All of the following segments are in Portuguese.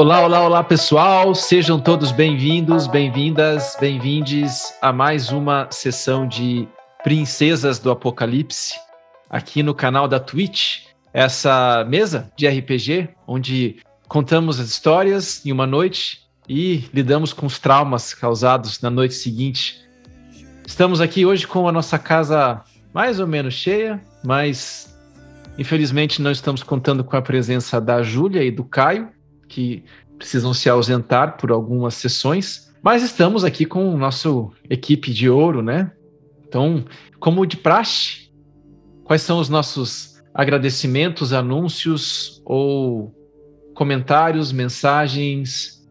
Olá, olá, olá, pessoal. Sejam todos bem-vindos, bem-vindas, bem-vindes a mais uma sessão de Princesas do Apocalipse aqui no canal da Twitch. Essa mesa de RPG onde contamos as histórias em uma noite e lidamos com os traumas causados na noite seguinte. Estamos aqui hoje com a nossa casa mais ou menos cheia, mas infelizmente não estamos contando com a presença da Júlia e do Caio que precisam se ausentar por algumas sessões, mas estamos aqui com o nosso equipe de ouro, né? Então, como de praxe, quais são os nossos agradecimentos, anúncios ou comentários, mensagens,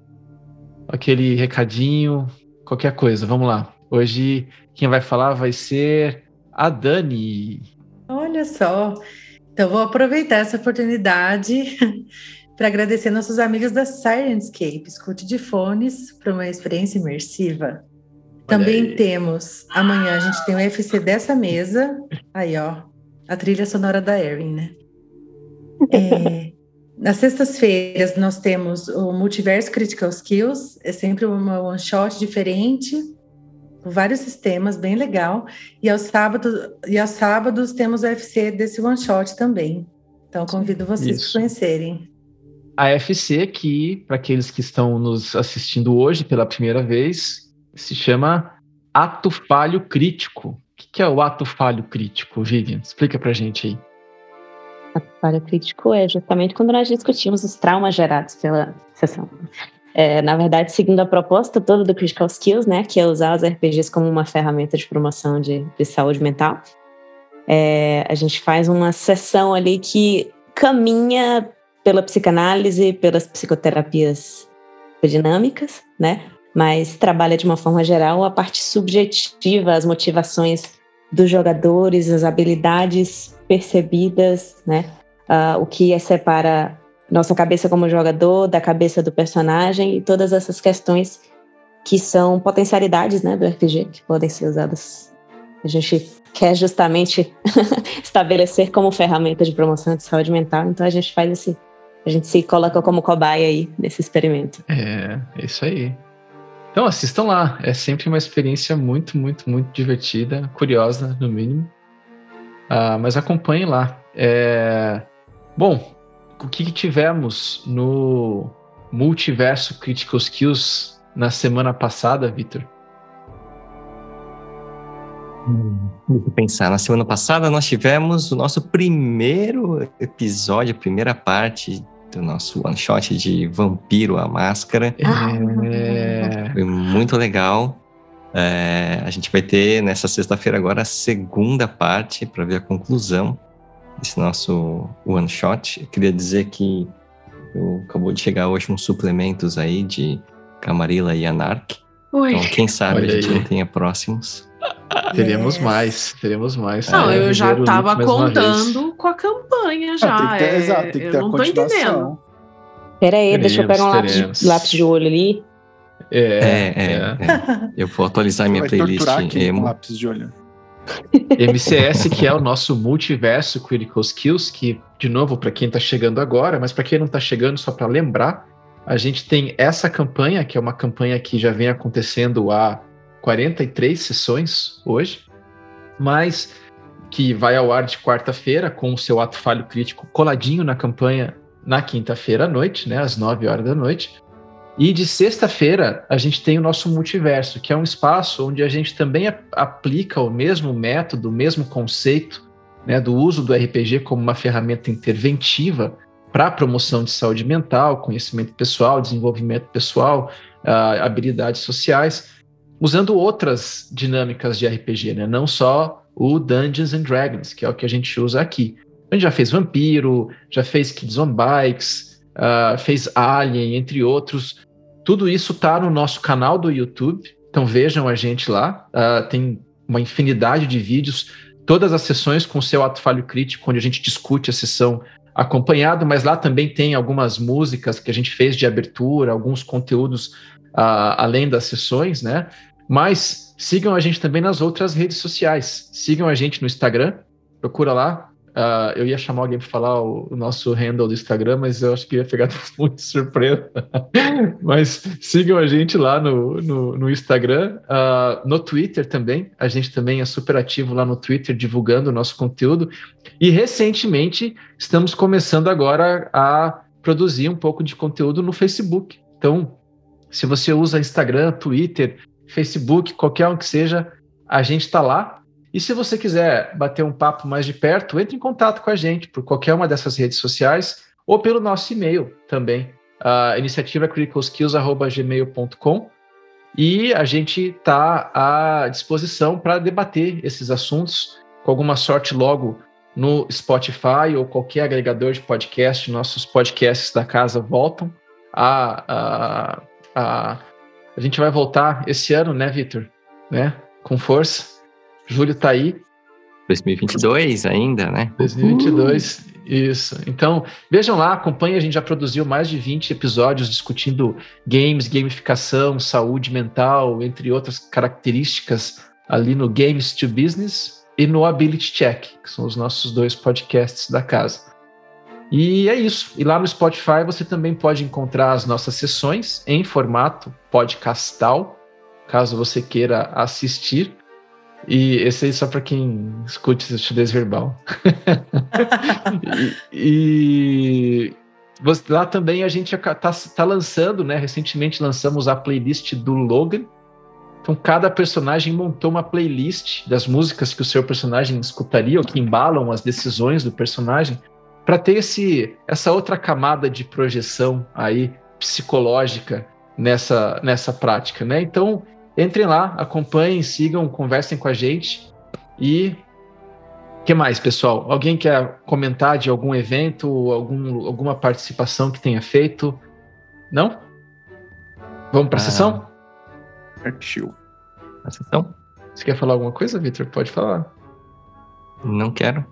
aquele recadinho, qualquer coisa. Vamos lá. Hoje quem vai falar vai ser a Dani. Olha só. Então vou aproveitar essa oportunidade para agradecer nossos amigos da Sirenscape, escute de fones para uma experiência imersiva. Também temos, amanhã a gente tem o UFC dessa mesa, aí ó, a trilha sonora da Erin, né? É, nas sextas-feiras nós temos o Multiverso Critical Skills, é sempre uma one shot diferente, com vários sistemas, bem legal. E aos sábados, e aos sábados temos o UFC desse one shot também. Então convido vocês Isso. a conhecerem a FC, que, para aqueles que estão nos assistindo hoje pela primeira vez, se chama Ato Falho Crítico. O que é o ato falho crítico, Vivian? Explica pra gente aí. Ato falho crítico é justamente quando nós discutimos os traumas gerados pela sessão. É, na verdade, seguindo a proposta toda do Critical Skills, né, que é usar os RPGs como uma ferramenta de promoção de, de saúde mental, é, a gente faz uma sessão ali que caminha pela psicanálise, pelas psicoterapias dinâmicas, né? Mas trabalha de uma forma geral a parte subjetiva, as motivações dos jogadores, as habilidades percebidas, né? Uh, o que separa nossa cabeça como jogador da cabeça do personagem e todas essas questões que são potencialidades, né, do RPG que podem ser usadas. A gente quer justamente estabelecer como ferramenta de promoção de saúde mental, então a gente faz esse a gente se coloca como cobaia aí nesse experimento. É, é isso aí. Então assistam lá, é sempre uma experiência muito, muito, muito divertida, curiosa no mínimo. Ah, mas acompanhem lá. É... Bom, o que, que tivemos no Multiverso Critical Skills na semana passada, Vitor? Deixa eu pensar. Na semana passada nós tivemos o nosso primeiro episódio, a primeira parte do nosso one shot de Vampiro a Máscara. É... Foi muito legal. É, a gente vai ter nessa sexta-feira agora a segunda parte para ver a conclusão desse nosso one shot. Eu queria dizer que eu, acabou de chegar hoje uns suplementos aí de Camarilla e Anark. Oi. Então, quem sabe Olha a gente aí. não tenha próximos. Teremos é. mais, teremos mais. Não, é, eu já estava contando com a campanha já. Ah, tem que ter, é, exato, tem que ter eu não tô entendendo. Pera aí, teremos, deixa eu pegar um lápis de, lápis de, olho ali. É, é, é. é. Eu vou atualizar minha playlist. Emo. lápis de olho. MCS, que é o nosso multiverso Critical Skills, que, de novo, para quem está chegando agora, mas para quem não está chegando, só para lembrar, a gente tem essa campanha, que é uma campanha que já vem acontecendo há 43 sessões hoje, mas que vai ao ar de quarta-feira com o seu ato falho crítico coladinho na campanha na quinta-feira à noite, né, às 9 horas da noite. E de sexta-feira a gente tem o nosso multiverso, que é um espaço onde a gente também aplica o mesmo método, o mesmo conceito né, do uso do RPG como uma ferramenta interventiva para a promoção de saúde mental, conhecimento pessoal, desenvolvimento pessoal, uh, habilidades sociais, usando outras dinâmicas de RPG, né? Não só o Dungeons and Dragons, que é o que a gente usa aqui. A gente já fez Vampiro, já fez Kids on Bikes, uh, fez Alien, entre outros. Tudo isso tá no nosso canal do YouTube, então vejam a gente lá. Uh, tem uma infinidade de vídeos, todas as sessões com o seu ato falho crítico, onde a gente discute a sessão acompanhado, mas lá também tem algumas músicas que a gente fez de abertura, alguns conteúdos uh, além das sessões, né? Mas sigam a gente também nas outras redes sociais. Sigam a gente no Instagram, procura lá, Uh, eu ia chamar alguém para falar o, o, nosso handle do Instagram, mas eu acho que ia pegar muito surpresa. mas sigam a gente lá no, no, no Instagram, uh, no Twitter também. A gente também é super ativo lá no Twitter, divulgando o nosso conteúdo. E recentemente estamos começando agora a produzir um pouco de conteúdo no Facebook. Então, se você usa Instagram, Twitter, Facebook, qualquer um que seja, a gente está lá. E se você quiser bater um papo mais de perto, entre em contato com a gente por qualquer uma dessas redes sociais ou pelo nosso e-mail também, a iniciativa criticalskills.gmail.com e a gente está à disposição para debater esses assuntos, com alguma sorte logo no Spotify ou qualquer agregador de podcast, nossos podcasts da casa voltam a, a, a, a gente vai voltar esse ano, né, Vitor? Né? Com força. Julho tá aí. 2022 ainda, né? 2022, uhum. isso. Então, vejam lá, acompanhe, a gente já produziu mais de 20 episódios discutindo games, gamificação, saúde mental, entre outras características ali no Games to Business e no Ability Check, que são os nossos dois podcasts da casa. E é isso. E lá no Spotify você também pode encontrar as nossas sessões em formato podcastal, caso você queira assistir. E esse aí só para quem escute acidez verbal. e, e, lá também a gente está tá lançando, né? Recentemente lançamos a playlist do Logan. Então cada personagem montou uma playlist das músicas que o seu personagem escutaria ou que embalam as decisões do personagem para ter esse, essa outra camada de projeção aí psicológica nessa, nessa prática, né? Então Entrem lá, acompanhem, sigam, conversem com a gente. E que mais, pessoal? Alguém quer comentar de algum evento, algum, alguma participação que tenha feito? Não? Vamos para a ah, sessão? Partiu. A sessão? Você quer falar alguma coisa, Victor? Pode falar. Não quero.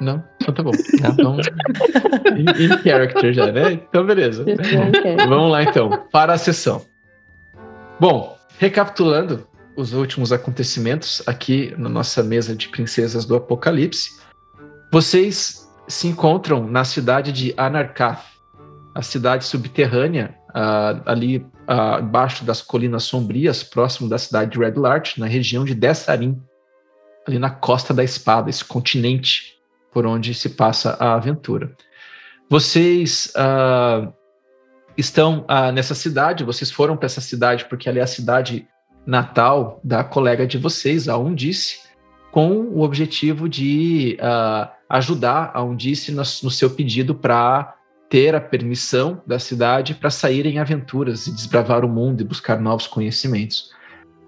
Não? Então tá bom. Então, in, in character já, né? Então, beleza. Vamos lá, então, para a sessão. Bom, Recapitulando os últimos acontecimentos aqui na nossa mesa de princesas do Apocalipse, vocês se encontram na cidade de Anarkath, a cidade subterrânea, uh, ali uh, abaixo das colinas sombrias, próximo da cidade de Red Larch, na região de Dessarim, ali na Costa da Espada, esse continente por onde se passa a aventura. Vocês uh, estão ah, nessa cidade, vocês foram para essa cidade porque ela é a cidade natal da colega de vocês, a Undice, com o objetivo de ah, ajudar a Undice no, no seu pedido para ter a permissão da cidade para sair em aventuras e desbravar o mundo e buscar novos conhecimentos.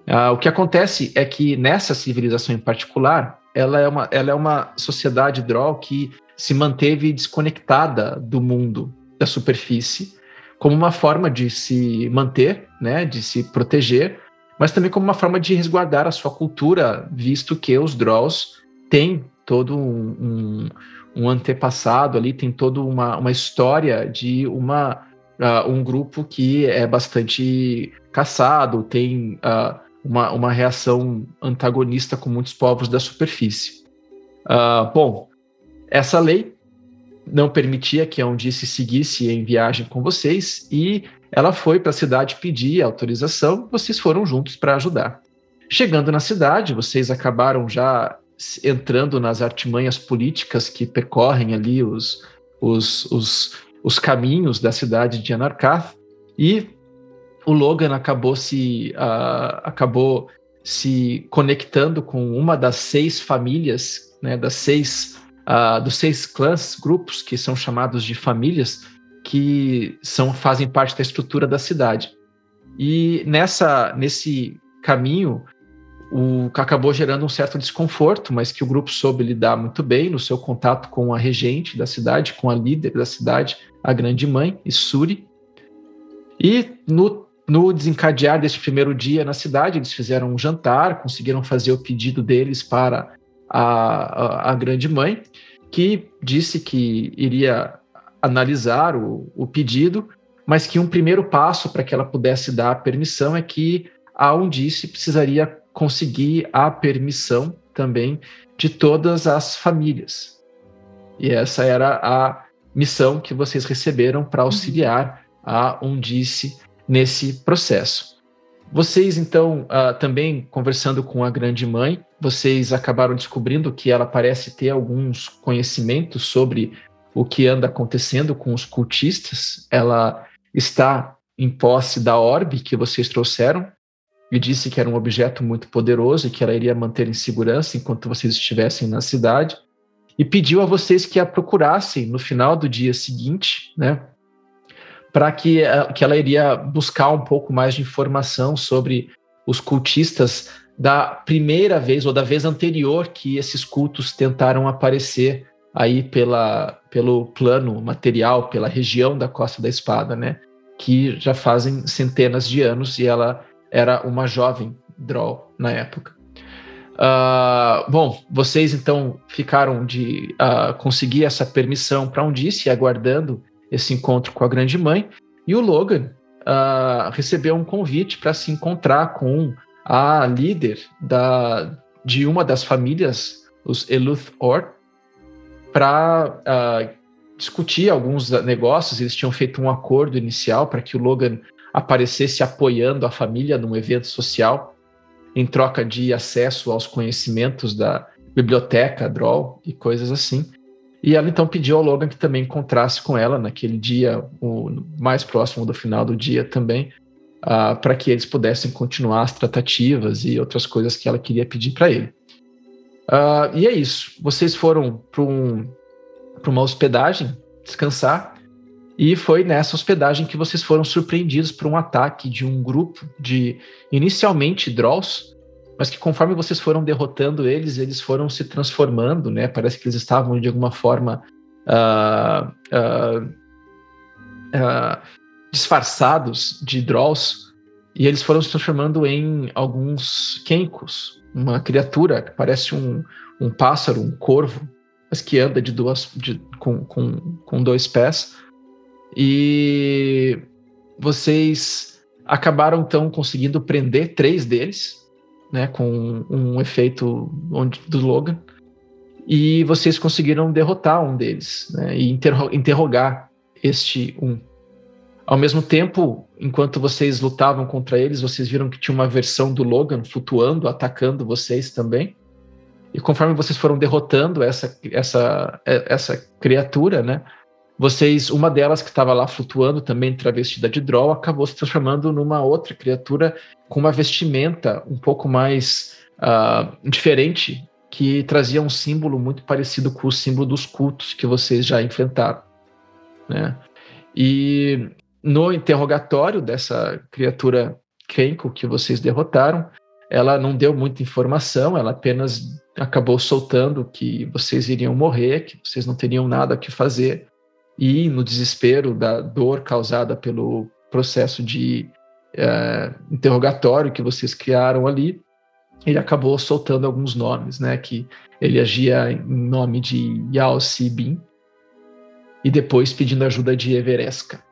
Ah, o que acontece é que nessa civilização em particular, ela é uma, ela é uma sociedade Drow que se manteve desconectada do mundo da superfície como uma forma de se manter, né, de se proteger, mas também como uma forma de resguardar a sua cultura, visto que os Draws têm todo um, um, um antepassado ali, tem toda uma, uma história de uma, uh, um grupo que é bastante caçado, tem uh, uma, uma reação antagonista com muitos povos da superfície. Uh, bom, essa lei não permitia que a Undice seguisse em viagem com vocês e ela foi para a cidade pedir autorização, vocês foram juntos para ajudar. Chegando na cidade, vocês acabaram já entrando nas artimanhas políticas que percorrem ali os, os, os, os caminhos da cidade de Anarkath e o Logan acabou se uh, acabou se conectando com uma das seis famílias, né, das seis uh, dos seis clãs, grupos que são chamados de famílias, que são fazem parte da estrutura da cidade. E nessa nesse caminho, o que acabou gerando um certo desconforto, mas que o grupo soube lidar muito bem no seu contato com a regente da cidade, com a líder da cidade, a grande mãe, Isuri. E no, no desencadear desse primeiro dia na cidade, eles fizeram um jantar, conseguiram fazer o pedido deles para a, a, a grande mãe, que disse que iria analisar o, o pedido, mas que um primeiro passo para que ela pudesse dar a permissão é que a Undice precisaria conseguir a permissão também de todas as famílias. E essa era a missão que vocês receberam para auxiliar a Undice nesse processo. Vocês, então, uh, também conversando com a grande mãe, vocês acabaram descobrindo que ela parece ter alguns conhecimentos sobre o que anda acontecendo com os cultistas. Ela está em posse da orbe que vocês trouxeram e disse que era um objeto muito poderoso e que ela iria manter em segurança enquanto vocês estivessem na cidade. E pediu a vocês que a procurassem no final do dia seguinte, né, para que, eh, que ela iria buscar um pouco mais de informação sobre os cultistas da primeira vez ou da vez anterior que esses cultos tentaram aparecer aí pela, pelo plano material, pela região da Costa da Espada, né? Que já fazem centenas de anos e ela era uma jovem Droll na época. Uh, bom, vocês então ficaram de uh, conseguir essa permissão para disse, aguardando esse encontro com a grande mãe, e o Logan uh, recebeu um convite para se encontrar com a líder da, de uma das famílias, os Eluth Or, para uh, discutir alguns negócios. Eles tinham feito um acordo inicial para que o Logan aparecesse apoiando a família num evento social, em troca de acesso aos conhecimentos da biblioteca, Droll e coisas assim. E ela então pediu ao Logan que também encontrasse com ela naquele dia, o mais próximo do final do dia também, uh, para que eles pudessem continuar as tratativas e outras coisas que ela queria pedir para ele. Uh, e é isso. Vocês foram para um, uma hospedagem descansar e foi nessa hospedagem que vocês foram surpreendidos por um ataque de um grupo de inicialmente Drolls mas que conforme vocês foram derrotando eles, eles foram se transformando, né? Parece que eles estavam de alguma forma uh, uh, uh, disfarçados de Drolls e eles foram se transformando em alguns Kenkos, uma criatura que parece um, um pássaro, um corvo, mas que anda de duas, de, com, com, com dois pés. E vocês acabaram então conseguindo prender três deles né, com um efeito onde, do Logan, e vocês conseguiram derrotar um deles né, e interro interrogar este um. Ao mesmo tempo, enquanto vocês lutavam contra eles, vocês viram que tinha uma versão do Logan flutuando, atacando vocês também. E conforme vocês foram derrotando essa, essa, essa criatura, né, vocês, uma delas que estava lá flutuando, também travestida de Droll, acabou se transformando numa outra criatura com uma vestimenta um pouco mais uh, diferente, que trazia um símbolo muito parecido com o símbolo dos cultos que vocês já enfrentaram. Né? E no interrogatório dessa criatura Kenko que vocês derrotaram, ela não deu muita informação, ela apenas acabou soltando que vocês iriam morrer, que vocês não teriam nada que fazer e no desespero da dor causada pelo processo de é, interrogatório que vocês criaram ali, ele acabou soltando alguns nomes, né? Que ele agia em nome de Yao Si Bin e depois pedindo ajuda de Everesca.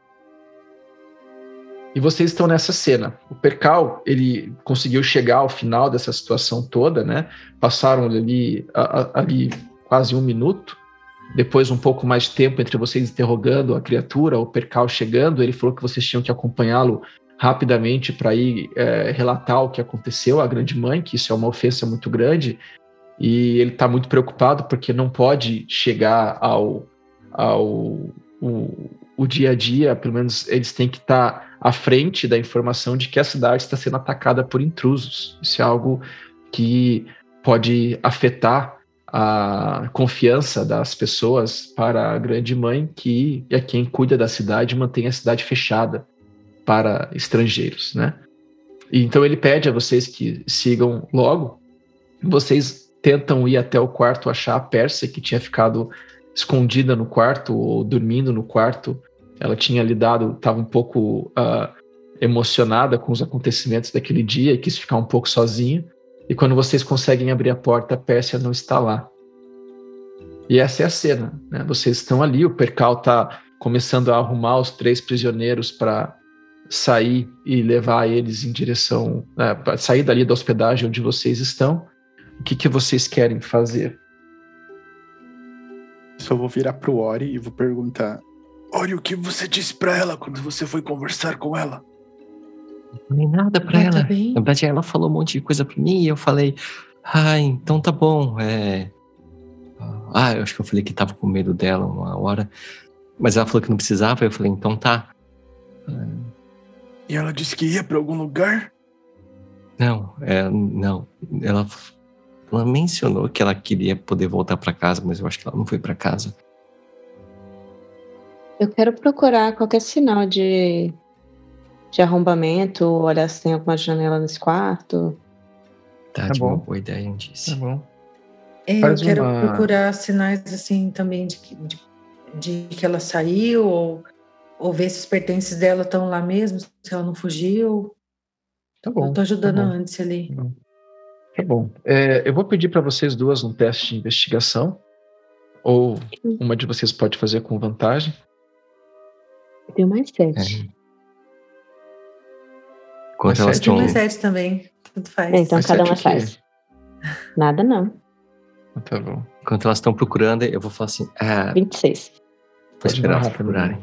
E vocês estão nessa cena. O Percal, ele conseguiu chegar ao final dessa situação toda, né? Passaram ali, ali quase um minuto depois um pouco mais de tempo entre vocês interrogando a criatura, o percal chegando, ele falou que vocês tinham que acompanhá-lo rapidamente para ir é, relatar o que aconteceu à grande mãe, que isso é uma ofensa muito grande, e ele está muito preocupado porque não pode chegar ao, ao o, o dia a dia, pelo menos eles têm que estar tá à frente da informação de que a cidade está sendo atacada por intrusos. Isso é algo que pode afetar a confiança das pessoas para a grande mãe que é quem cuida da cidade e mantém a cidade fechada para estrangeiros, né? E então ele pede a vocês que sigam logo. Vocês tentam ir até o quarto achar a Pérsia que tinha ficado escondida no quarto ou dormindo no quarto. Ela tinha lidado, estava um pouco uh, emocionada com os acontecimentos daquele dia e quis ficar um pouco sozinha. E quando vocês conseguem abrir a porta, a Pérsia não está lá. E essa é a cena. Né? Vocês estão ali, o Percal está começando a arrumar os três prisioneiros para sair e levar eles em direção, né, para sair dali da hospedagem onde vocês estão. O que, que vocês querem fazer? eu vou virar pro Ori e vou perguntar: Ori, o que você disse pra ela quando você foi conversar com ela? Não falei nada pra Ah, ela. tá bem. Na verdade, ela falou um monte de coisa pra mim e eu falei, ah, então tá bom. É... Ah, eu acho que eu falei que tava com medo dela uma hora. Mas ela falou que não precisava, eu falei, então tá. E ela disse que ia pra algum lugar? Não, é, não. Ela, ela mencionou que ela queria poder voltar pra casa, mas eu acho que ela não foi pra casa. Eu quero procurar qualquer sinal de, de arrombamento, olhar se tem alguma janela nesse quarto. Tá, Tá de uma bom. boa ideia, disse. Tá bom. É, eu quero uma- procurar sinais assim também de, que- de, de que ela saiu, ou, ou ver se os pertences dela estão lá mesmo, se ela não fugiu. Tá bom. eu tô ajudando tá bom. Antes ali. Tá bom. É, eu vou pedir para vocês duas um teste de investigação. Ou uma de vocês pode fazer com vantagem. Deu mais É. sete. Enquanto Mas elas estão. mais sete também. Tanto faz. É, então Mas cada uma faz. Nada não. Tá bom. Enquanto elas estão procurando, eu vou falar assim: ah, 26. vou esperar elas procurarem.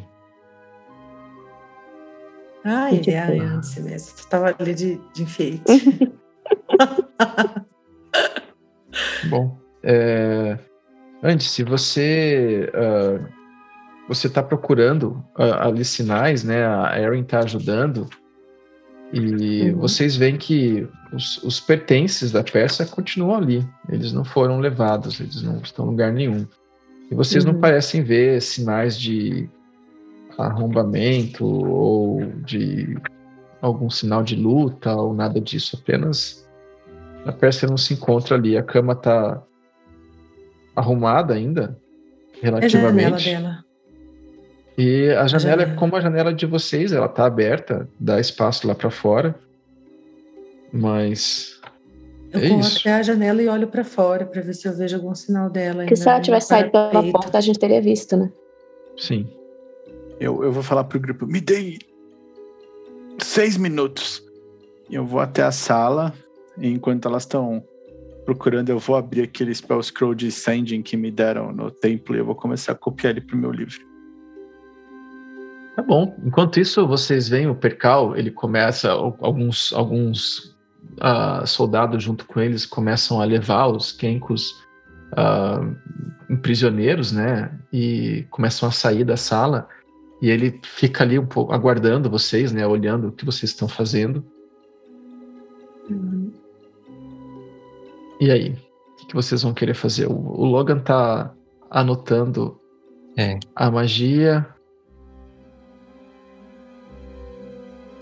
Ah, ele é Antes mesmo. Tu tava ali de, de enfeite. Bom, é, antes, se você ah, você está procurando ah, ali sinais, né? A Erin está ajudando e Uhum. vocês veem que os, os pertences da peça continuam ali. Eles não foram levados, eles não estão em lugar nenhum. E vocês não Uhum. parecem ver sinais de arrombamento ou de algum sinal de luta ou nada disso. Apenas a Pérsia não se encontra ali. A cama tá arrumada ainda, É a janela relativamente. dela. E a janela, é janela. como a janela de vocês, ela tá aberta, dá espaço lá para fora. Mas Eu É corro isso. até a janela e olho pra fora pra ver se eu vejo algum sinal dela. Porque se ela tivesse saído pela porta, a gente teria visto, né? sim, Eu, eu vou falar pro grupo: me deem seis minutos. E eu vou até a sala. E enquanto elas estão procurando, eu vou abrir aquele spell scroll de sending que me deram no templo e eu vou começar a copiar ele pro meu livro. Tá bom. Enquanto isso, vocês veem o percal, ele começa, al- alguns, alguns ah, soldados junto com eles começam a levar os Kenkos ah, em prisioneiros, né? E começam a sair da sala. E ele fica ali um pouco aguardando vocês, né? Olhando o que vocês estão fazendo. E aí? O que, que vocês vão querer fazer? O, o Logan tá anotando É. a magia.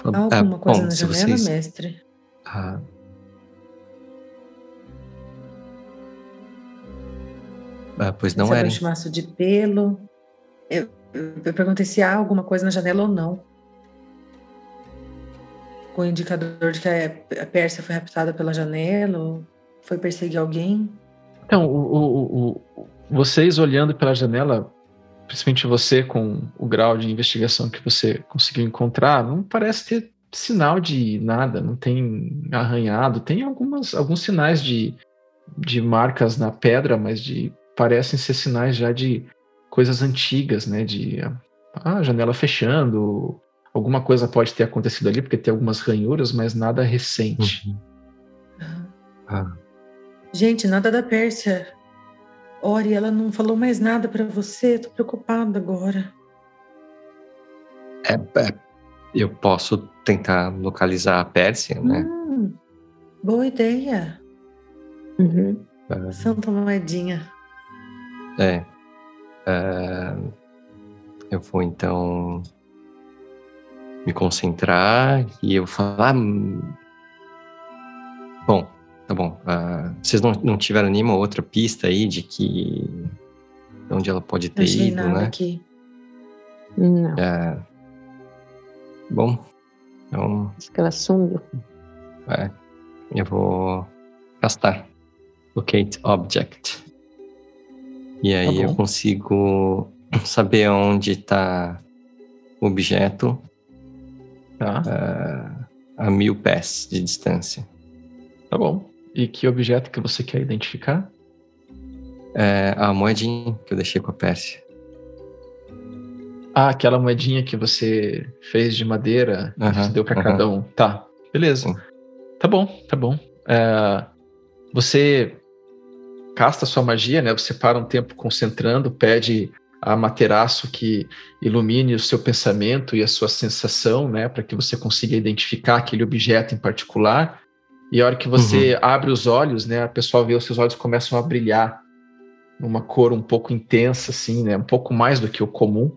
Há Ah, alguma coisa bom, na janela, vocês- mestre? Ah. Ah, pois não Esse era. um maço de pelo. Eu, eu, perguntei se há alguma coisa na janela ou não. Com o indicador de que a, Pérsia foi raptada pela janela ou foi perseguir alguém. Então, o- o- o- vocês olhando pela janela, principalmente você com o grau de investigação que você conseguiu encontrar, não parece ter sinal de nada, não tem arranhado, tem algumas, alguns sinais de, de marcas na pedra, mas de parecem ser sinais já de coisas antigas, né? De ah, a janela fechando, alguma coisa pode ter acontecido ali, porque tem algumas ranhuras, mas nada recente. Uhum. Ah, Gente, nada da Pérsia. Ori, ela não falou mais nada pra você. Tô preocupada agora. é, é, eu posso tentar localizar a Pérsia, né? Hum, boa ideia. Uhum. Ah, Santa moedinha. É. Ah, eu vou então me concentrar e eu falar. "Hum, Bom, tá bom. Ah, vocês não, não tiveram nenhuma outra pista aí de que. de onde ela pode ter achei ido, nada né? aqui. Não, É, bom, então acho que ela sumiu. é, eu vou gastar Locate Object. E aí bom. eu consigo saber onde está o objeto Tá, ah, a mil pés de distância. tá bom. E que objeto que você quer identificar? É, a moedinha que eu deixei com a Pérsia. Ah, aquela moedinha que você fez de madeira, que você deu para cada um. Tá, beleza. Sim. Tá bom, tá bom. É, você casta sua magia, né? Você para um tempo concentrando, pede a materaço que ilumine o seu pensamento e a sua sensação, né? Para que você consiga identificar aquele objeto em particular. E a hora que você uhum. abre os olhos, né? A pessoa vê os seus olhos começam a brilhar numa cor um pouco intensa, assim, né? Um pouco mais do que o comum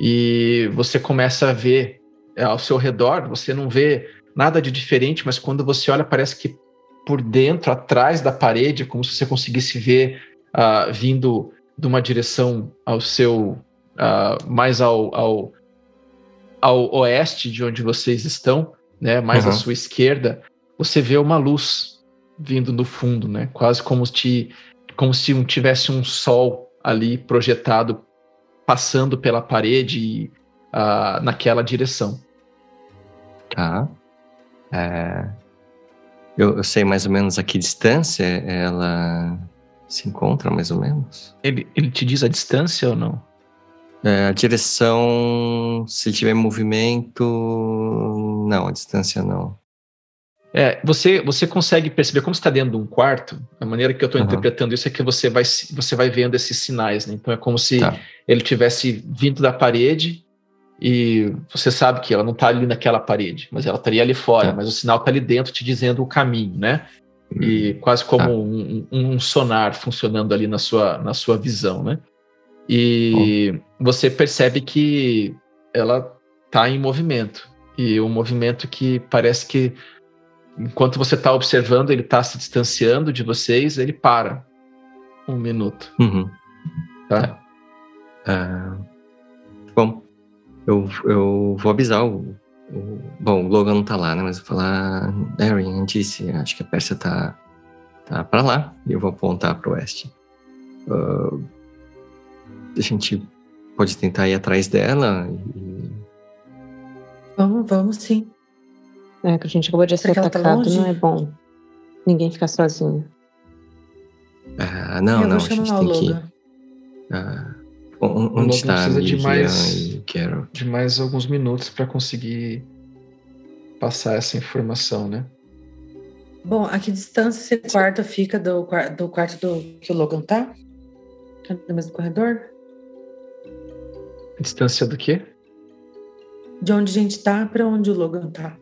e você começa a ver é, ao seu redor, você não vê nada de diferente, mas quando você olha, parece que por dentro, atrás da parede, como se você conseguisse ver uh, vindo de uma direção ao seu uh, mais ao, ao, ao, oeste de onde vocês estão, né, mais uhum. à sua esquerda, você vê uma luz vindo do fundo, né, quase como se como se tivesse um sol ali projetado passando pela parede uh, naquela direção. Tá. É... Eu, eu, sei mais ou menos a que distância ela se encontra, mais ou menos. Ele, ele te diz a distância ou não? É, a direção, se tiver movimento, não, a distância não. É, você, você consegue perceber como está dentro de um quarto. A maneira que eu estou uhum. interpretando isso é que você vai, você vai vendo esses sinais, né? Então é como se tá. ele tivesse vindo da parede e você sabe que ela não está ali naquela parede, mas ela estaria ali fora, tá. mas o sinal está ali dentro te dizendo o caminho, né? Uhum. E quase como tá. um, um, sonar funcionando ali na sua, na sua visão, né? E você percebe que ela está em movimento. E um movimento que parece que enquanto você está observando, ele está se distanciando de vocês, ele para um minuto. Uhum. Tá? Uh, bom, eu, eu vou avisar o, o, Bom, o Logan não tá lá, né? Mas eu vou falar. Erin disse, acho que a Pérsia tá, tá pra lá. E eu vou apontar pro oeste. Uh, a gente pode tentar ir atrás dela e... Vamos, vamos sim. É, que a gente acabou de ser tá atacado, tá não é bom. Ninguém ficar sozinho. Ah, não, eu não, a gente tem que. Ah, onde está precisa de mais, de mais alguns minutos para conseguir passar essa informação, né? Bom, a que distância esse quarto fica do, do quarto do que o Logan tá? Tá no mesmo corredor? distância do quê? De onde a gente tá para onde o Logan tá.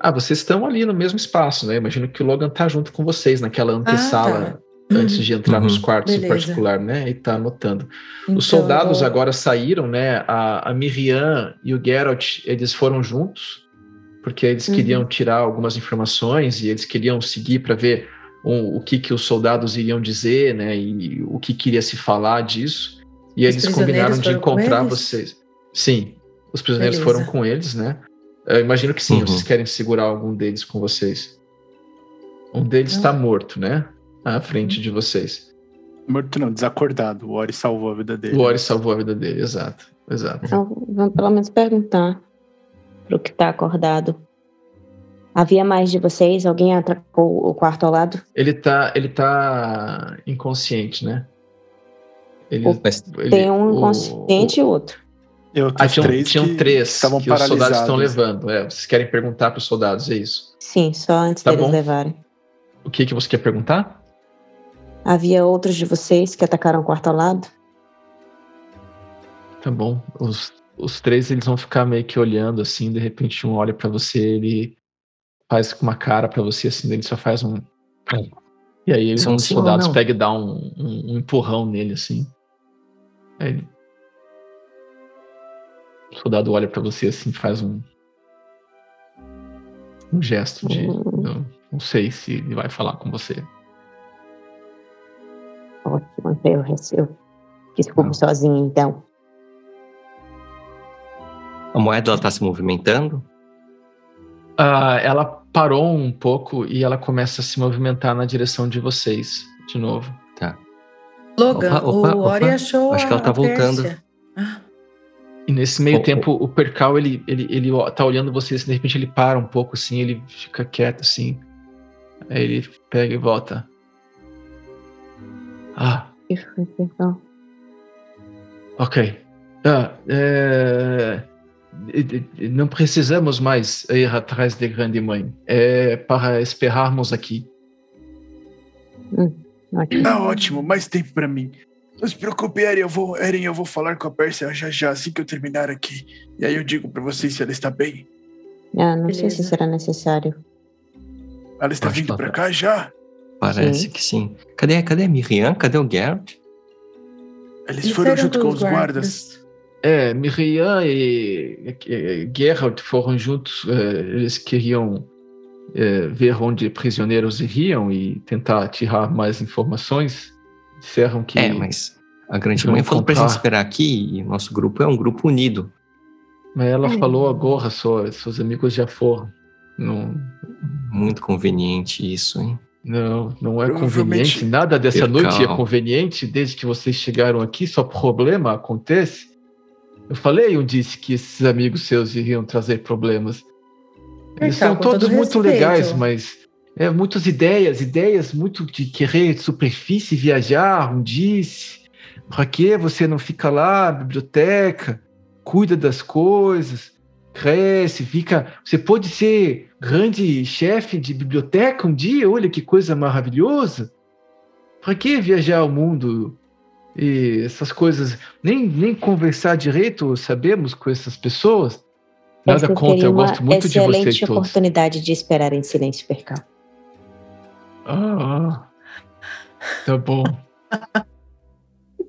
Ah, vocês estão ali no mesmo espaço, né? Imagino que o Logan tá junto com vocês naquela antessala. Ah, tá. Antes de entrar uhum. nos quartos Beleza. em particular, né? E tá anotando. Então, Os soldados agora saíram, né? A, a Miriam e o Geralt, eles foram juntos, porque eles uhum. queriam tirar algumas informações e eles queriam seguir para ver o, o que, que os soldados iriam dizer, né? E o que queria se falar disso. E os eles combinaram de encontrar vocês. Sim, os prisioneiros Beleza. foram com eles, né? Eu imagino que sim, uhum. vocês querem segurar algum deles com vocês. Um deles está morto, né? À frente uhum. de vocês. Morto não, desacordado. O Ori salvou a vida dele. O Ori salvou a vida dele, exato. exato. Então, vamos pelo menos perguntar pro que está acordado. Havia mais de vocês? Alguém atracou o quarto ao lado? Ele tá, ele tá inconsciente, né? Ele, ele, tem um inconsciente o, e outro. Ah, tinham três, tinham três que, que os soldados estão levando. É, vocês querem perguntar para os soldados, é isso? Sim, só antes tá deles bom. levarem. O que, que você quer perguntar? Havia outros de vocês que atacaram o quarto ao lado? Tá bom. Os, os três eles vão ficar meio que olhando assim, de repente um olha para você, ele faz com uma cara para você assim, ele só faz um. E aí eles, os soldados pegam e dão um, um, um empurrão nele assim. Aí ele o soldado olha para você assim, faz um um gesto de uhum. não, não, sei se ele vai falar com você. Ótimo, eu, eu desculpe sozinho então. A moeda está se movimentando? Uh, ela parou um pouco e ela começa a se movimentar na direção de vocês de novo. Tá. Logan, opa, opa, o Ori achou. Acho que ela tá voltando. Ah. E nesse meio oh, tempo, oh. o Percal, ele, ele, ele tá olhando vocês, de repente ele para um pouco, assim, ele fica quieto, assim. Aí ele pega e volta. Ah. Que foi, perdão. Ok. Ah, é... Não precisamos mais ir atrás de grande mãe. É para esperarmos aqui. Hum, ótimo. Tá ótimo, mais tempo para mim. Não se preocupe, Eren, eu vou, Eren, eu vou falar com a Pérsia já já, assim que eu terminar aqui. E aí eu digo para vocês se ela está bem. Ah, não Beleza. sei se será necessário. Ela está Pode vindo para cá já? Parece sim. que sim. Cadê, cadê a Miriam? Cadê o Geralt? Eles, Eles foram junto com os guardas. guardas. É, Miriam e, e Geralt foram juntos. É, eles queriam é, ver onde prisioneiros iriam e tentar tirar mais informações. Disseram que. É, mas a grande mãe falou pra gente esperar aqui e o nosso grupo é um grupo unido. Mas ela é. falou agora, só, seus amigos já foram. Não... Muito conveniente isso, hein? Não, não é conveniente. Nada dessa noite é conveniente. Desde que vocês chegaram aqui, só problema acontece. Eu falei um disse que esses amigos seus iriam trazer problemas. Eles são todos muito respeito. legais, mas é muitas ideias, ideias muito de querer superfície, viajar, um disse. Para que você não fica lá, biblioteca, cuida das coisas, cresce, fica. Você pode ser grande chefe de biblioteca um dia, olha que coisa maravilhosa. Para que viajar ao mundo e essas coisas? Nem, nem conversar direito sabemos com essas pessoas. Nada Essa contra, eu gosto muito de vocês todos. Excelente oportunidade de esperar em silêncio percal. Ah, tá bom.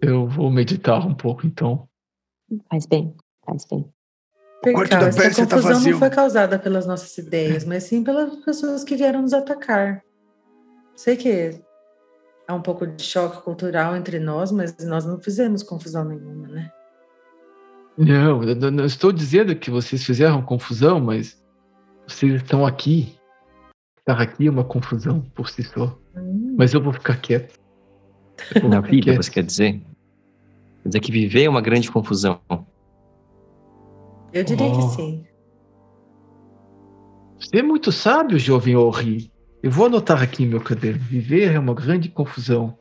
Eu vou meditar um pouco, então. Faz bem, faz bem. Quarto da tá vazio. não foi causada pelas nossas ideias, mas sim pelas pessoas que vieram nos atacar. Sei que há um pouco de choque cultural entre nós, mas nós não fizemos confusão nenhuma, né? Não, eu não estou dizendo que vocês fizeram confusão, mas vocês estão aqui. Estar aqui é uma confusão por si só. Hum. Mas eu vou ficar quieto. Na vida, você quer dizer? Quer dizer que viver é uma grande confusão. Eu diria oh. que sim. Você é muito sábio, jovem Ori. Eu vou anotar aqui meu caderno. Viver é uma grande confusão.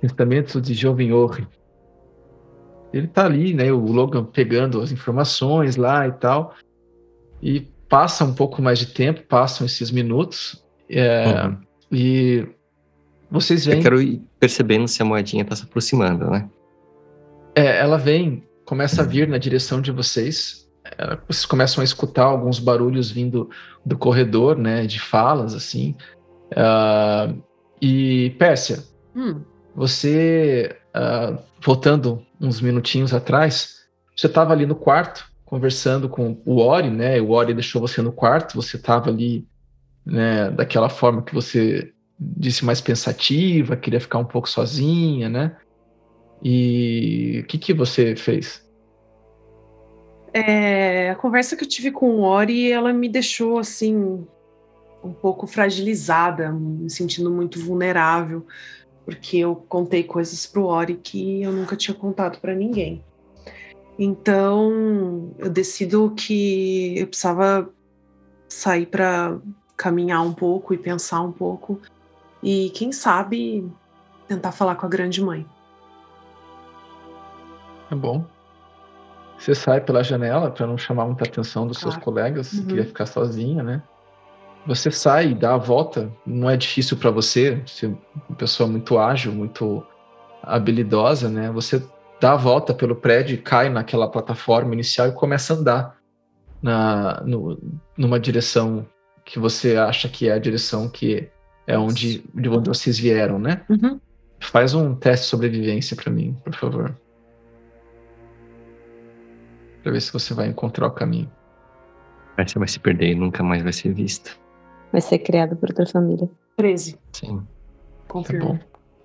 Pensamentos de jovem Ori. Ele tá ali, né? O Logan pegando as informações lá e tal. E passa um pouco mais de tempo, passam esses minutos. É, uhum. E vocês veem. Eu quero ir percebendo se a moedinha está se aproximando, né? É, ela vem começa a vir na direção de vocês. É, vocês começam a escutar alguns barulhos vindo do corredor, né, de falas, assim. Uh, e, Pérsia, hum. você, uh, voltando uns minutinhos atrás, você estava ali no quarto, conversando com o Ori, né, o Ori deixou você no quarto, você estava ali, né, daquela forma que você disse mais pensativa, queria ficar um pouco sozinha, né? E o que, que você fez? É, a conversa que eu tive com o Ori, ela me deixou assim um pouco fragilizada, me sentindo muito vulnerável, porque eu contei coisas para o Ori que eu nunca tinha contado para ninguém. Então, eu decido que eu precisava sair para caminhar um pouco e pensar um pouco e quem sabe tentar falar com a grande mãe. É bom. Você sai pela janela para não chamar muita atenção dos claro. seus colegas, uhum. queria ficar sozinha, né? Você sai dá a volta, não é difícil para você, você é uma pessoa muito ágil, muito habilidosa, né? Você dá a volta pelo prédio cai naquela plataforma inicial e começa a andar na, no, numa direção que você acha que é a direção que é onde, de onde vocês vieram, né? Uhum. Faz um teste de sobrevivência para mim, por favor para ver se você vai encontrar o caminho. Você vai se perder e nunca mais vai ser visto. Vai ser criado por outra família. 13. Sim. Confirmo. Tá bom.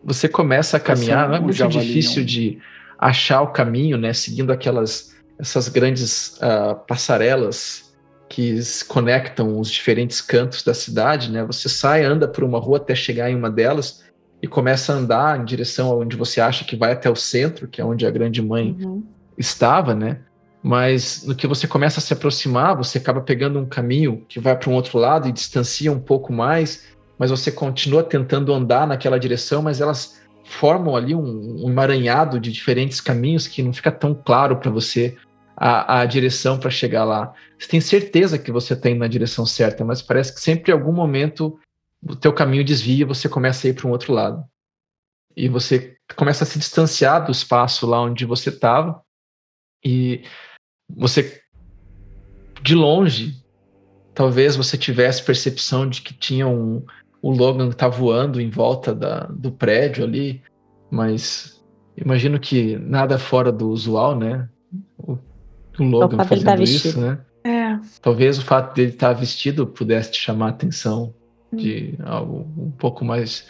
Você começa a caminhar, não é muito difícil de achar o caminho, né? Seguindo aquelas essas grandes uh, passarelas que conectam os diferentes cantos da cidade, né? Você sai, anda por uma rua até chegar em uma delas e começa a andar em direção aonde você acha que vai até o centro, que é onde a grande mãe uhum. estava, né? mas no que você começa a se aproximar, você acaba pegando um caminho que vai para um outro lado e distancia um pouco mais, mas você continua tentando andar naquela direção, mas elas formam ali um, um emaranhado de diferentes caminhos que não fica tão claro para você a, a direção para chegar lá. Você tem certeza que você está indo na direção certa, mas parece que sempre em algum momento o teu caminho desvia e você começa a ir para um outro lado. E você começa a se distanciar do espaço lá onde você estava e você de longe talvez você tivesse percepção de que tinha um o Logan tá voando em volta da, do prédio ali, mas imagino que nada fora do usual, né? O, o Logan o fazendo tá isso, né? É. Talvez o fato dele estar tá vestido pudesse te chamar a atenção de hum. algo um pouco mais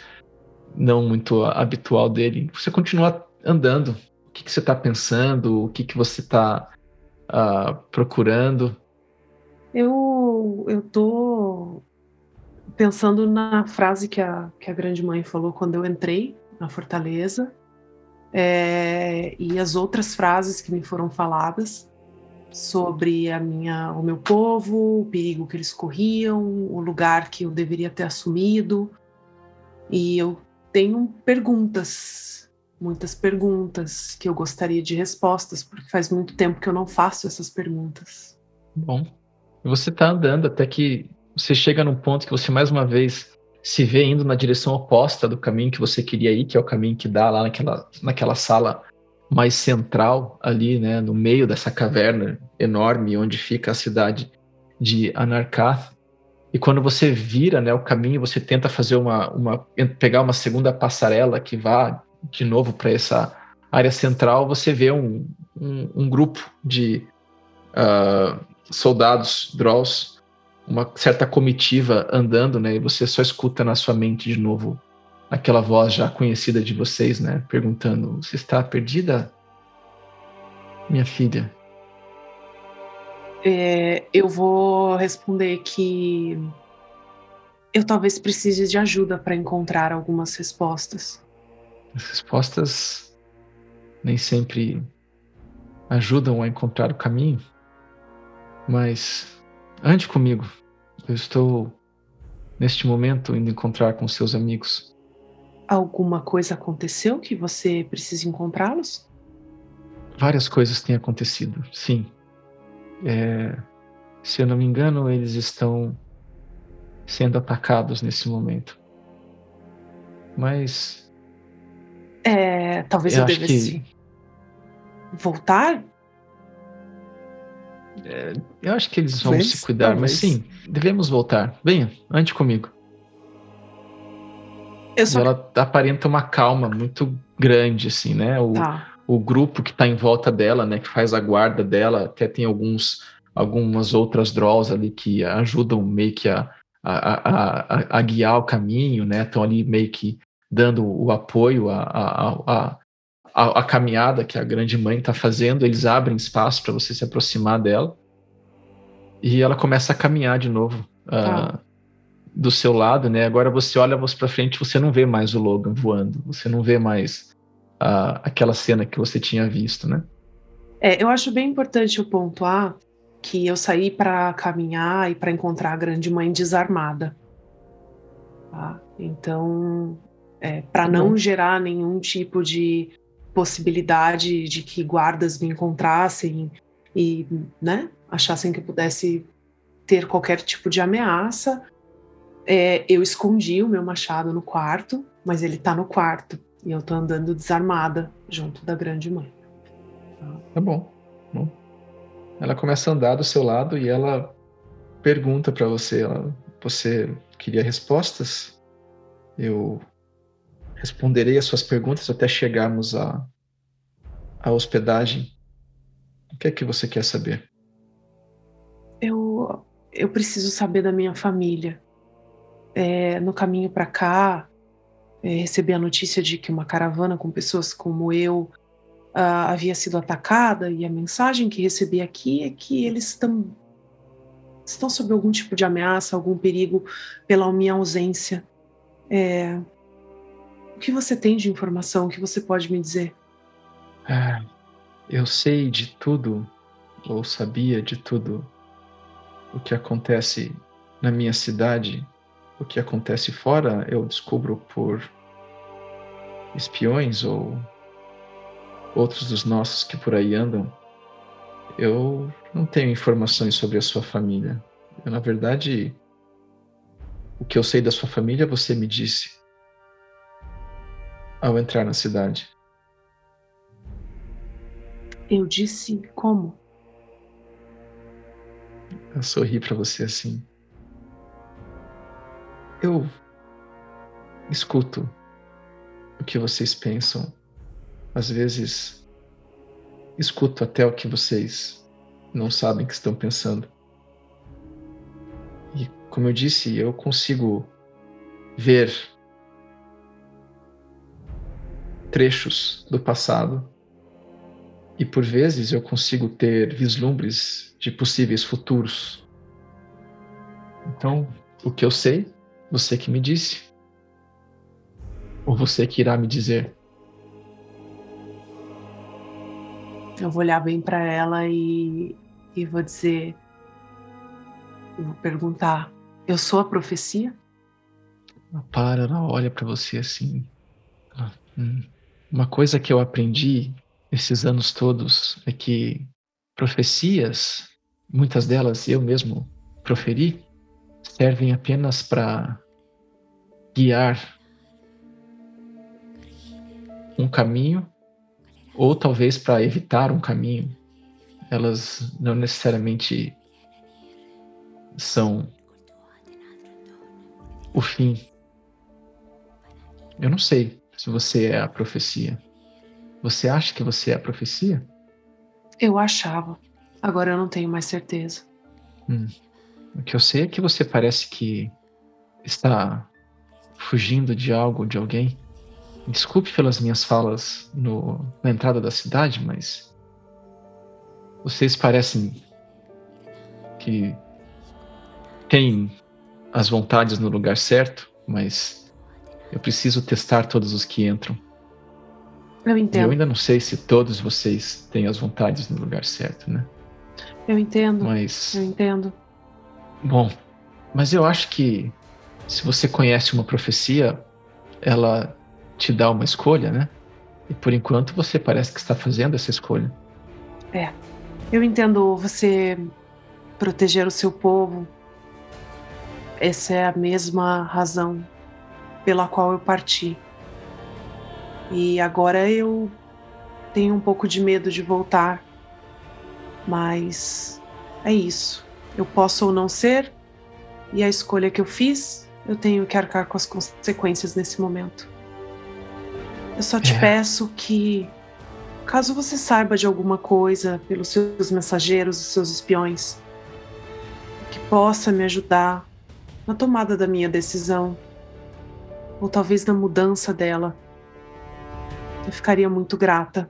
não muito habitual dele. Você continua andando. O que, que você está pensando? O que, que você está uh, ah, procurando? Eu eu tô pensando na frase que a, que a grande mãe falou quando eu entrei na fortaleza é, e as outras frases que me foram faladas sobre a minha, o meu povo, o perigo que eles corriam, o lugar que eu deveria ter assumido. E eu tenho perguntas, muitas perguntas que eu gostaria de respostas, porque faz muito tempo que eu não faço essas perguntas. Bom, você está andando até que você chega num ponto que você mais uma vez se vê indo na direção oposta do caminho que você queria ir, que é o caminho que dá lá naquela, naquela sala mais central ali, né, no meio dessa caverna enorme onde fica a cidade de Anarkath. E quando você vira, né, o caminho, você tenta fazer uma, uma pegar uma segunda passarela que vá de novo para essa área central, você vê um, um, um grupo de uh, soldados Drolls uma certa comitiva andando, né? E você só escuta na sua mente de novo aquela voz já conhecida de vocês, né? Perguntando: Você está perdida, minha filha? É, eu vou responder que eu talvez precise de ajuda para encontrar algumas respostas. As respostas nem sempre ajudam a encontrar o caminho, mas Ande comigo. Eu estou, neste momento, indo encontrar com seus amigos. Alguma coisa aconteceu que você precisa encontrá-los? Várias coisas têm acontecido, sim. É, se eu não me engano, eles estão sendo atacados nesse momento. Mas. É, talvez eu, eu devesse voltar é, eu acho que eles vão se cuidar, talvez. mas sim, devemos voltar. Venha, ande comigo. Só... Ela aparenta uma calma muito grande, assim, né? O, tá. o grupo que está em volta dela, né? Que faz a guarda dela, até tem alguns, algumas outras draws ali que ajudam meio que a, a, a, a guiar o caminho, né? Estão ali meio que dando o apoio a, a, a, a, a caminhada que a grande mãe está fazendo, eles abrem espaço para você se aproximar dela. E ela começa a caminhar de novo uh, do seu lado, né? Agora você olha para frente, você não vê mais o Logan voando, você não vê mais uh, aquela cena que você tinha visto, né? É, eu acho bem importante eu pontuar que eu saí para caminhar e para encontrar a grande mãe desarmada. Tá? Então, é, para tá não gerar nenhum tipo de possibilidade de que guardas me encontrassem e, né, achassem que eu pudesse ter qualquer tipo de ameaça. É, eu escondi o meu machado no quarto, mas ele tá no quarto e eu tô andando desarmada junto da grande mãe. Tá bom. bom. Ela começa a andar do seu lado e ela pergunta para você: ela, você queria respostas? Eu Responderei as suas perguntas até chegarmos à, à hospedagem. O que é que você quer saber? Eu, eu preciso saber da minha família. É, no caminho para cá, é, recebi a notícia de que uma caravana com pessoas como eu uh, havia sido atacada e a mensagem que recebi aqui é que eles estão estão sob algum tipo de ameaça, algum perigo pela minha ausência. É, que você tem de informação que você pode me dizer? Ah, eu sei de tudo, ou sabia de tudo o que acontece na minha cidade, o que acontece fora eu descubro por espiões ou outros dos nossos que por aí andam, eu não tenho informações sobre a sua família. Eu, na verdade, o que eu sei da sua família você me disse ao entrar na cidade. Eu disse como? Eu sorri para você assim. Eu escuto o que vocês pensam. Às vezes, escuto até o que vocês não sabem que estão pensando. E, como eu disse, eu consigo ver trechos do passado e por vezes eu consigo ter vislumbres de possíveis futuros. Então, o que eu sei você que me disse. Ou você que irá me dizer. Eu vou olhar bem para ela e, e vou dizer. Eu vou perguntar: Eu sou a profecia? Ela para, ela olha para você assim. Hum. Uma coisa que eu aprendi esses anos todos é que profecias, muitas delas eu mesmo proferi, servem apenas para guiar um caminho ou talvez para evitar um caminho. Elas não necessariamente são o fim. Eu não sei se você é a profecia. Você acha que você é a profecia? Eu achava. Agora eu não tenho mais certeza. Hum. O que eu sei é que você parece que está fugindo de algo, de alguém. Desculpe pelas minhas falas no, na entrada da cidade, mas vocês parecem que têm as vontades no lugar certo, mas eu preciso testar todos os que entram. Eu entendo. E eu ainda não sei se todos vocês têm as vontades no lugar certo, né? Eu entendo. Mas. Eu entendo. Bom, mas eu acho que se você conhece uma profecia, ela te dá uma escolha, né? E por enquanto você parece que está fazendo essa escolha. É. Eu entendo você proteger o seu povo. Essa é a mesma razão pela qual eu parti. E agora eu tenho um pouco de medo de voltar. Mas é isso. Eu posso ou não ser, e a escolha que eu fiz eu tenho que arcar com as consequências nesse momento. Eu só te é. peço que, caso você saiba de alguma coisa pelos seus mensageiros e seus espiões, que possa me ajudar na tomada da minha decisão, ou talvez na mudança dela. Eu ficaria muito grata.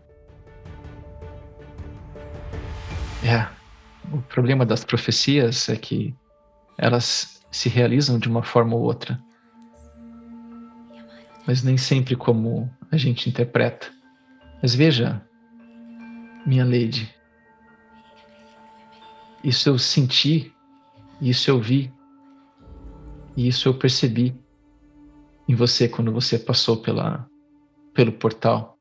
É. O problema das profecias é que elas se realizam de uma forma ou outra, mas nem sempre como a gente interpreta. Mas veja, minha lady, isso eu senti, isso eu vi, isso eu percebi em você quando você passou pela, pelo portal.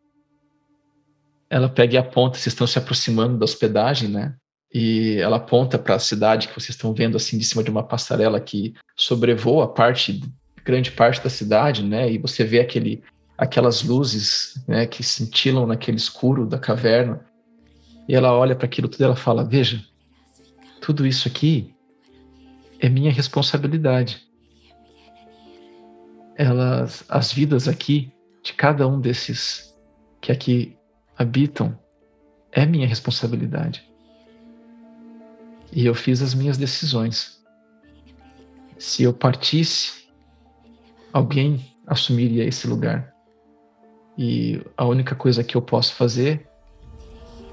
Ela pega e aponta, vocês estão se aproximando da hospedagem, né? e ela aponta para a cidade que vocês estão vendo assim de cima de uma passarela que sobrevoa parte grande parte da cidade, né? E você vê aquele aquelas luzes, né, que cintilam naquele escuro da caverna. E ela olha para aquilo tudo e ela fala: "Veja, tudo isso aqui é minha responsabilidade. Elas as vidas aqui de cada um desses que aqui habitam é minha responsabilidade e eu fiz as minhas decisões. Se eu partisse, alguém assumiria esse lugar. E a única coisa que eu posso fazer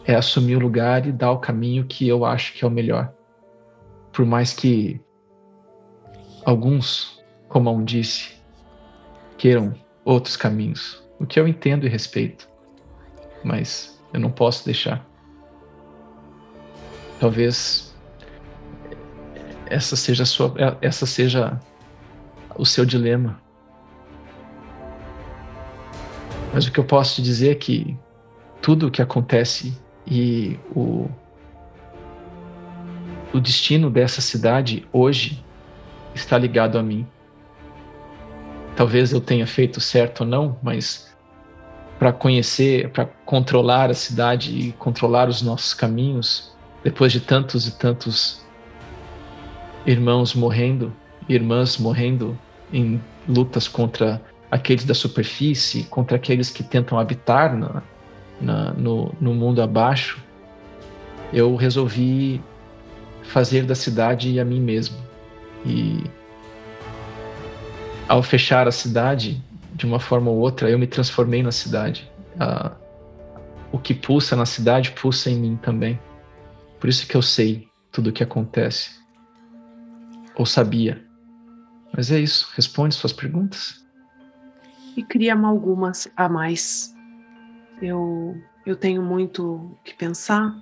é assumir o lugar e dar o caminho que eu acho que é o melhor. Por mais que alguns, como a um disse, queiram outros caminhos, o que eu entendo e respeito, mas eu não posso deixar. Talvez essa seja sua, essa seja o seu dilema. Mas o que eu posso te dizer é que tudo o que acontece e o, o destino dessa cidade hoje está ligado a mim. Talvez eu tenha feito certo ou não, mas para conhecer, para controlar a cidade e controlar os nossos caminhos, depois de tantos e tantos irmãos morrendo, irmãs morrendo em lutas contra aqueles da superfície, contra aqueles que tentam habitar na, na, no, no mundo abaixo, eu resolvi fazer da cidade a mim mesmo. E ao fechar a cidade, de uma forma ou outra, eu me transformei na cidade. Ah, o que pulsa na cidade pulsa em mim também. Por isso que eu sei tudo o que acontece. Ou sabia. Mas é isso. Responde suas perguntas. E cria algumas a mais. Eu, eu tenho muito que pensar.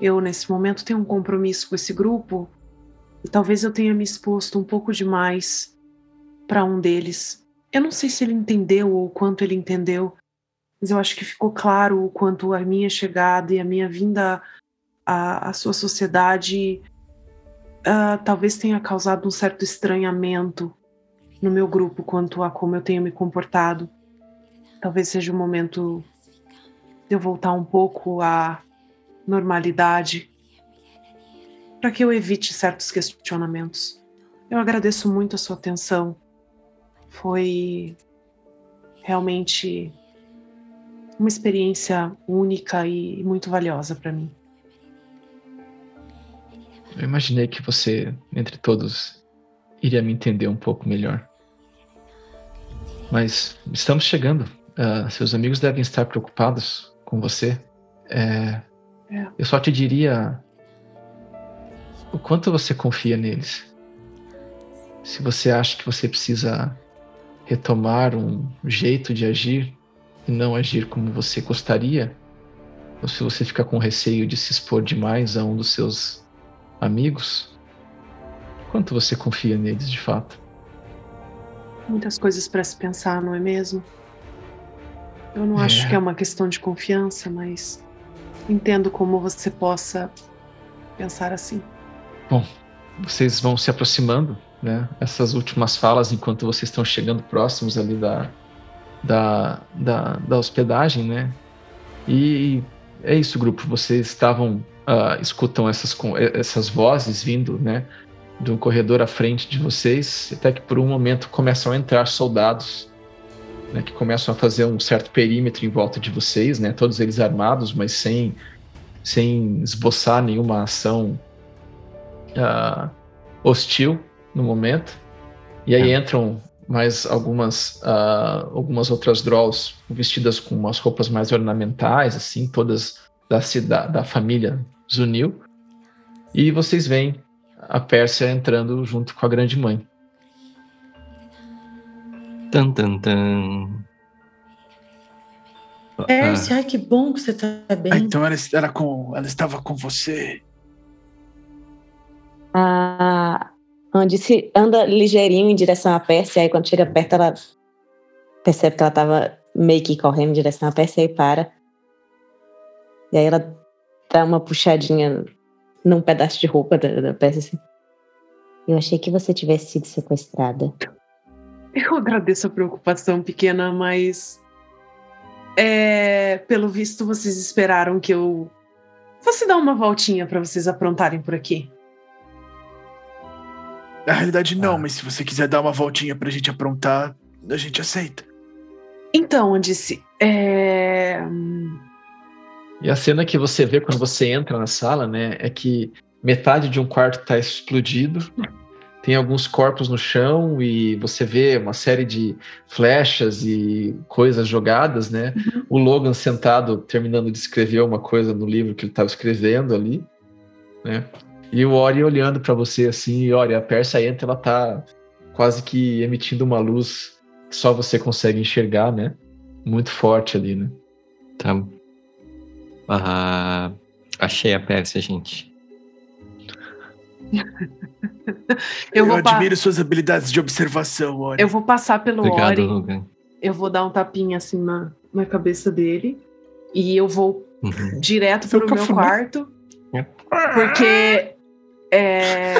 Eu, nesse momento, tenho um compromisso com esse grupo. E talvez eu tenha me exposto um pouco demais para um deles. Eu não sei se ele entendeu ou quanto ele entendeu, mas eu acho que ficou claro o quanto a minha chegada e a minha vinda à, à sua sociedade uh, talvez tenha causado um certo estranhamento no meu grupo quanto a como eu tenho me comportado. Talvez seja o momento de eu voltar um pouco à normalidade para que eu evite certos questionamentos. Eu agradeço muito a sua atenção. Foi realmente uma experiência única e muito valiosa para mim. Eu imaginei que você, entre todos, iria me entender um pouco melhor. Mas estamos chegando. Uh, seus amigos devem estar preocupados com você. É, é. Eu só te diria o quanto você confia neles. Se você acha que você precisa retomar um jeito de agir e não agir como você gostaria, ou se você fica com receio de se expor demais a um dos seus amigos? Quanto você confia neles de fato? Muitas coisas para se pensar, não é mesmo? Eu não é. acho que é uma questão de confiança, mas entendo como você possa pensar assim. Bom, vocês vão se aproximando, né? Essas últimas falas, enquanto vocês estão chegando próximos ali da, da, da, da hospedagem, né? E é isso, grupo. Vocês estavam uh, escutam essas, essas vozes vindo, né, do corredor à frente de vocês, até que por um momento começam a entrar soldados, né, que começam a fazer um certo perímetro em volta de vocês, né, todos eles armados, mas sem, sem esboçar nenhuma ação uh, hostil no momento. E aí é. entram mais algumas uh, algumas outras drolls vestidas com umas roupas mais ornamentais, assim, todas da cidade, da família Zunil. E vocês veem a Pérsia entrando junto com a grande mãe. Tan, tan, tan. Pérsia, ah. ai que bom que você está bem. Ah, então ela, era com, ela estava com você. A Andice anda ligeirinho em direção à Pérsia, aí quando chega perto ela percebe que ela estava meio que correndo em direção à Pérsia e para. E aí ela dá uma puxadinha num pedaço de roupa da, da peça assim. Eu achei que você tivesse sido sequestrada. Eu agradeço a preocupação pequena, mas é, pelo visto vocês esperaram que eu fosse dar uma voltinha para vocês aprontarem por aqui. Na realidade não, ah. mas se você quiser dar uma voltinha pra gente aprontar, a gente aceita. Então, disse, é... E a cena que você vê quando você entra na sala, né, é que metade de um quarto está explodido, tem alguns corpos no chão e você vê uma série de flechas e coisas jogadas, né? Uhum. O Logan sentado terminando de escrever uma coisa no livro que ele estava escrevendo ali, né? E o Ori olhando para você assim, e olha, a Persa entra, ela tá quase que emitindo uma luz que só você consegue enxergar, né? Muito forte ali, né? Tá ah, achei a Pérsia, gente. eu, eu admiro suas habilidades de observação, Ori. Eu vou passar pelo Obrigado, Ori. Logan. Eu vou dar um tapinha assim na, na cabeça dele. E eu vou uhum. direto Seu pro meu quarto. Porque. É...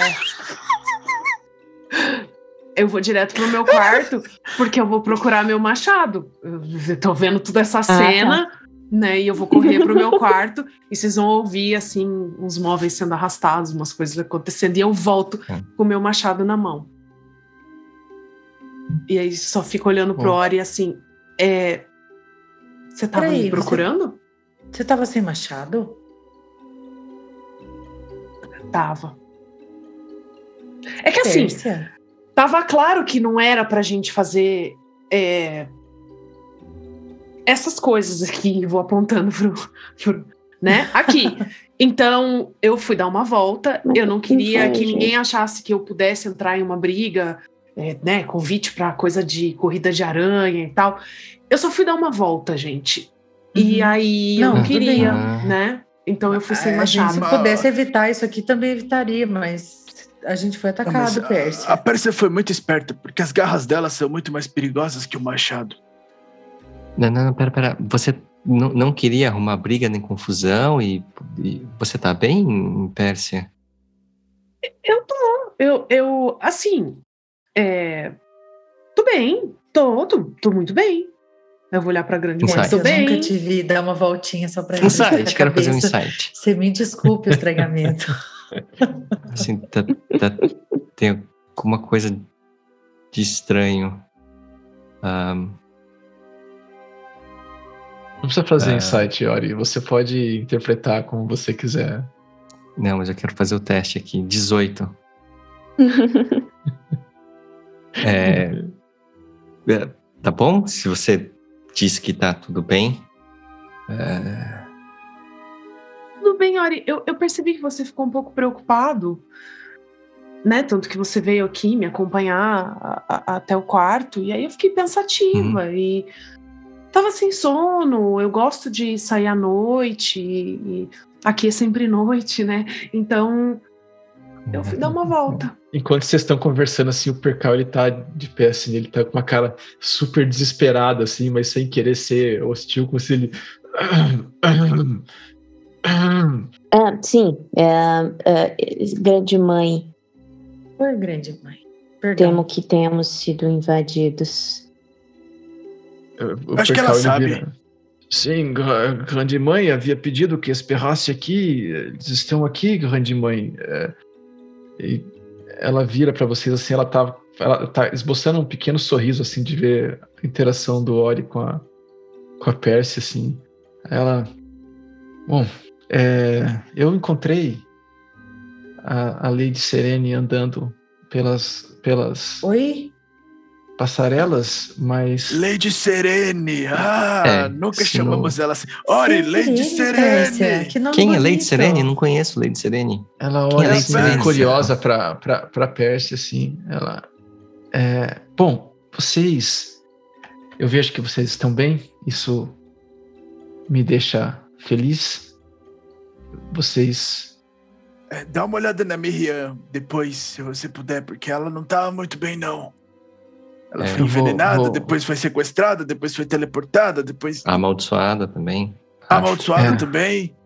eu vou direto pro meu quarto, porque eu vou procurar meu machado. Eu tô vendo toda essa cena. Ah, tá né? E eu vou correr pro meu quarto e vocês vão ouvir assim uns móveis sendo arrastados, umas coisas acontecendo e eu volto é. com o meu machado na mão. E aí só fico olhando pro Ori assim, é você tava Peraí, me procurando? Você, você tava sem machado? Tava. É que assim, tava claro que não era pra gente fazer é, essas coisas aqui, vou apontando pro, pro né? Aqui. Então, eu fui dar uma volta. eu não queria que ninguém achasse que eu pudesse entrar em uma briga, é, né? Convite para coisa de corrida de aranha e tal. Eu só fui dar uma volta, gente. Uhum. E aí não, eu não queria, né? Então eu fui sem machado. se pudesse evitar isso aqui, também evitaria, mas a gente foi atacado, não, Pérsia. A, a Pérsia foi muito esperta, porque as garras dela são muito mais perigosas que o machado. Não, não, pera, pera. Você não, não queria arrumar briga nem confusão e, e você tá bem, Pérsia? Eu tô. Eu, eu assim, é, tô bem. Tô, tô, tô muito bem. Eu vou olhar pra grande insight. Eu bem. nunca te vi dar uma voltinha só pra Insight, quero fazer um insight. Você me desculpe o estragamento. assim, tá, tá, tem alguma coisa de estranho. Um, não precisa fazer é... insight, Ori. Você pode interpretar como você quiser. Não, mas eu quero fazer o teste aqui. 18. é... é... Tá bom? Se você diz que tá tudo bem. É... Tudo bem, Ori. Eu, eu percebi que você ficou um pouco preocupado. Né? Tanto que você veio aqui me acompanhar a, a, até o quarto. E aí eu fiquei pensativa. Uhum. E tava sem sono, eu gosto de sair à noite, e aqui é sempre noite, né? Então eu fui dar uma volta. Enquanto vocês estão conversando assim, o Percal ele tá de pé assim, ele tá com uma cara super desesperada assim, mas sem querer ser hostil, como se ele ah, sim, é, é, grande mãe. Oi, grande mãe. Perdão. Temo que tenhamos sido invadidos. O Acho que ela sabe. Vira. Sim, grande mãe havia pedido que esperrasse aqui. Eles estão aqui, grande mãe. É, e ela vira para vocês assim, ela tá, ela tá esboçando um pequeno sorriso assim de ver a interação do Ori com a com a Pérsia assim. Ela, bom, é, eu encontrei a, a Lady Serene andando pelas pelas. Oi passarelas, mas. Lady Serene! Ah, é, nunca chamamos ela assim. Ori, Lady Serene! Que Quem é Lady Serene? Não conheço Lady Serene. Ela olha é assim, curiosa para para Pérsia, assim. Ela. É, bom, vocês. Eu vejo que vocês estão bem. Isso me deixa feliz. Vocês. É, dá uma olhada na Miriam depois, se você puder, porque ela não tá muito bem, não. Ela é, foi envenenada, vou, vou... depois foi sequestrada, depois foi teleportada, depois. Amaldiçoada também. Amaldiçoada é. também.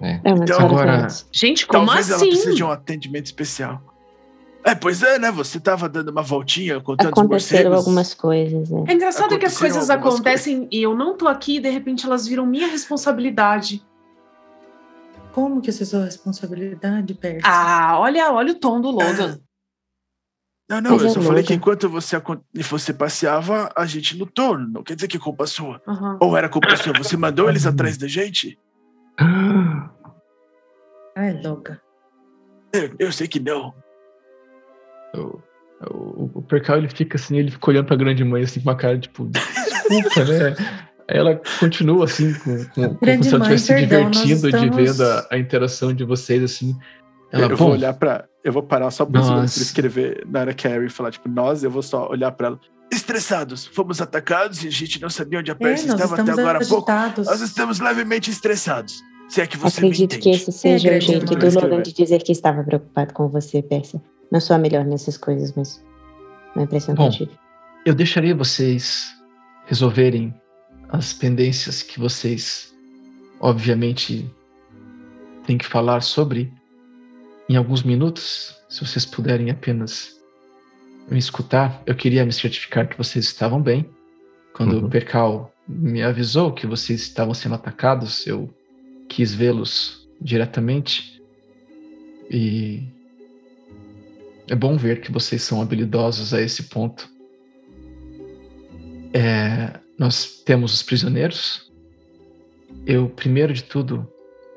É. é então, agora. Gente, como talvez assim? ela precise de um atendimento especial. É, pois é, né? Você tava dando uma voltinha contando Aconteceram os algumas coisas. É, é engraçado que as coisas acontecem coisas. e eu não tô aqui e de repente elas viram minha responsabilidade. Como que isso é sua responsabilidade, Percy? Ah, olha, olha o tom do Logan. Não, não, eu só falei que enquanto você, você passeava, a gente lutou. Não quer dizer que é culpa sua. Uhum. Ou era culpa sua? Você mandou eles atrás da gente? Ai, louca. Eu, eu sei que não. O, o, o Percal, ele fica assim, ele fica olhando pra grande mãe, assim, com uma cara, tipo, desculpa, né? Aí ela continua, assim, com, com, como se ela estivesse se divertindo estamos... de ver a, a interação de vocês, assim. Ela, eu vou olhar para, eu vou parar só por para escrever na era Carrie e falar tipo nós, eu vou só olhar para ela. Estressados, fomos atacados e a gente não sabia onde a é, Percy é, estava até agora há pouco. Nós estamos levemente estressados. Se é que você Acredito que esse seja É, o jeito do Logan de dizer que estava preocupado com você, Percy. Não sou a melhor nessas coisas, mas uma impressão que Bom. Eu deixaria vocês resolverem as pendências que vocês, obviamente, têm que falar sobre em alguns minutos. Se vocês puderem apenas me escutar, eu queria me certificar que vocês estavam bem. Quando Uhum. o Percal me avisou que vocês estavam sendo atacados, eu quis vê-los diretamente. E é bom ver que vocês são habilidosos a esse ponto. É, nós temos os prisioneiros. Eu, primeiro de tudo,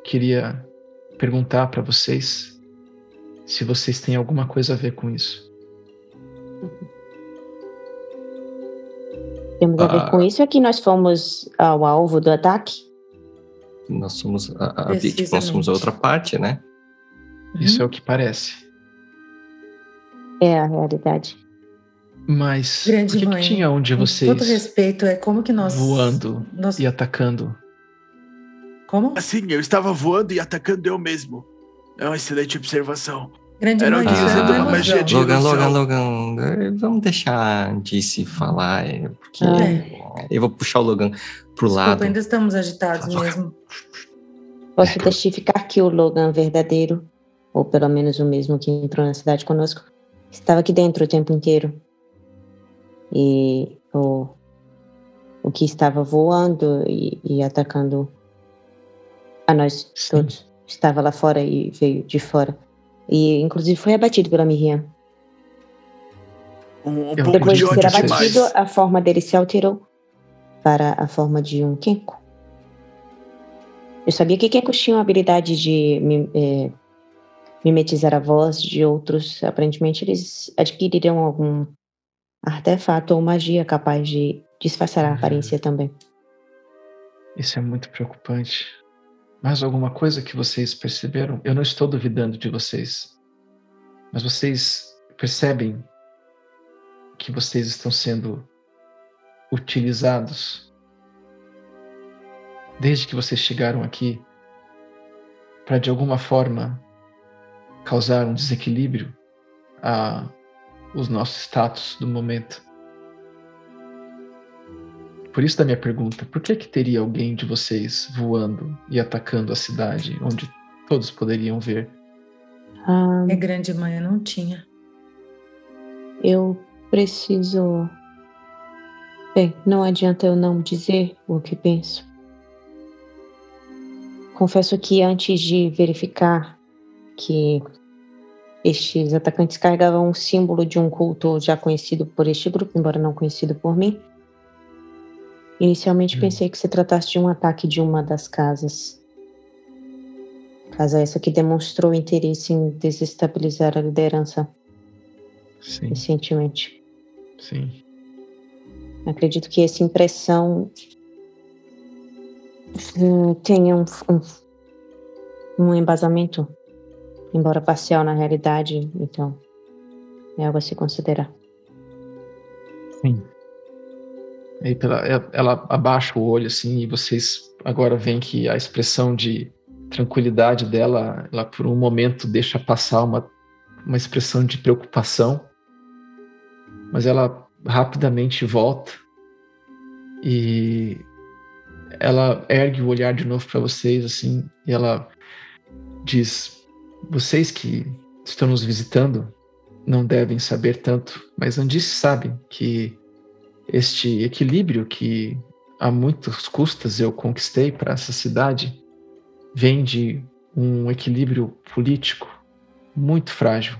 queria perguntar para vocês se vocês têm alguma coisa a ver com isso. Temos a ver Ah. com isso é que nós fomos ao alvo do ataque. Nós somos a, a vítima, nós somos a outra parte, né? Isso é o que parece. É a realidade. Mas Grande por que, que mãe, tinha um de Com vocês todo respeito, é como que nós. voando nós e atacando? Como? Assim, eu estava voando e atacando eu mesmo. É uma excelente observação. Grande Era é uma uma magia de- Logan. Logan, Logan, vamos deixar de se falar, eh, porque Ah. É. eu vou puxar o Logan pro Desculpa, lado. ainda estamos agitados Logan. mesmo. Posso É. testificar que o Logan verdadeiro, ou pelo menos o mesmo que entrou na cidade conosco, estava aqui dentro o tempo inteiro. E o, o que estava voando e, e atacando a nós Sim. todos estava lá fora e veio de fora. E inclusive foi abatido pela Miriam. Um, um Depois de de ser abatido, demais. a forma dele se alterou para a forma de um Kenko. Eu sabia que Kenkos tinham a habilidade de eh, mimetizar a voz de outros. Aparentemente, eles adquiriram algum artefato ou magia capaz de disfarçar a Uhum. aparência também. Isso é muito preocupante. Mais alguma coisa que vocês perceberam? Eu não estou duvidando de vocês. Mas vocês percebem que vocês estão sendo utilizados desde que vocês chegaram aqui para de alguma forma causar um desequilíbrio a os nossos status do momento. Por isso da minha pergunta, por que que teria alguém de vocês voando e atacando a cidade onde todos poderiam ver? Ah, É grande mãe, eu não tinha. eu preciso. Bem, não adianta eu não dizer o que penso. Confesso que antes de verificar que estes atacantes carregavam um símbolo de um culto já conhecido por este grupo, embora não conhecido por mim, inicialmente Hum. pensei que se tratasse de um ataque de uma das casas. Casa essa que demonstrou interesse em desestabilizar a liderança Sim, recentemente. sim. Acredito que essa impressão eh, tenha um, um, um embasamento, embora parcial na realidade, então é algo a se considerar. Sim. Aí pela, é- ela abaixa o olho assim e vocês agora veem que a expressão de tranquilidade dela, ela por um momento deixa passar uma, uma expressão de preocupação, mas ela rapidamente volta e ela ergue o olhar de novo para vocês assim e ela diz: vocês que estão nos visitando não devem saber tanto, mas Andice sabe que este equilíbrio que a muitas custas eu conquistei para essa cidade vem de um equilíbrio político muito frágil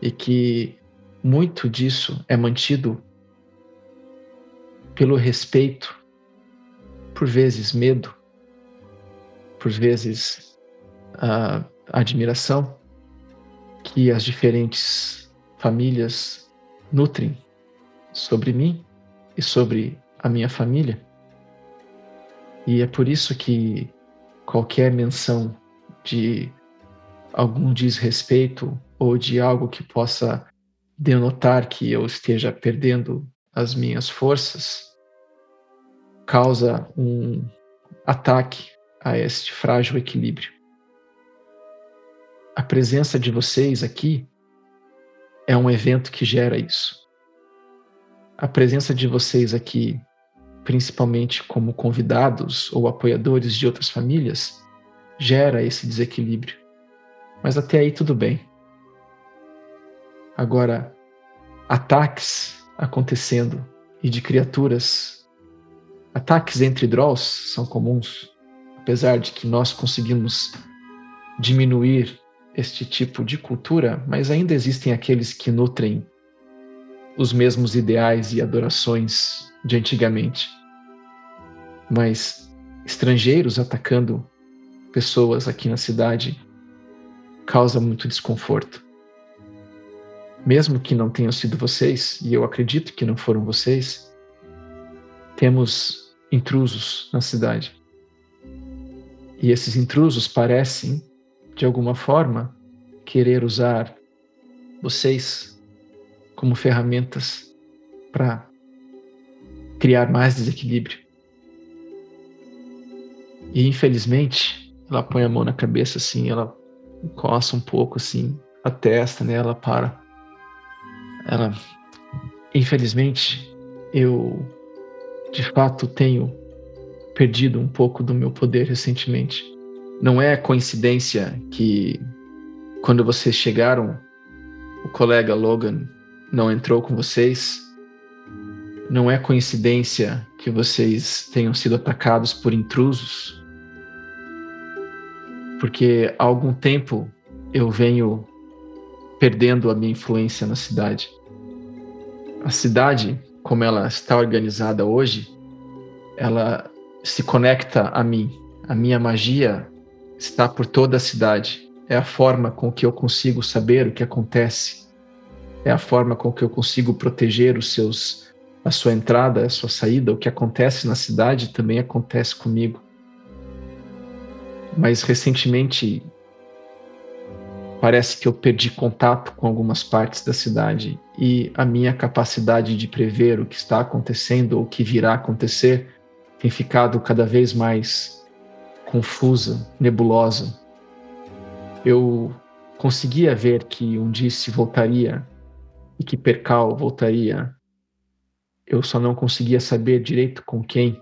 e que muito disso é mantido pelo respeito, por vezes medo, por vezes a admiração que as diferentes famílias nutrem sobre mim e sobre a minha família. E é por isso que qualquer menção de algum desrespeito ou de algo que possa denotar que eu esteja perdendo as minhas forças causa um ataque a este frágil equilíbrio. A presença de vocês aqui é um evento que gera isso. A presença de vocês aqui, principalmente como convidados ou apoiadores de outras famílias, gera esse desequilíbrio. Mas até aí tudo bem. Agora, ataques acontecendo e de criaturas, ataques entre Drolls são comuns, apesar de que nós conseguimos diminuir este tipo de cultura, mas ainda existem aqueles que nutrem os mesmos ideais e adorações de antigamente. Mas estrangeiros atacando pessoas aqui na cidade causa muito desconforto. Mesmo que não tenham sido vocês, e eu acredito que não foram vocês, temos intrusos na cidade. E esses intrusos parecem de alguma forma, querer usar vocês como ferramentas para criar mais desequilíbrio. E infelizmente, ela põe a mão na cabeça assim, ela coça um pouco assim a testa, né? Ela para. Ela, infelizmente, eu de fato tenho perdido um pouco do meu poder recentemente. Não é coincidência que quando vocês chegaram, o colega Logan não entrou com vocês. Não é coincidência que vocês tenham sido atacados por intrusos. Porque há algum tempo eu venho perdendo a minha influência na cidade. A cidade, como ela está organizada hoje, ela se conecta a mim. A minha magia está por toda a cidade. É a forma com que eu consigo saber o que acontece. É a forma com que eu consigo proteger os seus a sua entrada, a sua saída, o que acontece na cidade também acontece comigo. Mas recentemente parece que eu perdi contato com algumas partes da cidade e a minha capacidade de prever o que está acontecendo ou o que virá acontecer tem ficado cada vez mais confusa, nebulosa. Eu conseguia ver que um disse voltaria e que Percal voltaria. Eu só não conseguia saber direito com quem.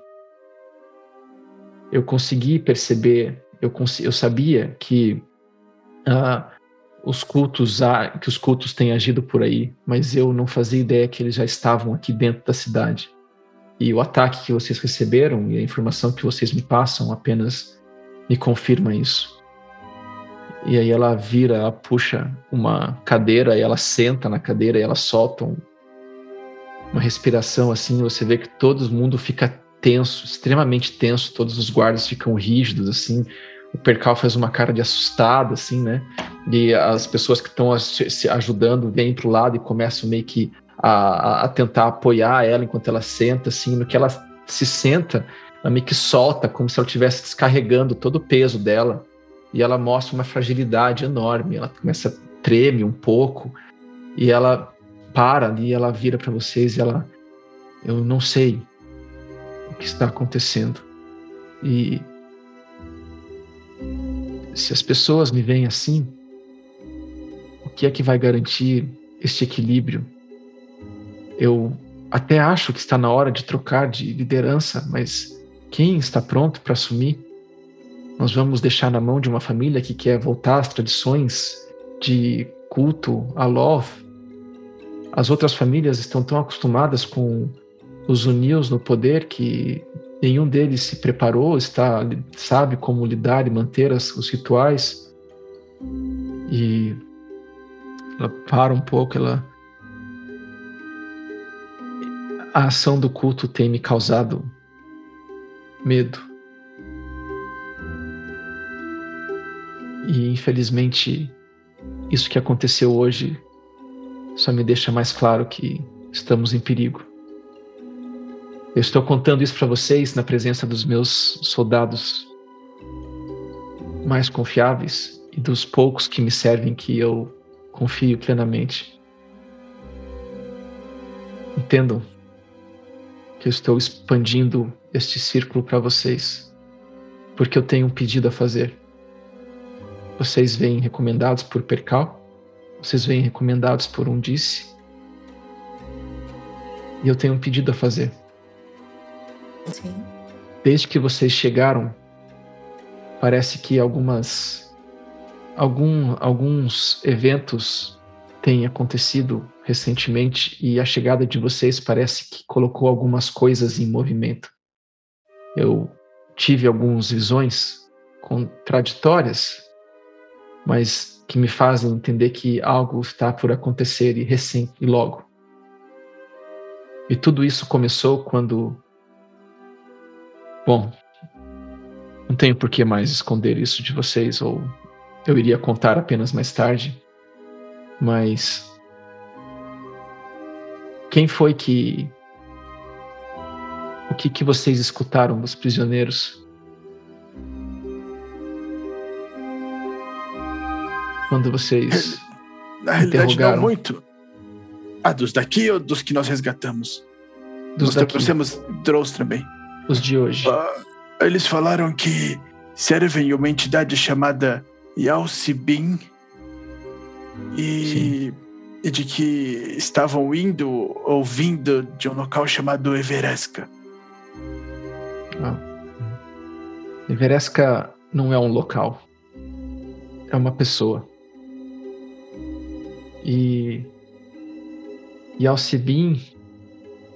Eu consegui perceber, eu, cons eu sabia que uh, os cultos que os cultos têm agido por aí, mas eu não fazia ideia que eles já estavam aqui dentro da cidade. E o ataque que vocês receberam e a informação que vocês me passam apenas me confirma isso. E aí ela vira, ela puxa uma cadeira e ela senta na cadeira e ela solta um, uma respiração assim, você vê que todo mundo fica tenso, extremamente tenso, todos os guardas ficam rígidos assim. O Percal faz uma cara de assustado assim, né? E as pessoas que estão se ajudando vêm pro lado e começam meio que a, a tentar apoiar ela enquanto ela senta assim, no que ela se senta, ela meio que solta, como se ela estivesse descarregando todo o peso dela. E ela mostra uma fragilidade enorme. Ela começa a treme um pouco. E ela para ali, ela vira para vocês e ela. Eu não sei o que está acontecendo. E. Se as pessoas me veem assim, o que é que vai garantir este equilíbrio? Eu até acho que está na hora de trocar de liderança, mas quem está pronto para assumir? Nós vamos deixar na mão de uma família que quer voltar às tradições de culto a Love. As outras famílias estão tão acostumadas com os Unils no poder que nenhum deles se preparou, está sabe como lidar e manter as, os rituais. E ela para um pouco, ela a ação do culto tem me causado medo. E infelizmente, isso que aconteceu hoje só me deixa mais claro que estamos em perigo. Eu estou contando isso para vocês na presença dos meus soldados mais confiáveis e dos poucos que me servem que eu confio plenamente. Entendam que eu estou expandindo este círculo para vocês, porque eu tenho um pedido a fazer. Vocês vêm recomendados por Percal, vocês vêm recomendados por um disse, e eu tenho um pedido a fazer. Sim. Desde que vocês chegaram, parece que algumas algum, alguns eventos têm acontecido recentemente e a chegada de vocês parece que colocou algumas coisas em movimento. Eu tive algumas visões contraditórias, mas que me fazem entender que algo está por acontecer e recém e logo. E tudo isso começou quando Bom, não tenho por que mais esconder isso de vocês, ou eu iria contar apenas mais tarde. Mas. Quem foi que. O que, que vocês escutaram dos prisioneiros? Quando vocês. Na realidade, não muito. Ah, dos daqui ou dos que nós resgatamos? Dos nós daqui. trouxemos Drows também. Os de hoje. Ah, eles falaram que servem uma entidade chamada Yalcibin e, e de que estavam indo ou vindo de um local chamado Everesca. Ah. Everesca não é um local. É uma pessoa. E. E Alcibin.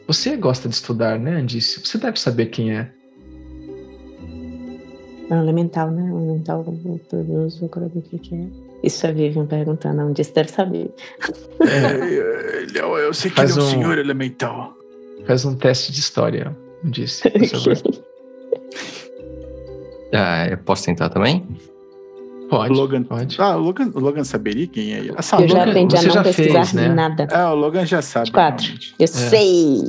Você gosta de estudar, né, Andice? Você deve saber quem é. É um elemental, né? Um elemental poderoso, o que é. Isso a Vivian perguntando, onde você deve saber. É, ele é- eu sei que Faz ele é um um- senhor elemental. Faz um teste de história, Andice, por favor. Ah, eu posso tentar também? Pode. Logan, Pode. Ah, o Logan, o Logan saberia quem é ele. Ah, Eu já Logan, aprendi a não pesquisar fez, né? nada. É, o Logan já sabe. Quatro. realmente. Eu sei.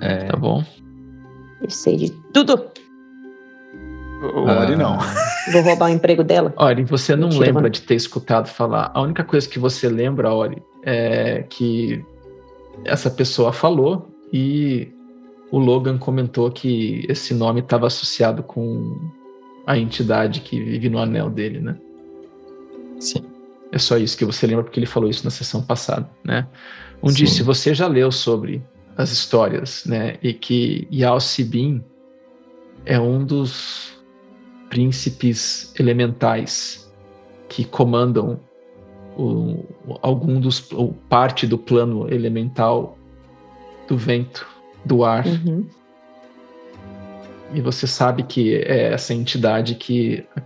É, Tá bom. Eu sei de tudo. O Ori não. Vou roubar o emprego dela. Ori, você não Mentira, lembra mano. de ter escutado falar. A única coisa que você lembra, Ori, é que essa pessoa falou e o Logan comentou que esse nome estava associado com a entidade que vive no anel dele, né? sim. É só isso que você lembra porque ele falou isso na sessão passada, né? Um Sim. disse, você já leu sobre as histórias, né? E que Yao Sibin é um dos príncipes elementais que comandam o, algum dos ou parte do plano elemental do vento, do ar. Uhum. E você sabe que é essa entidade que a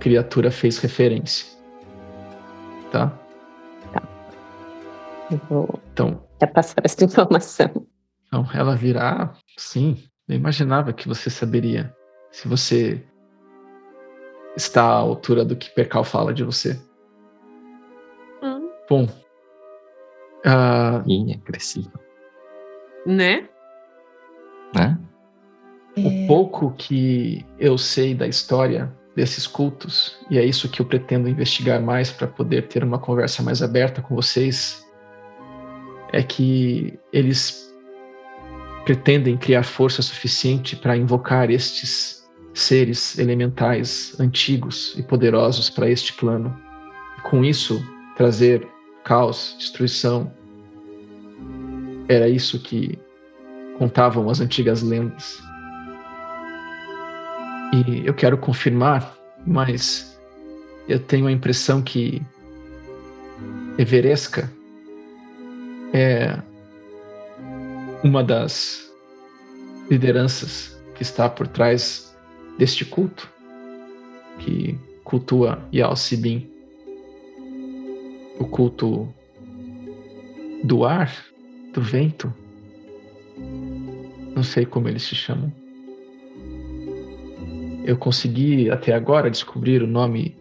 criatura fez referência. Tá? Eu vou Então, repassar essa informação. Então, ela virá, ah, sim, eu imaginava que você saberia. Se você está à altura do que Percal fala de você. Hum. Bom, ah, Ih, agressivo. Né? Né? O pouco que eu sei da história desses cultos, e é isso que eu pretendo investigar mais para poder ter uma conversa mais aberta com vocês, é que eles pretendem criar força suficiente para invocar estes seres elementais antigos e poderosos para este plano. E com isso, trazer caos, destruição. Era isso que contavam as antigas lendas. E eu quero confirmar, mas eu tenho a impressão que Everesca é uma das lideranças que está por trás deste culto, que cultua Yao. O culto do ar, do vento. Não sei como eles se chamam. Eu consegui até agora descobrir o nome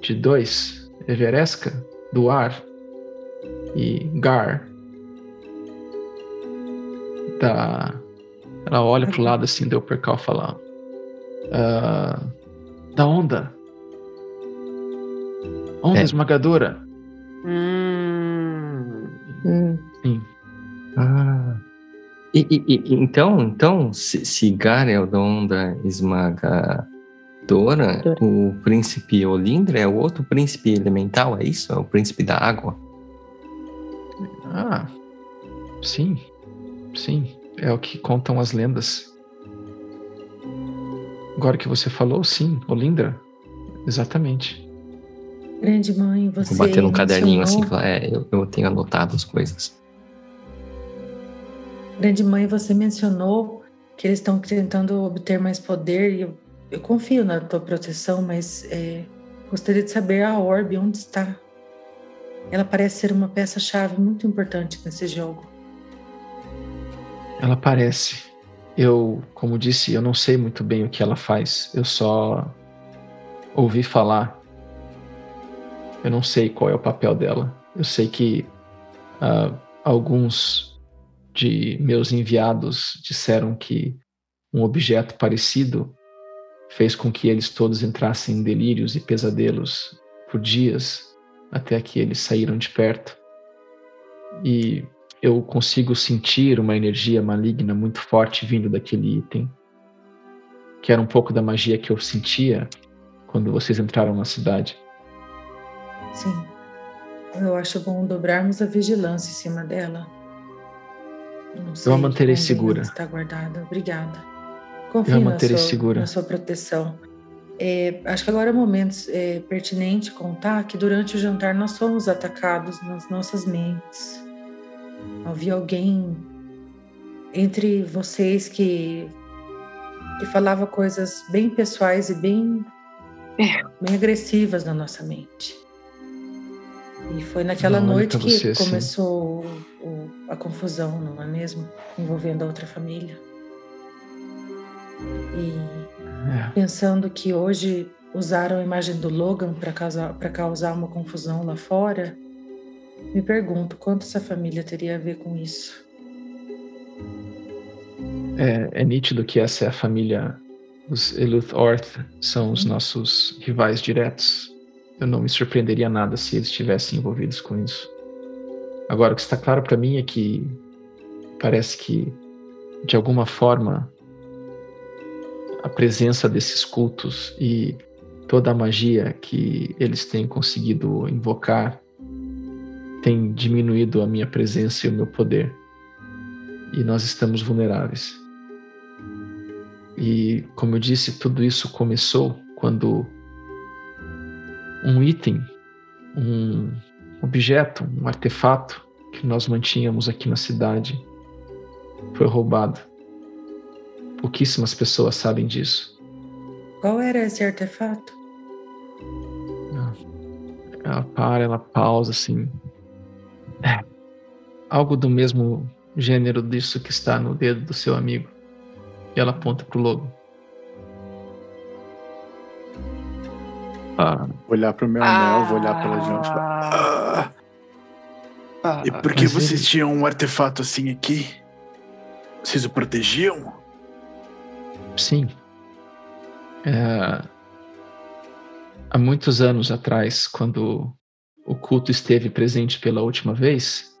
de dois, Everesca, do ar, e Gar, da. Ela olha pro lado assim, deu percal falar. "Ah, da onda. Onda É. esmagadora. Hum. Hum, Sim. Ah, E, e, e, então, então, se, é o dom da esmagadora, o príncipe Olindra é o outro príncipe elemental, é isso? É o príncipe da água? Ah, sim, sim, é o que contam as lendas. Agora que você falou, sim, Olindra, exatamente. Grande mãe, você. Vou bater num caderninho assim, falar, é, eu, eu tenho anotado as coisas. Grande mãe, você mencionou que eles estão tentando obter mais poder e eu, eu confio na tua proteção, mas é, gostaria de saber a Orbe onde está. Ela parece ser uma peça-chave muito importante nesse jogo. Ela parece. Eu, como disse, eu não sei muito bem o que ela faz. Eu só ouvi falar. Eu não sei qual é o papel dela. Eu sei que uh, alguns de meus enviados disseram que um objeto parecido fez com que eles todos entrassem em delírios e pesadelos por dias até que eles saíram de perto. E eu consigo sentir uma energia maligna muito forte vindo daquele item, que era um pouco da magia que eu sentia quando vocês entraram na cidade. Sim. Eu acho bom dobrarmos a vigilância em cima dela. Eu a manterei segura. Está guardada. Obrigada. Confio eu a manterei na sua, segura. na sua proteção. É, acho que agora é o momento é, pertinente contar que durante o jantar nós fomos atacados nas nossas mentes. Havia alguém entre vocês que, que falava coisas bem pessoais e bem, bem agressivas na nossa mente. E foi naquela não, noite que você, começou o, a confusão, não é mesmo? Envolvendo a outra família. E é. pensando que hoje usaram a imagem do Logan para causar, causar uma confusão lá fora, me pergunto quanto essa família teria a ver com isso. É, é nítido que essa é a família. Os Eluth Orth são os nossos rivais diretos eu não me surpreenderia nada se eles estivessem envolvidos com isso. Agora, o que está claro para mim é que parece que, de alguma forma, a presença desses cultos e toda a magia que eles têm conseguido invocar tem diminuído a minha presença e o meu poder. E nós estamos vulneráveis. E, como eu disse, tudo isso começou quando um item, um objeto, um artefato que nós mantínhamos aqui na cidade foi roubado. Pouquíssimas pessoas sabem disso. Qual era esse artefato? Ela para, ela pausa assim. É, algo do mesmo gênero disso que está no dedo do seu amigo. E ela aponta pro lobo. Ah. Vou olhar pro meu anel, ah. vou olhar pela gente. Ah. Ah. E por que vocês ele... tinham um artefato assim aqui? Vocês o protegiam? Sim. É... Há muitos anos atrás, quando o culto esteve presente pela última vez,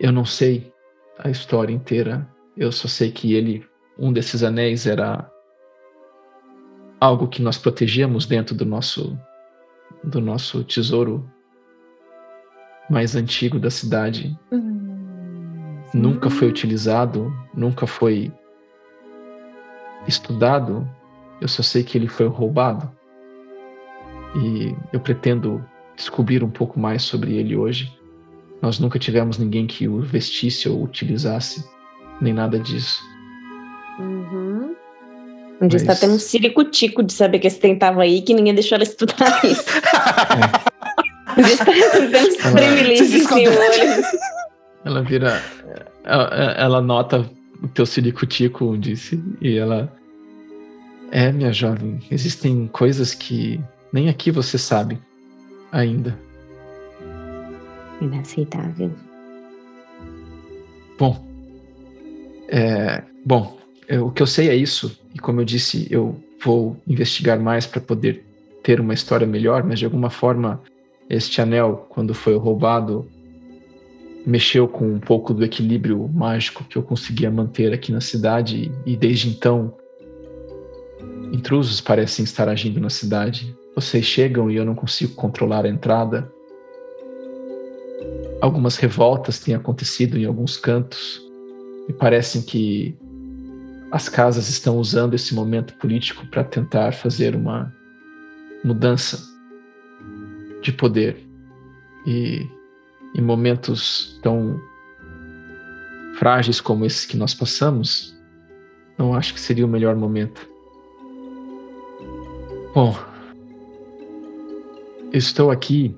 eu não sei a história inteira. Eu só sei que ele, um desses anéis, era algo que nós protegíamos dentro do nosso do nosso tesouro mais antigo da cidade. Hum. Nunca foi utilizado, nunca foi estudado. Eu só sei que ele foi roubado. E eu pretendo descobrir um pouco mais sobre ele hoje. Nós nunca tivemos ninguém que o vestisse ou utilizasse, nem nada disso. Uhum. Um dia Mas... está tendo um ciricutico de saber que esse trem tava aí que ninguém deixou ela estudar isso. Um uns privilégios em olho. Ela vira. Ela, ela nota o teu ciricutico, disse, e ela. É, minha jovem, existem coisas que nem aqui você sabe ainda. Inaceitável. Bom, é, bom, eu, o que eu sei é isso, e como eu disse, eu vou investigar mais para poder ter uma história melhor, mas de alguma forma este anel, quando foi roubado, mexeu com um pouco do equilíbrio mágico que eu conseguia manter aqui na cidade e desde então intrusos parecem estar agindo na cidade. Vocês chegam e eu não consigo controlar a entrada. Algumas revoltas têm acontecido em alguns cantos e parecem que as casas estão usando esse momento político para tentar fazer uma mudança de poder. E em momentos tão frágeis como esses que nós passamos, não acho que seria o melhor momento. Bom, estou aqui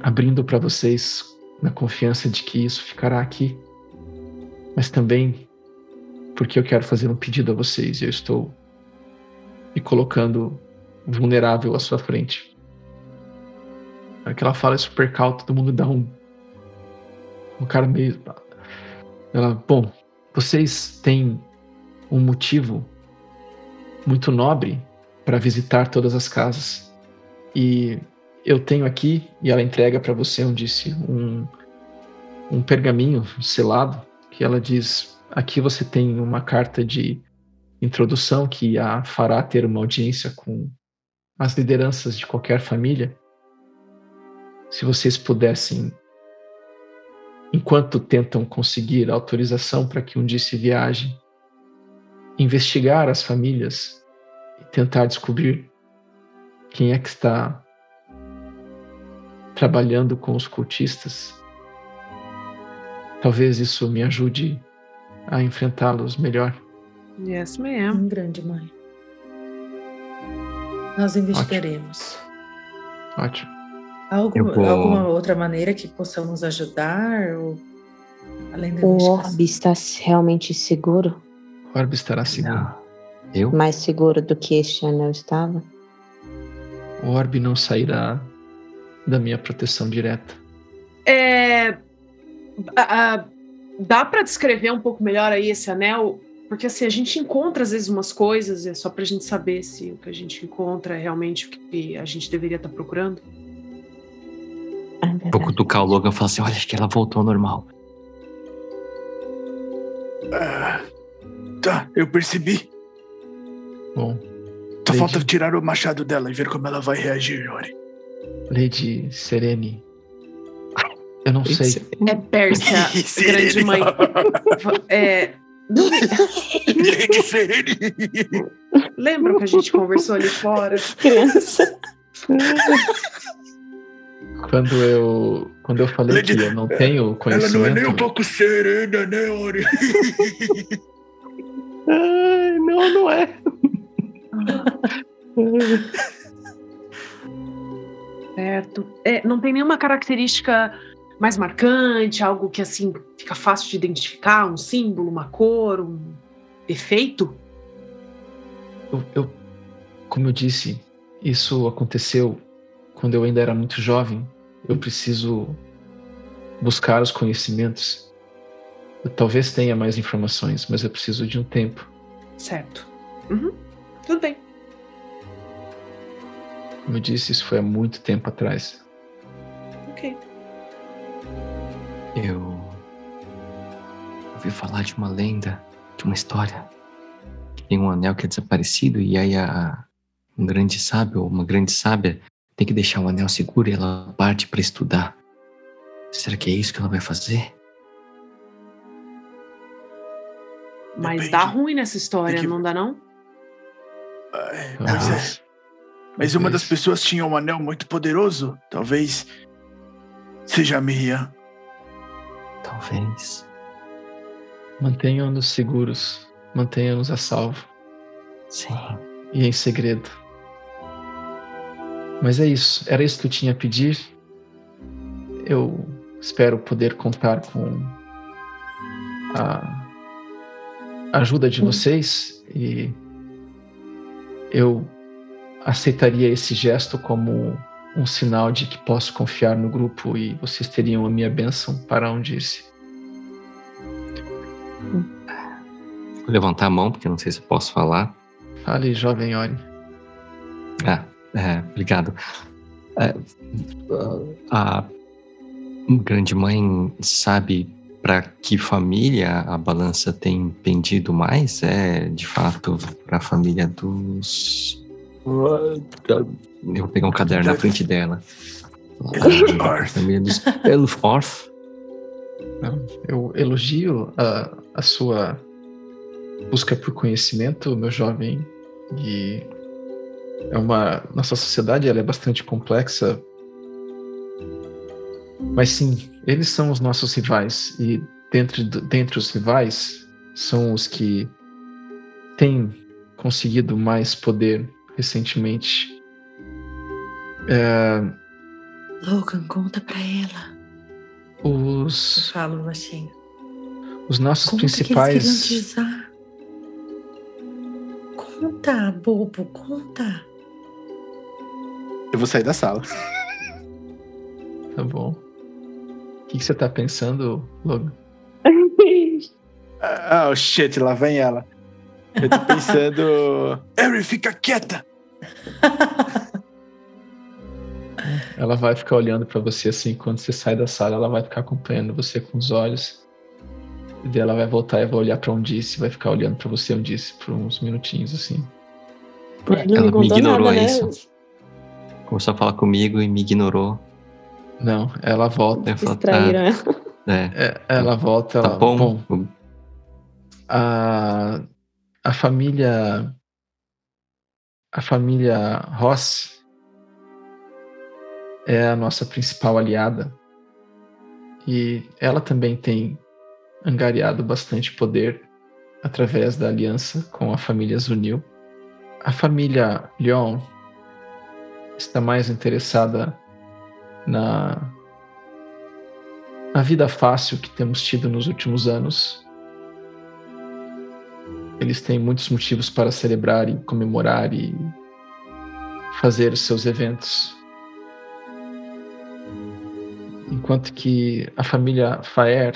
abrindo para vocês na confiança de que isso ficará aqui, mas também porque eu quero fazer um pedido a vocês eu estou me colocando vulnerável à sua frente. Na hora que ela fala é super calmo, todo mundo dá um. Um cara meio. Ela, bom, vocês têm um motivo muito nobre para visitar todas as casas. E eu tenho aqui, e ela entrega para você, um disse, um, um pergaminho selado, que ela diz: aqui você tem uma carta de introdução que a fará ter uma audiência com as lideranças de qualquer família se vocês pudessem, enquanto tentam conseguir autorização para que um dia se viaje, investigar as famílias e tentar descobrir quem é que está trabalhando com os cultistas. Talvez isso me ajude a enfrentá-los melhor. Yes, ma'am. Um grande mãe. Nós investigaremos. Ótimo. Ótimo. Alguma, vou... alguma outra maneira que possamos ajudar? Ou, além da O orbe está realmente seguro? O orbe estará seguro. Não. Eu? Mais seguro do que este anel estava? O orbe não sairá da minha proteção direta. É, a- a- dá para descrever um pouco melhor aí esse anel? Porque assim, a gente encontra às vezes umas coisas, é só pra gente saber se o que a gente encontra é realmente o que a gente deveria estar procurando. Ah, Vou verdade. cutucar o Logan e falar assim: olha, acho que ela voltou ao normal. Ah, tá, eu percebi. Bom, Só Lady. falta tirar o machado dela e ver como ela vai reagir, Ori. Lady Serene, eu não sei. É Pérsia, Serene. grande mãe. É, Lady Serene. lembra que a gente conversou ali fora? Criança. Quando eu, quando eu falei Lady- que eu não tenho Ela conhecimento, não é nem um pouco serena, né, Ori? Ai, não, não é. Certo. É, não tem nenhuma característica mais marcante, algo que assim fica fácil de identificar, um símbolo, uma cor, um efeito? eu, eu- como eu disse, isso aconteceu quando eu ainda era muito jovem. Eu preciso buscar os conhecimentos. Eu talvez tenha mais informações, mas eu preciso de um tempo. Certo. Uhum. Tudo bem. Como eu disse, isso foi há muito tempo atrás. Ok. Eu ouvi falar de uma lenda, de uma história. Tem um anel que é desaparecido e aí a, um grande sábio ou uma grande sábia tem que deixar o anel seguro e ela parte para estudar. Será que é isso que ela vai fazer? Mas Depende. dá ruim nessa história, que- não dá não? Ai, Pois é. Talvez. Mas uma das pessoas tinha um anel muito poderoso. Talvez seja a Miriam. Talvez. Mantenham-nos seguros, mantenham-nos a salvo Sim. e em segredo. Mas é isso, era isso que eu tinha a pedir. Eu espero poder contar com a ajuda de vocês e eu aceitaria esse gesto como um sinal de que posso confiar no grupo e vocês teriam a minha bênção para onde disse. Vou levantar a mão, porque não sei se posso falar. Fale, jovem Ori. Ah, é, obrigado. É, a Grande mãe sabe para que família a balança tem pendido mais? É de fato para a família dos. Eu vou pegar um caderno na frente dela. A família dos Elforth. Eu elogio a, a sua busca por conhecimento, meu jovem, e é uma nossa sociedade ela é bastante complexa. Mas sim eles são os nossos rivais. E dentre dentre os rivais são os que têm conseguido mais poder recentemente. É... Logan conta para ela. os eu falo baixinho os nossos conta principais conta bobo conta eu vou sair da sala. Tá bom. O que, que você tá pensando, Logan? Ah, oh shit, lá vem ela. Eu tô pensando. Harry, fica quieta! Ela vai ficar olhando para você assim, quando você sai da sala, ela vai ficar acompanhando você com os olhos. E daí ela vai voltar e vai olhar para onde disse, vai ficar olhando para você onde disse por uns minutinhos assim. ela me ignorou nada, né? isso começou a falar comigo e me ignorou. Não, ela volta. Distraíram ela. É. é. Ela volta. Tá bom. bom. A, a família. A família Ross é a nossa principal aliada. E ela também tem angariado bastante poder através da aliança com a família Zunil. A família Lyon está mais interessada na, na vida fácil que temos tido nos últimos anos. Eles têm muitos motivos para celebrar e comemorar e fazer seus eventos. Enquanto que a família Faer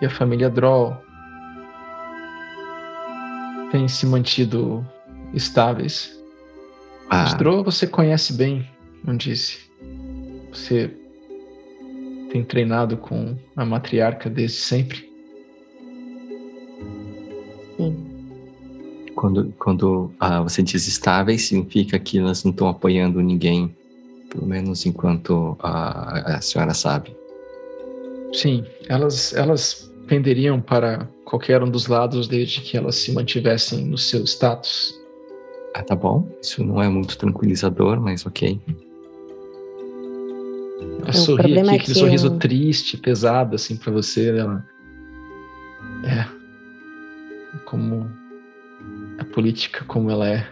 e a família Droll têm se mantido estáveis ah. Stroh você conhece bem, não disse. Você tem treinado com a matriarca desde sempre? Sim. Quando, quando ah, você diz estáveis, significa que elas não estão apoiando ninguém, pelo menos enquanto a, a senhora sabe. Sim, elas, elas penderiam para qualquer um dos lados desde que elas se mantivessem no seu status ah, tá bom. Isso não é muito tranquilizador, mas ok. Ela sorri aqui, é aquele sorriso eu... triste, pesado, assim, para você. Ela... É. Como a política, como ela é.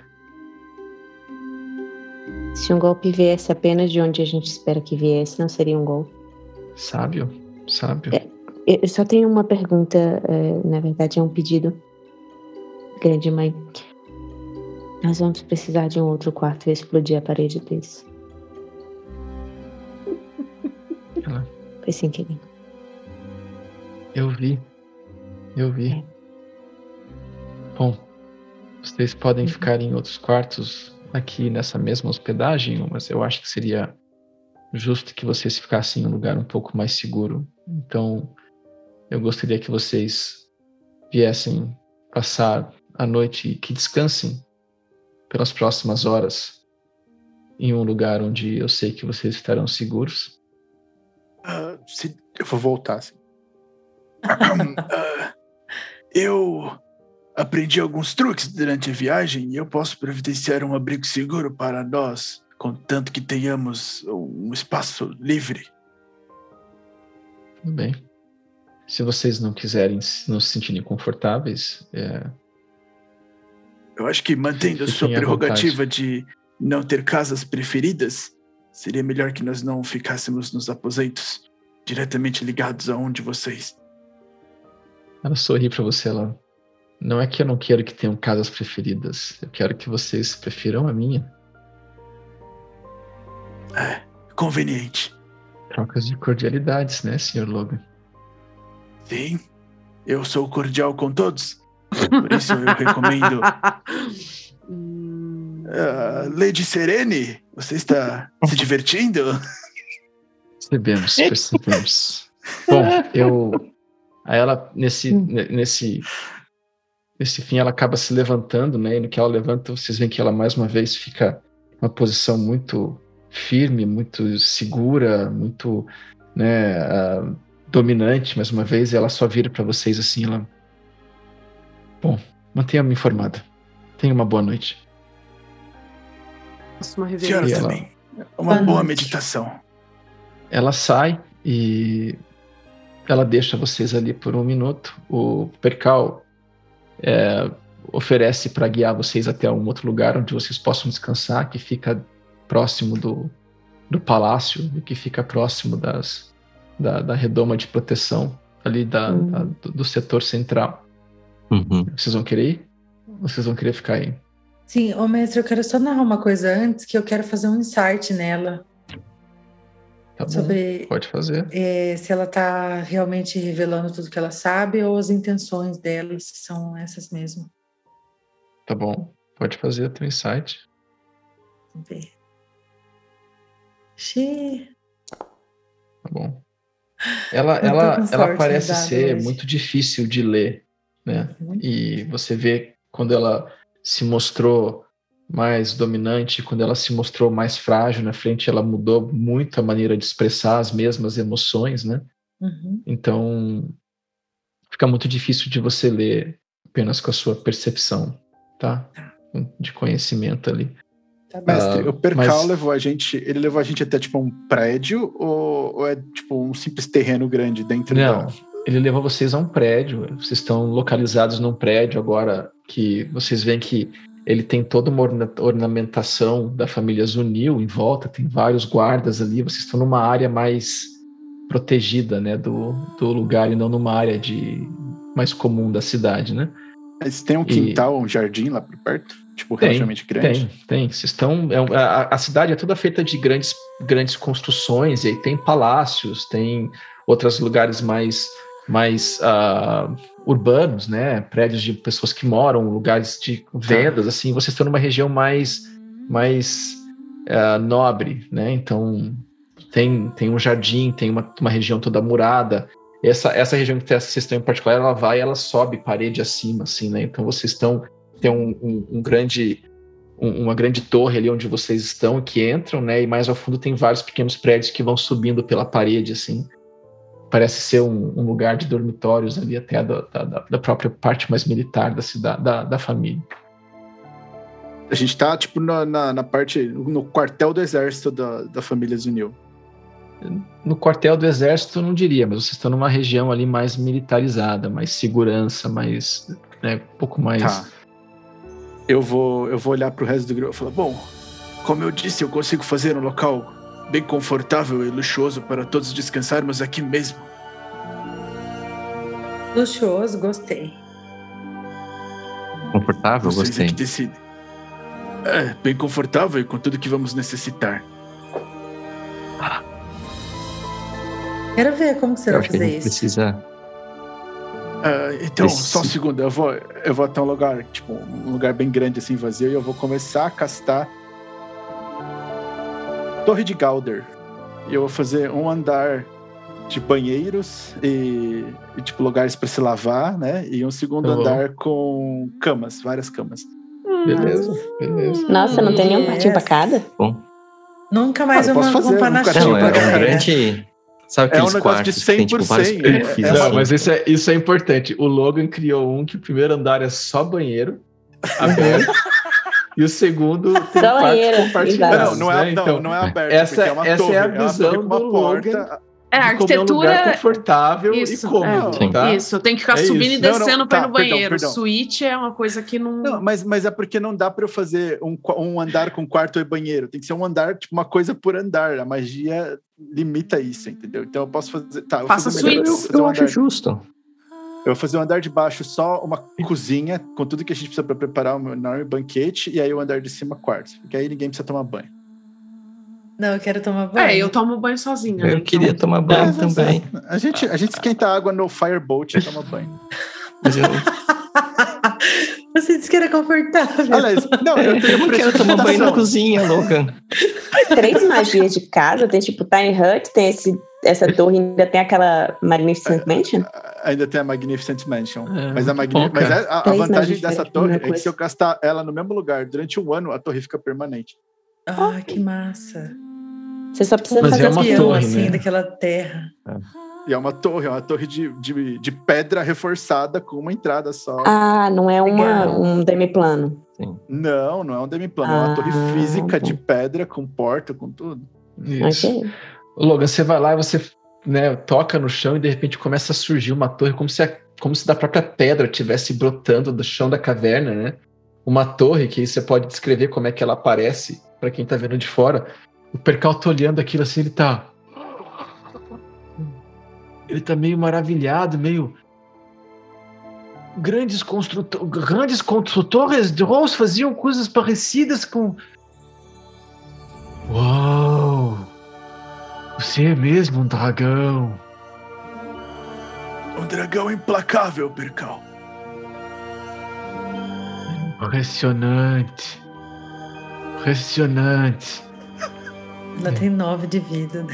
Se um golpe viesse apenas de onde a gente espera que viesse, não seria um golpe. Sábio, sábio. É, eu só tenho uma pergunta, é, na verdade é um pedido. Grande mãe. Nós vamos precisar de um outro quarto e explodir a parede desse. Ela... Foi sem querer. Eu vi. Eu vi. É. Bom, vocês podem uhum. ficar em outros quartos aqui nessa mesma hospedagem, mas eu acho que seria justo que vocês ficassem em um lugar um pouco mais seguro. Então, eu gostaria que vocês viessem passar a noite e que descansem pelas próximas horas em um lugar onde eu sei que vocês estarão seguros? Uh, se, eu vou voltar. Assim. uh, eu aprendi alguns truques durante a viagem e eu posso providenciar um abrigo seguro para nós, contanto que tenhamos um espaço livre. Tudo bem. Se vocês não quiserem não se sentirem confortáveis, é, eu acho que mantendo a sua prerrogativa de não ter casas preferidas, seria melhor que nós não ficássemos nos aposentos diretamente ligados a um de vocês. Ela sorri para você, ela. Não é que eu não quero que tenham casas preferidas. Eu quero que vocês prefiram a minha. É, conveniente. Trocas de cordialidades, né, Sr. Logan? Sim. Eu sou cordial com todos. Por isso eu recomendo. Uh, Lady Serene, você está se divertindo? Percebemos, percebemos. Bom, eu. Aí ela, nesse, nesse, nesse fim, ela acaba se levantando, né? E no que ela levanta, vocês veem que ela mais uma vez fica uma posição muito firme, muito segura, muito né, uh, dominante, mais uma vez. E ela só vira para vocês assim, ela. Bom, mantenha-me informada. Tenha uma boa noite. Uma Senhora ela- também. Uma Boa boa meditação. Ela sai e ela deixa vocês ali por um minuto. O Percal é, oferece para guiar vocês até um outro lugar onde vocês possam descansar, que fica próximo do, do palácio e que fica próximo das, da, da redoma de proteção ali da, Hum. da- do, do setor central. Uhum. Vocês vão querer ir? Ou vocês vão querer ficar aí? Sim, ô mestre, eu quero só narrar uma coisa antes, que eu quero fazer um insight nela, Tá bom, sobre pode fazer. eh, se ela está realmente revelando tudo que ela sabe ou as intenções dela, se são essas mesmo. Tá bom, pode fazer o teu insight. Vamos ver. Xiii. Tá bom. Ela, ela, ela parece ser hoje. muito difícil de ler, né? E você vê quando ela se mostrou mais dominante, quando ela se mostrou mais frágil na frente, ela mudou muito a maneira de expressar as mesmas emoções, né? Uhum. Então fica muito difícil de você ler apenas com a sua percepção, tá? De conhecimento ali. Tá. Mestre, Ah, o Percal mas- levou a gente. Ele levou a gente até tipo um prédio ou, ou é tipo um simples terreno grande dentro Não, da. Ele levou vocês a um prédio. Vocês estão localizados num prédio agora que vocês veem que ele tem toda uma orna- ornamentação da família Zunil em volta, tem vários guardas ali. Vocês estão numa área mais protegida, né, do, do lugar e não numa área de mais comum da cidade, né? Mas tem um E- quintal, um jardim lá por perto? Tipo, Tem, relativamente grande. Tem, tem. Vocês estão. é a, a cidade é toda feita de grandes, grandes construções, e aí tem palácios, tem outros lugares mais, mais ah, urbanos, né? Prédios de pessoas que moram, lugares de vendas, assim. Vocês estão numa região mais, mais ah, nobre, né? Então tem, tem um jardim, tem uma, uma região toda murada. Essa, essa região que vocês estão em particular, ela vai, ela sobe parede acima, assim, né? Então vocês estão tem um, um- um grande um- uma grande torre ali onde vocês estão que entram, né? E mais ao fundo tem vários pequenos prédios que vão subindo pela parede, assim. Parece ser um, um lugar de dormitórios ali até da, da, da própria parte mais militar da cidade, da, da família. A gente tá, tipo, na, na, na parte. no quartel do exército da, da família Zunil. No quartel do exército, eu não diria, mas vocês estão numa região ali mais militarizada, mais segurança, mais, né, um pouco mais. Tá. Eu vou, eu vou olhar pro resto do grupo e falar: bom, como eu disse, eu consigo fazer um local bem confortável e luxuoso para todos descansarmos aqui mesmo. Luxuoso, gostei. Confortável, Vocês é gostei. que decidem. É, bem confortável e com tudo que vamos necessitar. Quero ver como que você Eu vai fazer isso. precisa. Ah, então, Esse- só um segundo, eu vou, eu vou até um lugar, tipo, um lugar bem grande assim, vazio, e eu vou começar a castar Torre de Galder. E eu vou fazer um andar de banheiros e, e, tipo, lugares para se lavar, né? E um segundo bom. andar com camas, várias camas. Beleza, beleza. Nossa, não tem nenhum quartinho pra cada? Nunca mais Ah, eu uma, posso fazer um um quartinho Não, pra é um grande. Sabe É um aqueles negócio de quartos que tem, tipo, 100%, vários é- perfis, é- Não, mas isso é, isso é importante. O Logan criou um que o primeiro andar é só banheiro aberto. E o segundo tem banheiro, compartilhados. exato. Não, não é, né? não, Então, não é aberto, essa- porque é uma essa torre, é a visão com uma do porta. Logan. É, a como é um lugar arquitetura. confortável Isso, e cômodo, é. tá? Isso, tem que ficar É subindo isso. e Não, não, descendo pra ir tá, no perdão, banheiro. perdão. Suíte é uma coisa que não. Não, mas, mas é porque não dá pra eu fazer um, um andar com quarto e banheiro. Tem que ser um andar, tipo, uma coisa por andar. A magia limita isso, entendeu? Então eu posso fazer. Tá, eu Faça fazer suítes. Eu, Eu, eu um acho andar, justo. Eu vou fazer um andar de baixo só uma cozinha, com tudo que a gente precisa pra preparar um enorme banquete, e aí o andar de cima quarto. Porque aí ninguém precisa tomar banho. Não, eu quero tomar banho. É, eu tomo banho sozinha. né? Eu queria Então, tomar banho Mas, também. A gente, a gente esquenta água no fireboat e toma banho. Mas eu, Você disse que era confortável. Aliás, não, eu, eu não quero tomar banho na cozinha, Logan. três magias de casa. Tem tipo Tiny Hut, tem esse, essa torre, ainda tem aquela Magnificent Mansion. Ainda tem a Magnificent Mansion. É, mas a, Magni... mas a, a Três vantagem dessa torre é que coisa. se eu castar ela no mesmo lugar durante um ano, a torre fica permanente. Ah, que massa. Você só precisa Mas fazer é uma campeão, torre, assim, né? daquela terra. E é uma torre, é uma torre de, de, de pedra reforçada com uma entrada só. Ah, não é uma, um demiplano. Não, não é um demiplano, é uma Ah, torre física tá. de pedra, com porta, com tudo. Isso. Ok. Ô, Logan, você vai lá e você né, toca no chão e de repente começa a surgir uma torre como se, a- como se da própria pedra tivesse brotando do chão da caverna, né? Uma torre que aí você pode descrever como é que ela aparece para quem tá vendo de fora. O Percal tá olhando aquilo assim, ele tá. Ele tá meio maravilhado, meio. Grandes, construto... Grandes construtores de Rose faziam coisas parecidas com. Uau! Você é mesmo um dragão. Um dragão implacável, Percal. Impressionante. Impressionante. Ela tem nove de vida.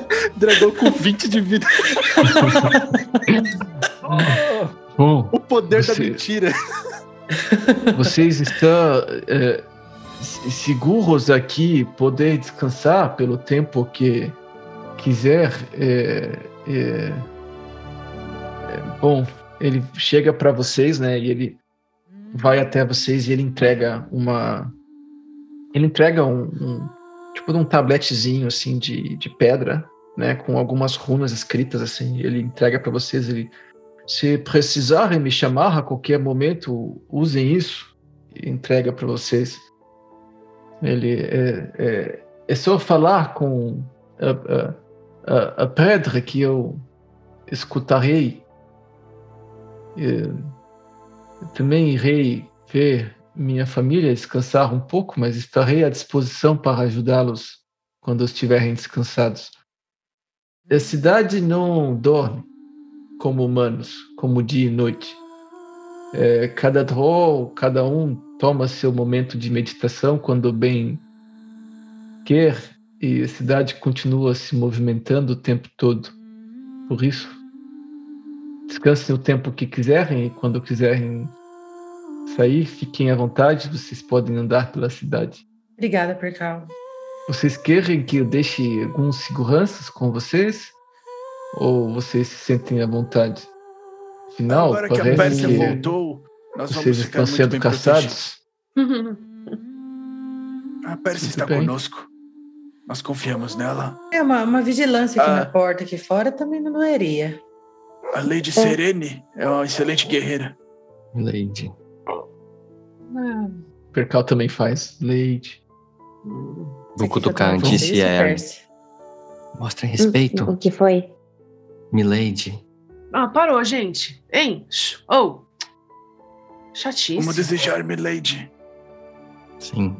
Dragão com 20 de vida. Bom, O poder da Você- mentira. vocês estão se- seguros aqui poder descansar pelo tempo que quiser. eh, eh, eh, bom, ele chega para vocês, né? E ele vai até vocês e ele entrega uma. Ele entrega um, um- tipo de um tabletezinho assim de, de pedra, né? Com algumas runas escritas assim. Ele entrega para vocês. Ele, se precisarem me chamar a qualquer momento, usem isso. E entrega para vocês. Ele é, é, é só falar com a, a, a, pedra que eu escutarei. Eu também irei ver minha família descansar um pouco, mas estarei à disposição para ajudá-los quando estiverem descansados. A cidade não dorme como humanos, como dia e noite. É, cada drow, cada um toma seu momento de meditação quando bem quer e a cidade continua se movimentando o tempo todo. Por isso, descansem o tempo que quiserem e quando quiserem sair, fiquem à vontade, vocês podem andar pela cidade. Obrigada, Percal. Vocês querem que eu deixe alguns seguranças com vocês? Ou vocês se sentem à vontade? Afinal, Agora que a Pérsia que voltou, nós vamos vocês ficar estão muito sendo bem caçados. A Pérsia está bem. conosco. Nós confiamos nela. É uma, uma vigilância aqui Ah. na porta, aqui fora, também não doeria. A Lady Serene é uma excelente guerreira. Lady. Percal também faz. Leite. Vou cutucar Você quer antes fazer se isso, é. Mostra respeito, O que foi? Milady. Ah, parou, gente. Hein? Oh. Chatice. Como desejar, Milady. Sim.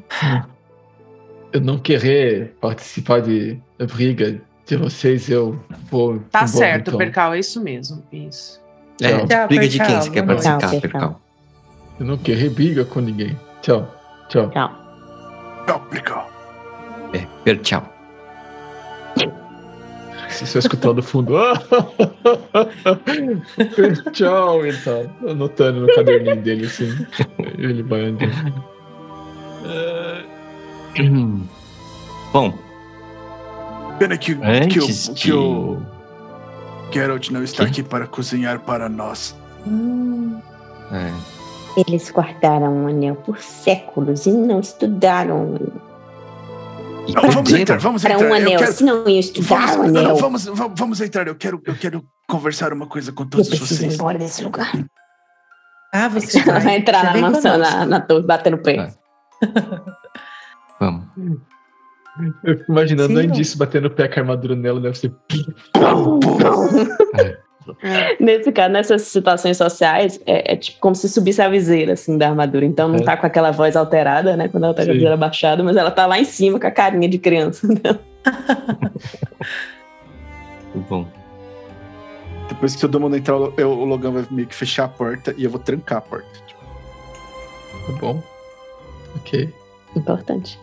Eu não querer participar de da briga de vocês, eu vou. Tá embora, certo, então. Percal, é isso mesmo. Isso. É, Tchau. briga de quem você quer participar, Percal? Eu não querer briga com ninguém. Tchau. Tchau. Tchau. Percal. É, per tchau. Se você escutar do fundo. Tchau, ele tá anotando no caderninho dele assim. Ele vai andando. Bom, Pena que, que, antes o, de... que o Geralt não está Que? aqui para cozinhar para nós. Hum, É, Eles guardaram o anel por séculos e não estudaram. Não, vamos entrar, vamos entrar. um Eu anel, quero- se não iam estudar Vamos, o anel. não, vamos, vamos, vamos entrar. Eu quero, eu quero conversar uma coisa com Eu todos preciso ir vocês. embora desse lugar. Ah, você vai, vai entrar Você na mansão, na, na torre, batendo o pé. É. Vamos. Eu fico imaginando Sim. Indice batendo o pé com a armadura nela, deve ser. Nesse caso, nessas situações sociais, é, é tipo como se subisse a viseira, assim, da armadura. Então não É. tá com aquela voz alterada, né? Quando ela tá com a viseira baixada, mas ela tá lá em cima com a carinha de criança. Muito bom. Depois que todo mundo entrar, eu- o Logan vai meio que fechar a porta e eu vou trancar a porta. Tipo, Tá bom. Ok. Importante.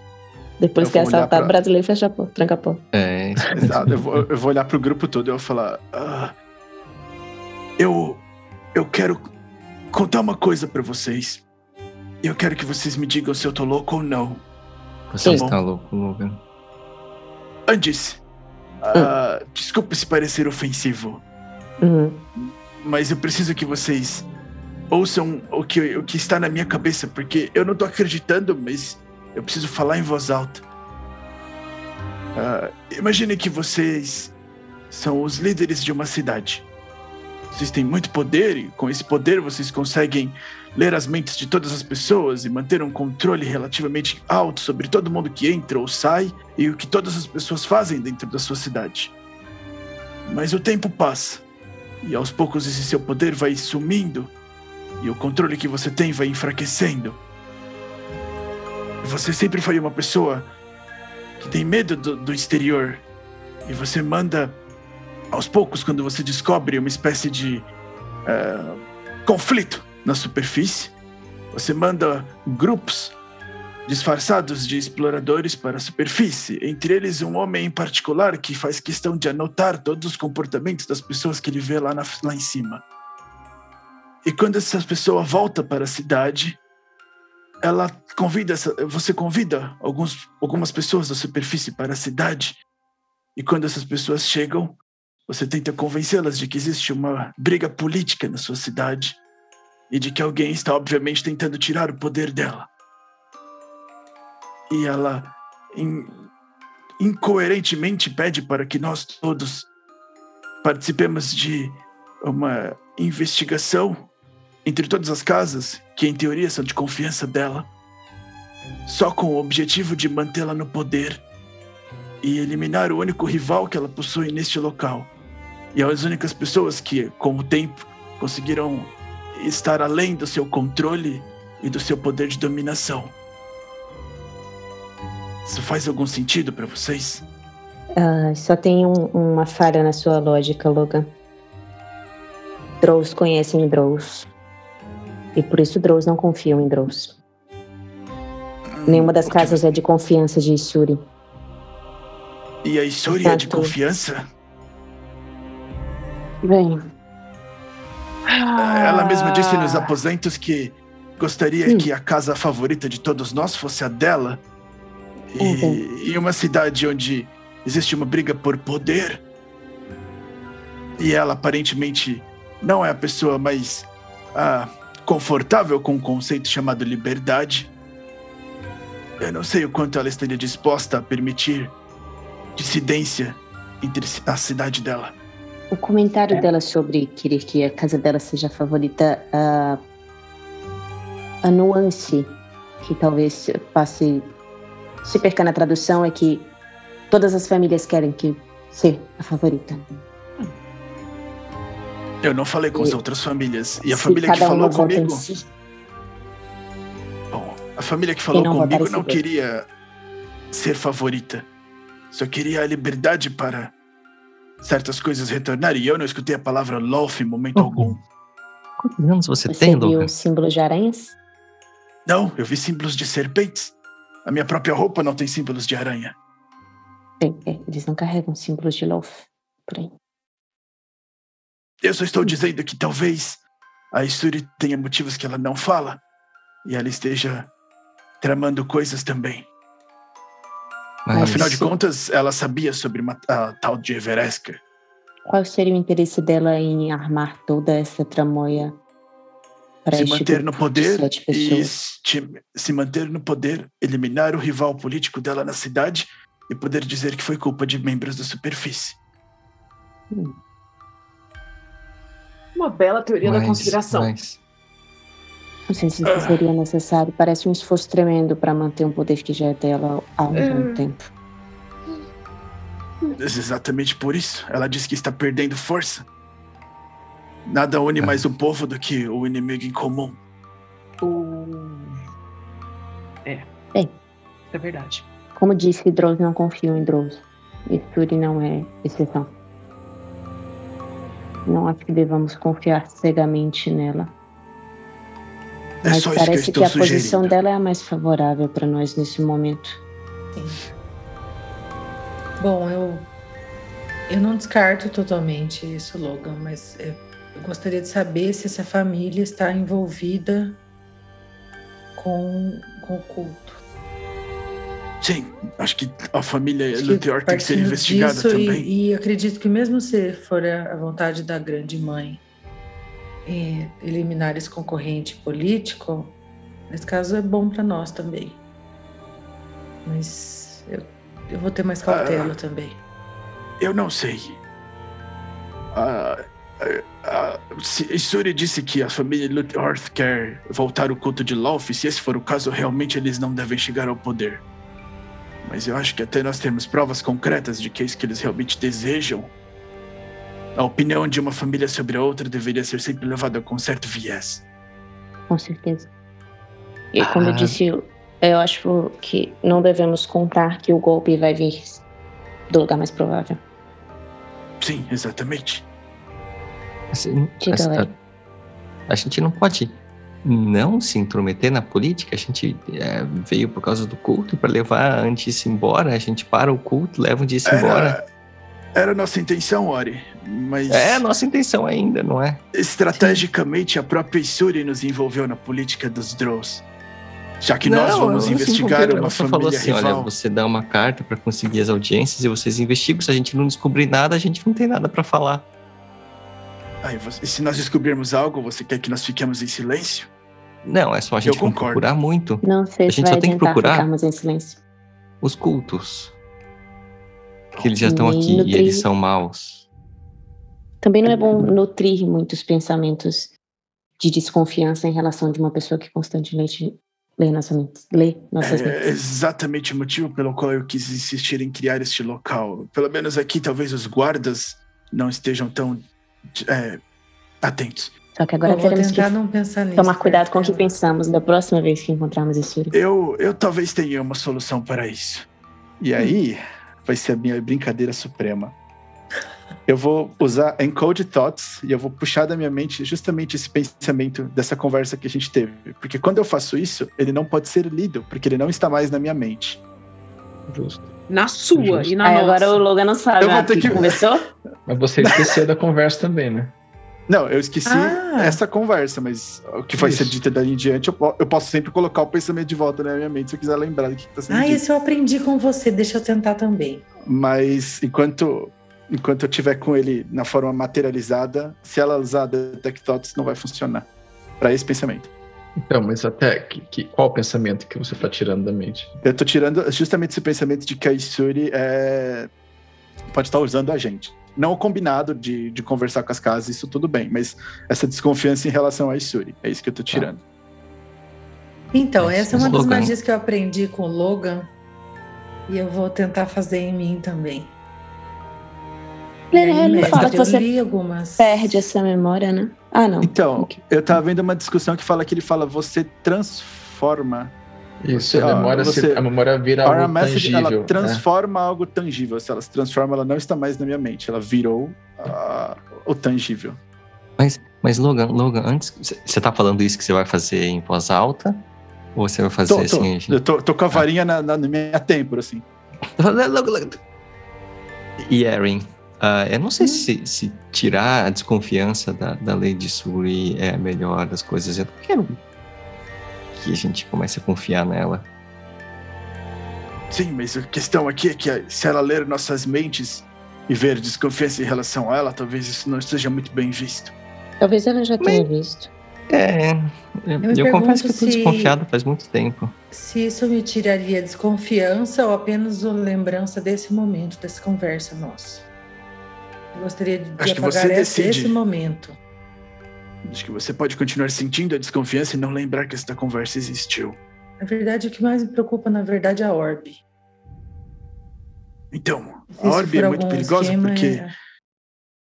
Depois Eu que é assaltado, pra- brasileiro fecha a porta, tranca a porta. É, Exato, eu vou, eu vou olhar pro grupo todo e eu vou falar. "Ah, eu. Eu quero contar uma coisa pra vocês. E eu quero que vocês me digam se eu tô louco ou não. você Sim. está louco, Logan. Antes, ah, desculpe se parecer ofensivo, Uhum. mas eu preciso que vocês ouçam o que, o que está na minha cabeça, porque eu não tô acreditando, mas eu preciso falar em voz alta. Ah, imagine que vocês são os líderes de uma cidade. Vocês têm muito poder e com esse poder vocês conseguem ler as mentes de todas as pessoas e manter um controle relativamente alto sobre todo mundo que entra ou sai e o que todas as pessoas fazem dentro da sua cidade. Mas o tempo passa e aos poucos esse seu poder vai sumindo e o controle que você tem vai enfraquecendo. Você sempre foi uma pessoa que tem medo do, do exterior e você manda aos poucos quando você descobre uma espécie de eh, conflito na superfície, você manda grupos disfarçados de exploradores para a superfície, entre eles um homem em particular que faz questão de anotar todos os comportamentos das pessoas que ele vê lá, na- lá em cima. E quando essa pessoa volta para a cidade, ela convida essa, você convida alguns, algumas pessoas da superfície para a cidade. E quando essas pessoas chegam, você tenta convencê-las de que existe uma briga política na sua cidade e de que alguém está obviamente tentando tirar o poder dela. E ela in- incoerentemente pede para que nós todos participemos de uma investigação entre todas as casas, que em teoria são de confiança dela, só com o objetivo de mantê-la no poder e eliminar o único rival que ela possui neste local. E as únicas pessoas que, com o tempo, conseguirão estar além do seu controle e do seu poder de dominação. Isso faz algum sentido para vocês? Ah, só tem um- uma falha na sua lógica, Logan. Drows conhecem Drows. E por isso Drows não confiam em Drows. Nenhuma das O que casas é de confiança de Isuri. E a Isuri é de confiança? Bem, Ela mesma disse Ah. nos aposentos que gostaria Hum. que a casa favorita de todos nós fosse a dela. E Uhum. em uma cidade onde existe uma briga por poder, e ela aparentemente não é a pessoa mais ah, confortável com um conceito chamado liberdade, eu não sei o quanto ela estaria disposta a permitir dissidência entre a cidade dela. O comentário dela sobre querer que a casa dela seja a favorita, a, a nuance que talvez passe se perca na tradução é que todas as famílias querem que ser a favorita. Eu não falei com as E- outras famílias. E a família que falou comigo. si. Bom, a família que falou não comigo não queria ser favorita. Só queria a liberdade para certas coisas retornarem. E eu não escutei a palavra Loth em momento Uhum. algum. Quantos anos você, Você tem, viu Logan? o símbolo de aranhas? Não, eu vi símbolos de serpentes. A minha própria roupa não tem símbolos de aranha. Sim, é, eles não carregam símbolos de Loth por aí. Eu só estou dizendo que talvez a Isuri tenha motivos que ela não fala. E ela esteja tramando coisas também. Mas, Afinal de contas, ela sabia sobre uma, a tal de Everesker. Qual seria o interesse dela em armar toda essa tramoia para se manter no poder e se, se manter no poder, eliminar o rival político dela na cidade e poder dizer que foi culpa de membros da superfície. Uma bela teoria da mas- conspiração. mas- Não sei se Ah. isso seria necessário. Parece um esforço tremendo para manter um poder que já é dela há algum É. tempo. Mas exatamente por isso, ela diz que está perdendo força. Nada une Ah. mais o povo do que o inimigo em comum. O- É. Bem. É verdade. Como disse, Drows não confiam em Drows. E Suri não é exceção. Não acho que devamos confiar cegamente nela. É Mas só isso que eu parece estou que a posição sugerindo. dela é a mais favorável para nós nesse momento. Sim. Bom, eu, eu não descarto totalmente isso, Logan, mas eu gostaria de saber se essa família está envolvida com, com o culto. Sim, acho que a família Lutheor tem que ser investigada também. E, e, acredito que mesmo se for a vontade da grande mãe é, eliminar esse concorrente político, nesse caso é bom para nós também. Mas eu, eu vou ter mais cautela ah, também. Eu não sei. Ah, ah, Suri disse que a família Luthor quer voltar o culto de Loth. Se esse for o caso, realmente eles não devem chegar ao poder. Mas eu acho que até nós temos provas concretas de que é isso que eles realmente desejam. A opinião de uma família sobre a outra deveria ser sempre levada com certo viés. Com certeza. E como ah. eu disse, eu acho que não devemos contar que o golpe vai vir do lugar mais provável. Sim, exatamente. Assim, a, a, gente não pode não se intrometer na política. A gente é, veio por causa do culto para levar antes embora. A gente para o culto, leva antes embora. Era a nossa intenção, Ori, mas... É a nossa intenção ainda, não é? Estrategicamente, a própria Isuri nos envolveu na política dos Drows. Já que não, nós vamos investigar uma você falou assim, rival. olha, você dá uma carta para conseguir as audiências e vocês investigam. Se a gente não descobrir nada, a gente não tem nada para falar. Aí, e se nós descobrirmos algo, você quer que nós fiquemos em silêncio? Não, é só a gente procurar muito. Não sei a se gente vai só tem que procurar ficarmos em silêncio. Os cultos. Que eles já estão aqui nutrir. e eles são maus. Também não é bom nutrir muitos pensamentos de desconfiança em relação de uma pessoa que constantemente lê nossa mente, lê nossas é mentes. exatamente o motivo pelo qual eu quis insistir em criar este local. Pelo menos aqui, talvez os guardas não estejam tão é, atentos. Só que agora teremos que tomar cuidado com o que né? pensamos da próxima vez que encontrarmos esse Eu, eu talvez tenha uma solução para isso. E hum. Vai ser a minha brincadeira suprema. Eu vou usar Encode Thoughts e eu vou puxar da minha mente justamente esse pensamento dessa conversa que a gente teve. Porque quando eu faço isso, ele não pode ser lido, porque ele não está mais na minha mente. Justo. Na sua Justo. e na Aí nossa. Agora o Logan não sabe. Eu vou ter que... Começou? Mas você esqueceu da conversa também, né? Não, eu esqueci ah. essa conversa, mas o que vai isso. ser dito dali em diante, eu, eu, posso sempre colocar o pensamento de volta na minha mente se eu quiser lembrar do que está sendo ah, dito. Ah, isso eu aprendi com você, deixa eu tentar também. Mas enquanto enquanto eu tiver com ele na forma materializada, se ela usar Detect Thoughts, não vai funcionar para esse pensamento. Então, mas até que, que, qual pensamento que você está tirando da mente? Eu estou tirando justamente esse pensamento de que a Isuri é... pode estar usando a gente. Não o combinado de, de conversar com as casas, isso tudo bem, mas essa desconfiança em relação a Isuri, é isso que eu estou tá. tirando. Então, essa é uma das magias que eu aprendi com o Logan e eu vou tentar fazer em mim também. Ele, ele fala que você algumas... perde essa memória, né? Ah, não. Então, okay. eu tava vendo uma discussão que fala que ele fala você transforma. Isso, você, a, memória você, se, a memória vira algo message, tangível. Ela transforma né? algo tangível. Se ela se transforma, ela não está mais na minha mente. Ela virou uh, o tangível. Mas, mas Logan, Logan, antes, você tá falando isso que você vai fazer em voz alta? Ou você vai fazer tô, assim? Tô, eu tô, tô com a varinha ah. na, na, na minha têmpora, assim. E Erin, Uh, eu não sei se, se, tirar a desconfiança da, da lei de Suri é a melhor das coisas. Eu quero que a gente comece a confiar nela. Sim, mas a questão aqui é que se ela ler nossas mentes e ver desconfiança em relação a ela, talvez isso não esteja muito bem visto. Talvez ela já tenha visto. É, eu, eu confesso que eu tô desconfiado faz muito tempo. Se isso me tiraria desconfiança ou apenas lembrança desse momento, dessa conversa nossa. Gostaria de Acho decide. esse momento. Acho que você pode continuar sentindo a desconfiança e não lembrar que esta conversa existiu. Na verdade, o que mais me preocupa, na verdade, é a Orbe. Então, a Orbe é muito perigosa porque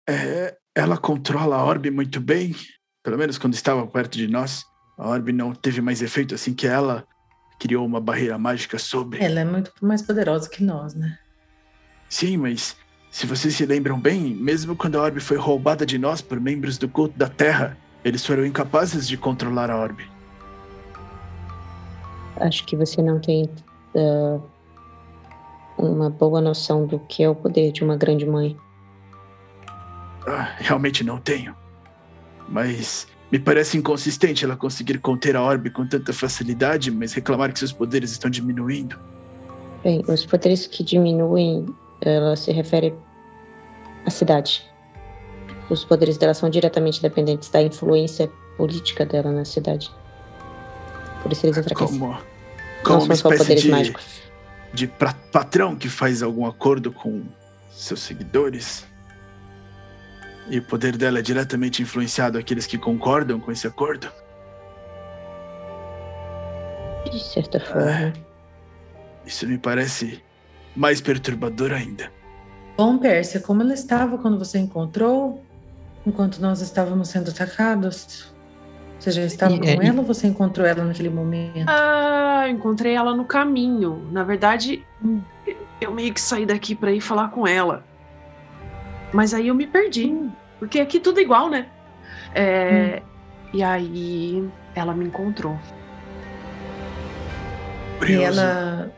é... É, ela controla a Orbe muito bem, pelo menos quando estava perto de nós. A Orbe não teve mais efeito assim que ela criou uma barreira mágica sobre. Ela é muito mais poderosa que nós, né? Sim, mas se vocês se lembram bem, mesmo quando a orbe foi roubada de nós por membros do culto da Terra, eles foram incapazes de controlar a orbe. Acho que você não tem uh, uma boa noção do que é o poder de uma grande mãe. Ah, realmente não tenho. Mas me parece inconsistente ela conseguir conter a orbe com tanta facilidade, mas reclamar que seus poderes estão diminuindo. Bem, os poderes que diminuem, ela se refere à cidade. Os poderes dela são diretamente dependentes da influência política dela na cidade. Por isso eles enfraquecem. Como, como Não são só poderes de, mágicos. de pra- patrão que faz algum acordo com seus seguidores. E o poder dela é diretamente influenciado àqueles que concordam com esse acordo. De certa forma. Isso me parece mais perturbador ainda. Bom, Pérsia, como ela estava quando você encontrou? Enquanto nós estávamos sendo atacados? Você já estava E- com e- ela ou você encontrou ela naquele momento? Ah, eu encontrei ela no caminho. Na verdade, eu meio que saí daqui pra ir falar com ela. Mas aí eu me perdi. Porque aqui tudo igual, né? É, E aí ela me encontrou. E Curioso. ela,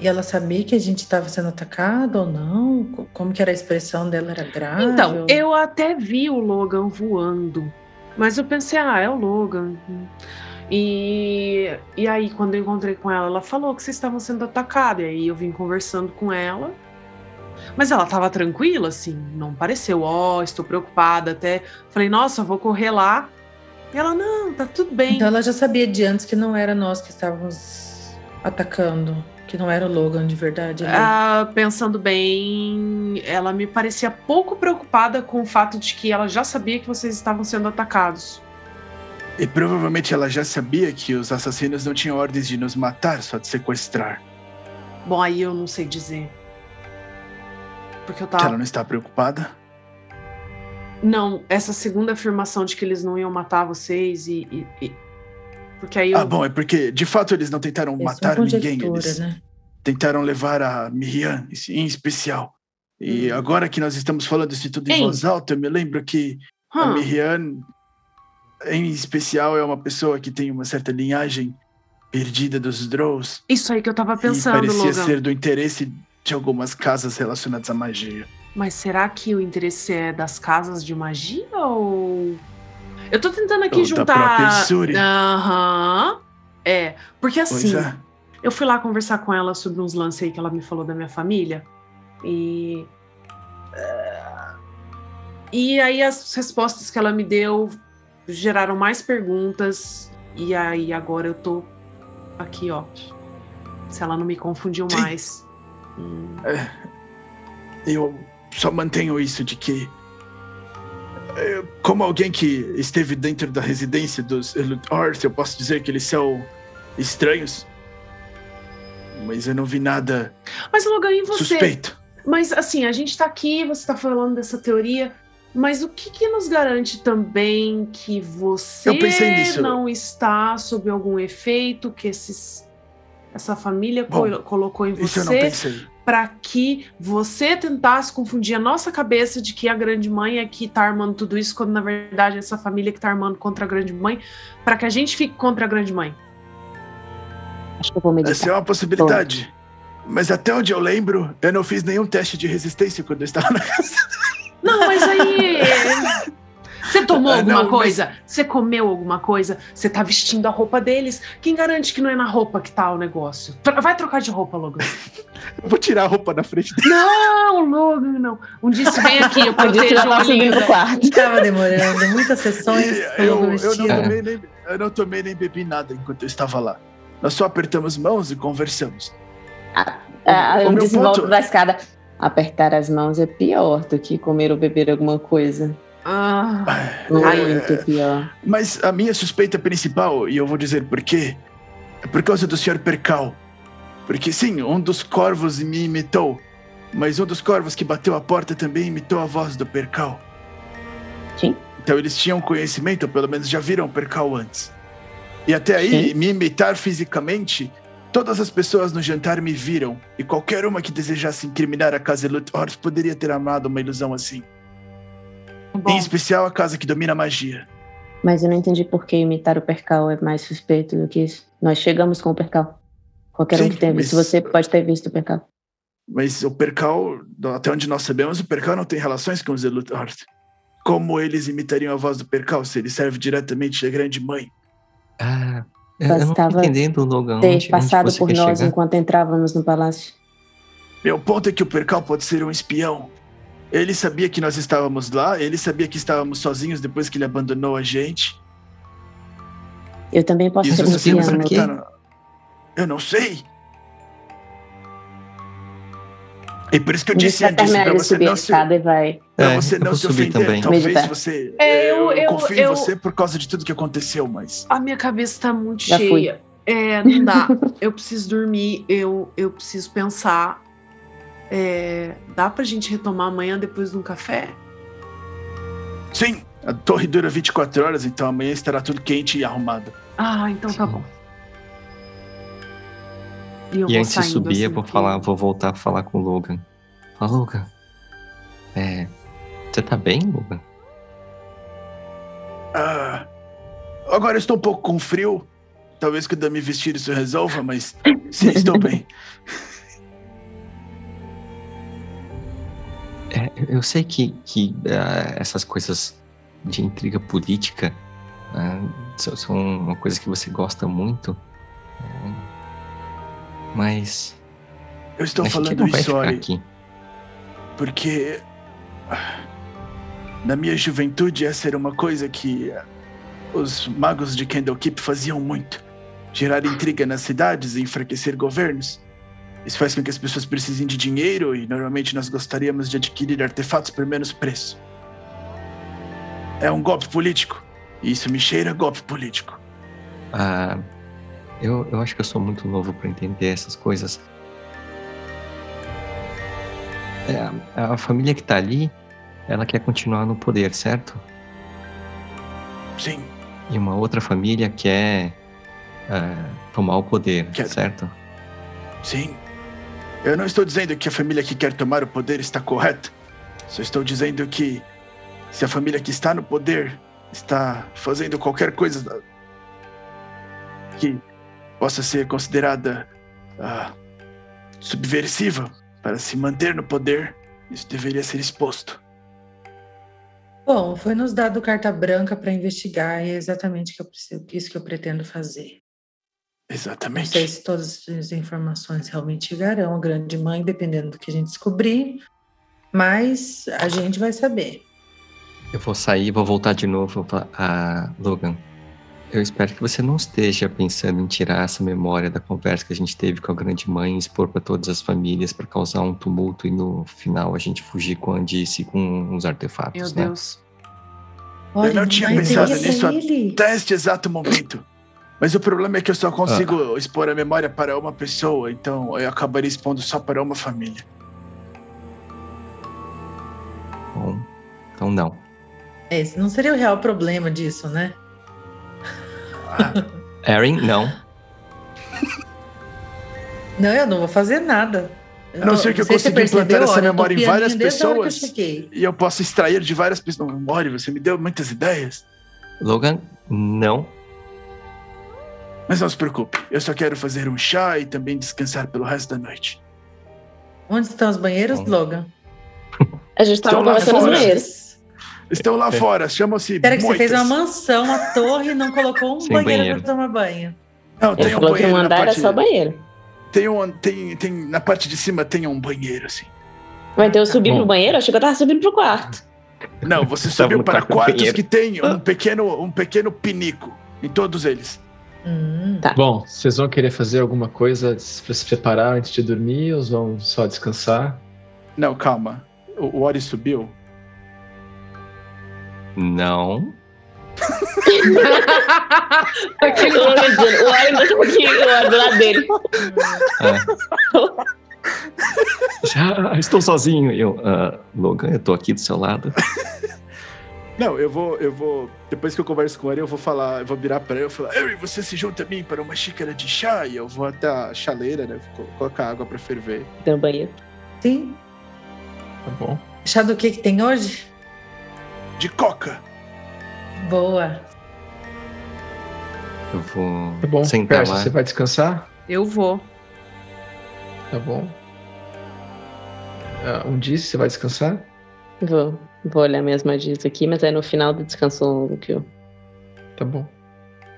e ela sabia que a gente estava sendo atacado ou não? Co- Como que era a expressão dela? Era grave? Então, ou- eu até vi o Logan voando. Mas eu pensei, ah, é o Logan. E, e aí, quando eu encontrei com ela, ela falou que vocês estavam sendo atacados. E aí eu vim conversando com ela. Mas ela tava tranquila, assim, não pareceu, ó, estou preocupada. Até falei, nossa, vou correr lá. E ela, não, tá tudo bem. Então ela já sabia de antes que não era nós que estávamos atacando, que não era o Logan de verdade. ali. Ah, pensando bem, ela me parecia pouco preocupada com o fato de que ela já sabia que vocês estavam sendo atacados. E provavelmente ela já sabia que os assassinos não tinham ordens de nos matar, só de sequestrar. Bom, aí eu não sei dizer. Porque eu Que ela tava. não está preocupada? Não, essa segunda afirmação de que eles não iam matar vocês e. e- e- Porque aí eu. Ah, bom, é porque de fato eles não tentaram é matar ninguém. Eles né? tentaram levar a Miriam em especial. E Hum. agora que nós estamos falando isso tudo em Hein? voz alta, eu me lembro que a Hum, Miriam, em especial, é uma pessoa que tem uma certa linhagem perdida dos Drows. isso aí que eu tava e pensando, parecia Logan. ser do interesse de algumas casas relacionadas à magia. Mas será que o interesse é das casas de magia ou. Eu tô tentando aqui Ou juntar. Aham. É. Porque assim. é. Eu fui lá conversar com ela sobre uns lances aí que ela me falou da minha família. E. eh, E aí as respostas que ela me deu geraram mais perguntas. E aí agora eu tô aqui, ó. Se ela não me confundiu Sim. mais. Hum, Eu só mantenho isso de que. Eh, Como alguém que esteve dentro da residência dos Earth, eu posso dizer que eles são estranhos. Mas eu não vi nada Mas Logan, e você? suspeito. Mas assim, a gente tá aqui, você tá falando dessa teoria, mas o que, que nos garante também que você não está sob algum efeito que esses, essa família Bom, colo- colocou em Isso eu não você pensei. Para que você tentasse confundir a nossa cabeça de que a grande mãe é que tá armando tudo isso, quando na verdade é essa família que tá armando contra a grande mãe, para que a gente fique contra a grande mãe. Acho que eu vou meditar. Essa é uma possibilidade. Mas até onde eu lembro, eu não fiz nenhum teste de resistência quando eu estava na casa. Não, mas aí. Você tomou Ah, alguma não, coisa? Você comeu alguma coisa? Você tá vestindo a roupa deles? Quem garante que não é na roupa que tá o negócio? Vai trocar de roupa, Logan. Eu vou tirar a roupa da frente dele. Não, Logan, não. Um dia você vem aqui, eu protejo o tá olhinho. pro quarto. Estava demorando, muitas sessões. O eu, eu, não tomei nem, eu não tomei nem bebi nada enquanto eu estava lá. Nós só apertamos mãos e conversamos. Ah, o eu ponto- da escada. Apertar as mãos é pior do que comer ou beber alguma coisa. Ah, Muito É, pior. mas a minha suspeita principal, e eu vou dizer por quê, é por causa do Sr. Percal. Porque sim, um dos corvos me imitou, mas um dos corvos que bateu a porta também imitou a voz do Percal. Sim. Então eles tinham conhecimento, ou pelo menos já viram o Percal antes. E até aí, Sim. me imitar fisicamente, todas as pessoas no jantar me viram, e qualquer uma que desejasse incriminar a casa Luthor poderia ter amado uma ilusão assim. Bom. Em especial a casa que domina a magia. Mas eu não entendi por que imitar o percal é mais suspeito do que isso. Nós chegamos com o percal. Qualquer um Sim, que tenha visto mas- você pode ter visto o percal. Mas o Percal, até onde nós sabemos, o Percal não tem relações com os Eluthard. Como eles imitariam a voz do Percal se ele serve diretamente da grande mãe? Ah, eu não tô entendendo, Logan. Ter onde, passado onde por nós chegar? enquanto entrávamos no palácio. Meu ponto é que o Percal pode ser um espião. Ele sabia que nós estávamos lá, ele sabia que estávamos sozinhos depois que ele abandonou a gente. Eu também posso Isso ser no- Eu não sei. E por isso que eu disse antes, terminar pra você não se, escada e vai. pra É, você eu não se ofender. também. Talvez Meditar. você. É, eu, eu- eu- confio em eu- você por causa de tudo que aconteceu, mas. A minha cabeça tá muito Já fui. cheia. É, não dá. eu preciso dormir, eu, eu preciso pensar. É, dá pra gente retomar amanhã depois de um café? Sim, a torre dura 24 horas, então amanhã estará tudo quente e arrumado. Ah, então tá Sim. bom. E, eu E antes de subir, eu assim, vou que- falar, vou voltar a falar com o Logan. Fala, Logan. É. Você tá bem, Logan? Ah, agora eu estou um pouco com frio. Talvez quando eu me vestir isso resolva, mas sim, estou bem. É, eu sei que, que ah, essas coisas de intriga política ah, são, são uma coisa que você gosta muito. ah, mas Eu estou falando isso, Ori, aqui. porque na minha juventude essa era uma coisa que os magos de Candlekeep faziam muito. Gerar intriga nas cidades e enfraquecer governos. Isso faz com que as pessoas precisem de dinheiro e normalmente nós gostaríamos de adquirir artefatos por menos preço. É um golpe político. E isso me cheira golpe político. Ah, eu, eu acho que eu sou muito novo para entender essas coisas. É, a, família que tá ali, ela quer continuar no poder, certo? Sim, E uma outra família quer ah, tomar o poder, certo? sim. Eu não estou dizendo que a família que quer tomar o poder está correta. Só estou dizendo que se a família que está no poder está fazendo qualquer coisa que possa ser considerada ah, subversiva para se manter no poder, isso deveria ser exposto. Bom, foi nos dado carta branca para investigar e é exatamente isso que eu pretendo fazer. Não sei Exatamente. se todas as informações realmente chegarão à grande mãe, dependendo do que a gente descobrir, mas a gente vai saber. Eu vou sair, vou voltar de novo para a Logan. Eu espero que você não esteja pensando em tirar essa memória da conversa que a gente teve com a grande mãe e expor para todas as famílias para causar um tumulto e no final a gente fugir com a Andice com uns artefatos, Meu né? Deus. Olha, não tinha pensado nisso. Até este exato momento. Mas o problema é que eu só consigo expor a memória para uma pessoa, então eu acabaria expondo só para uma família. Bom, então não. Esse não seria o real problema disso, né? Erin, não. Não, eu não vou fazer nada. A não ser que eu sei se você consiga implantar essa olha, eu memória em várias eu pessoas. cheguei. E eu posso extrair de várias pessoas. Memória, você me deu muitas ideias. Logan, não. Mas não se preocupe, eu só quero fazer um chá e também descansar pelo resto da noite. Onde estão os banheiros, Bom. Logan? A gente tava Estão lá conversando nos fora. banheiros. Estão lá fora, chamam-se. Espera que você fez uma mansão, a torre, e não colocou um Sem banheiro, banheiro. para tomar banho. Não, tem um falou que um banheiro na andar era parte. só banheiro. Tem um, tem, tem, na parte de cima tem um banheiro, assim. Mas então eu subi Bom. pro banheiro? Achei que eu tava subindo pro quarto. Não, você subiu para quartos banheiro. que tem um pequeno, um pequeno pinico em todos eles. Hum. Tá. Bom, vocês vão querer fazer alguma coisa para se preparar antes de dormir ou vão só descansar? Não, calma. O, o Ori subiu. Não. Aquele O Logan dizendo, o Aaron tá aqui, o Aaron do lado dele. Já estou sozinho. Eu, ah, Logan, eu tô aqui do seu lado. Não, eu vou, eu vou. Depois que eu converso com Ori, eu vou falar, eu vou virar para ele e falar, Ori, você se junta a mim para uma xícara de chá? E eu vou até a chaleira, né? Vou colocar água para ferver. Tem um banheiro. Sim. Tá bom. Chá do que que tem hoje? De coca! Boa. Eu vou Tá bom. sentar Percy, lá. você vai descansar? Eu vou. Tá bom. Uh, um dia você vai descansar? Vou. Vou olhar minhas magias aqui, mas é no final do descanso longo que eu. Tá bom.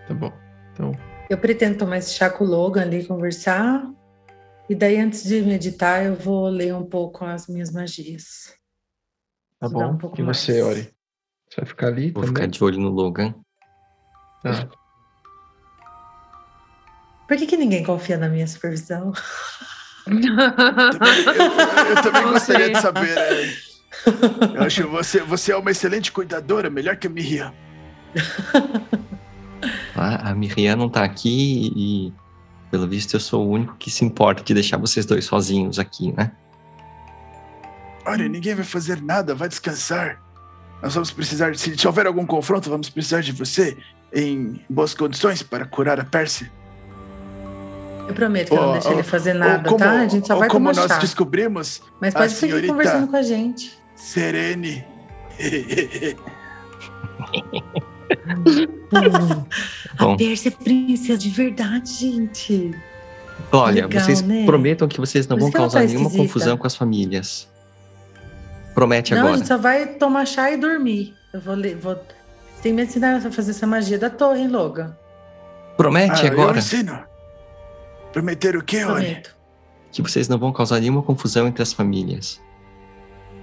Tá bom. Então. Eu pretendo tomar esse chá com o Logan ali, conversar. E daí, antes de meditar, eu vou ler um pouco as minhas magias. Tá bom. Um e você, mais. Ori? Você vai ficar ali? Vou também? ficar de olho no Logan. Tá. Por que, que ninguém confia na minha supervisão? eu, eu, eu, também gostaria de saber. Né? Eu acho que você, você é uma excelente cuidadora, melhor que a Miriam. Ah, a Miriam não tá aqui e, pelo visto, eu sou o único que se importa de deixar vocês dois sozinhos aqui, né? Olha, ninguém vai fazer nada, vai descansar. Nós vamos precisar, se houver algum confronto, vamos precisar de você em boas condições para curar a Pérsia. Eu prometo que eu não deixo ele fazer nada, como, tá? A gente só vai como tomar nós chá. descobrimos. Mas pode seguir conversando com a gente. Serene. a Pérsia é princesa de verdade, gente. Olha, Legal, vocês né? prometam que vocês não Por vão causar tá nenhuma confusão com as famílias. Promete não, agora. Não, a gente só vai tomar chá e dormir. Eu vou ler. Vou... Você tem que me ensinar a fazer essa magia da torre, hein, Logan? Promete ah, agora. Eu ensino. Prometer o quê, olha? Que vocês não vão causar nenhuma confusão entre as famílias.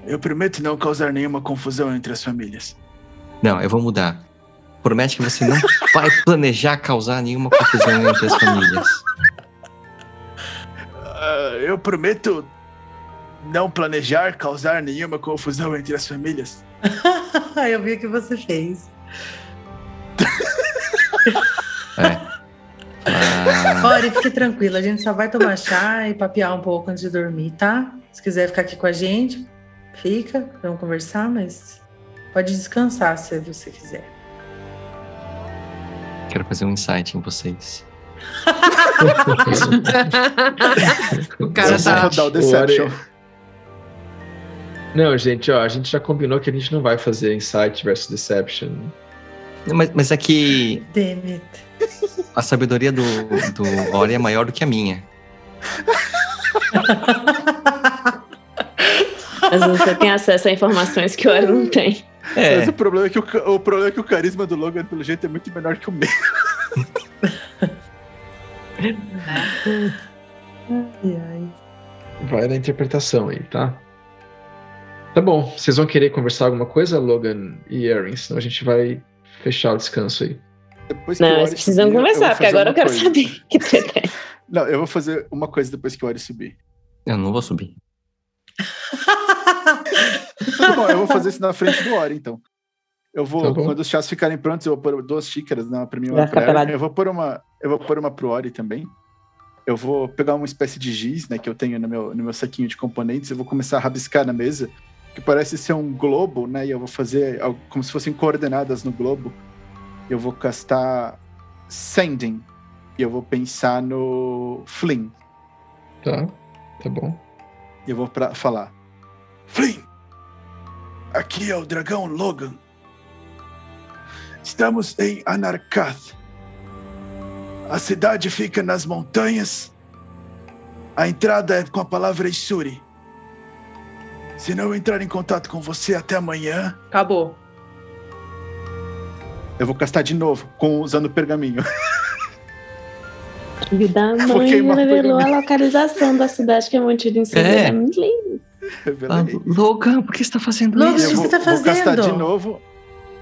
Eu prometo não causar nenhuma confusão entre as famílias. Não, eu vou mudar. Promete que você não vai planejar causar nenhuma confusão entre as famílias. Uh, eu prometo não planejar causar nenhuma confusão entre as famílias. eu vi o que você fez. é. Ah. Ori, fique tranquila, a gente só vai tomar chá e papear um pouco antes de dormir, tá? Se quiser ficar aqui com a gente, fica, vamos conversar, mas pode descansar se você quiser. Quero fazer um insight em vocês. o cara tá rodar o Deception. Não, gente, ó, a gente já combinou que a gente não vai fazer Insight versus Deception. Mas, mas é que. Damn it. A sabedoria do, do Ori é maior do que a minha. Mas você tem acesso a informações que o Ori não tem. É. Mas o problema, é que o, o problema é que o carisma do Logan, pelo jeito, é muito menor que o meu. Vai na interpretação aí, tá? Tá bom. Vocês vão querer conversar alguma coisa, Logan e Erin? Senão a gente vai fechar o descanso aí. Depois não, eles precisam subir, conversar, porque agora eu quero coisa. saber que treta é. Não, eu vou fazer uma coisa depois que o Ori subir. Eu não vou subir. bom, eu vou fazer isso na frente do Ori, então. Eu vou, tá quando os chás ficarem prontos, eu vou pôr duas xícaras, uma pra mim e uma pra ela. Eu vou pôr uma, eu vou pôr uma pro Ori também. Eu vou pegar uma espécie de giz, né, que eu tenho no meu, no meu saquinho de componentes, eu vou começar a rabiscar na mesa, que parece ser um globo, né, e eu vou fazer como se fossem coordenadas no globo eu vou castar Sending. E eu vou pensar no Flynn. Tá, tá bom. E eu vou pra falar: Flynn, aqui é o dragão Logan. Estamos em Anarkath. A cidade fica nas montanhas. A entrada é com a palavra Isuri. Se não entrar em contato com você até amanhã. Acabou. Eu vou castar de novo, com, usando o pergaminho. E da mãe revelou a localização da cidade que é mantida em Segura. É. é muito lindo. Ah, Logan, por que você está fazendo Logan, isso? o que você está fazendo? Vou castar de novo.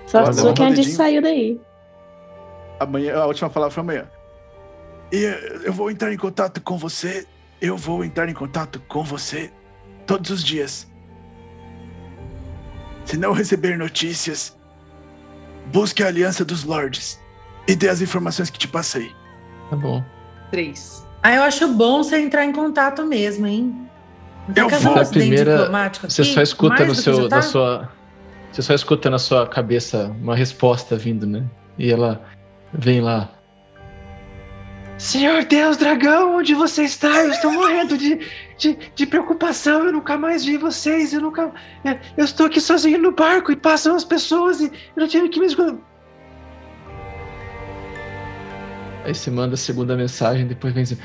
Só sua que a gente saiu daí. Amanhã, a última palavra foi amanhã. E eu vou entrar em contato com você. Eu vou entrar em contato com você todos os dias. Se não receber notícias, Busque a aliança dos lords e dê as informações que te passei. Tá bom. Três. Ah, eu acho bom você entrar em contato mesmo, hein? Eu vou. A primeira, você só escuta no seu, na sua, você só escuta na sua cabeça uma resposta vindo, né? E ela vem lá. Senhor Deus, dragão, onde você está? Eu estou morrendo de, de, de, preocupação. Eu nunca mais vi vocês. Eu nunca. É, eu estou aqui sozinho no barco e passam as pessoas e eu não tive que me escutar. Aí você manda a segunda mensagem, depois vem dizer.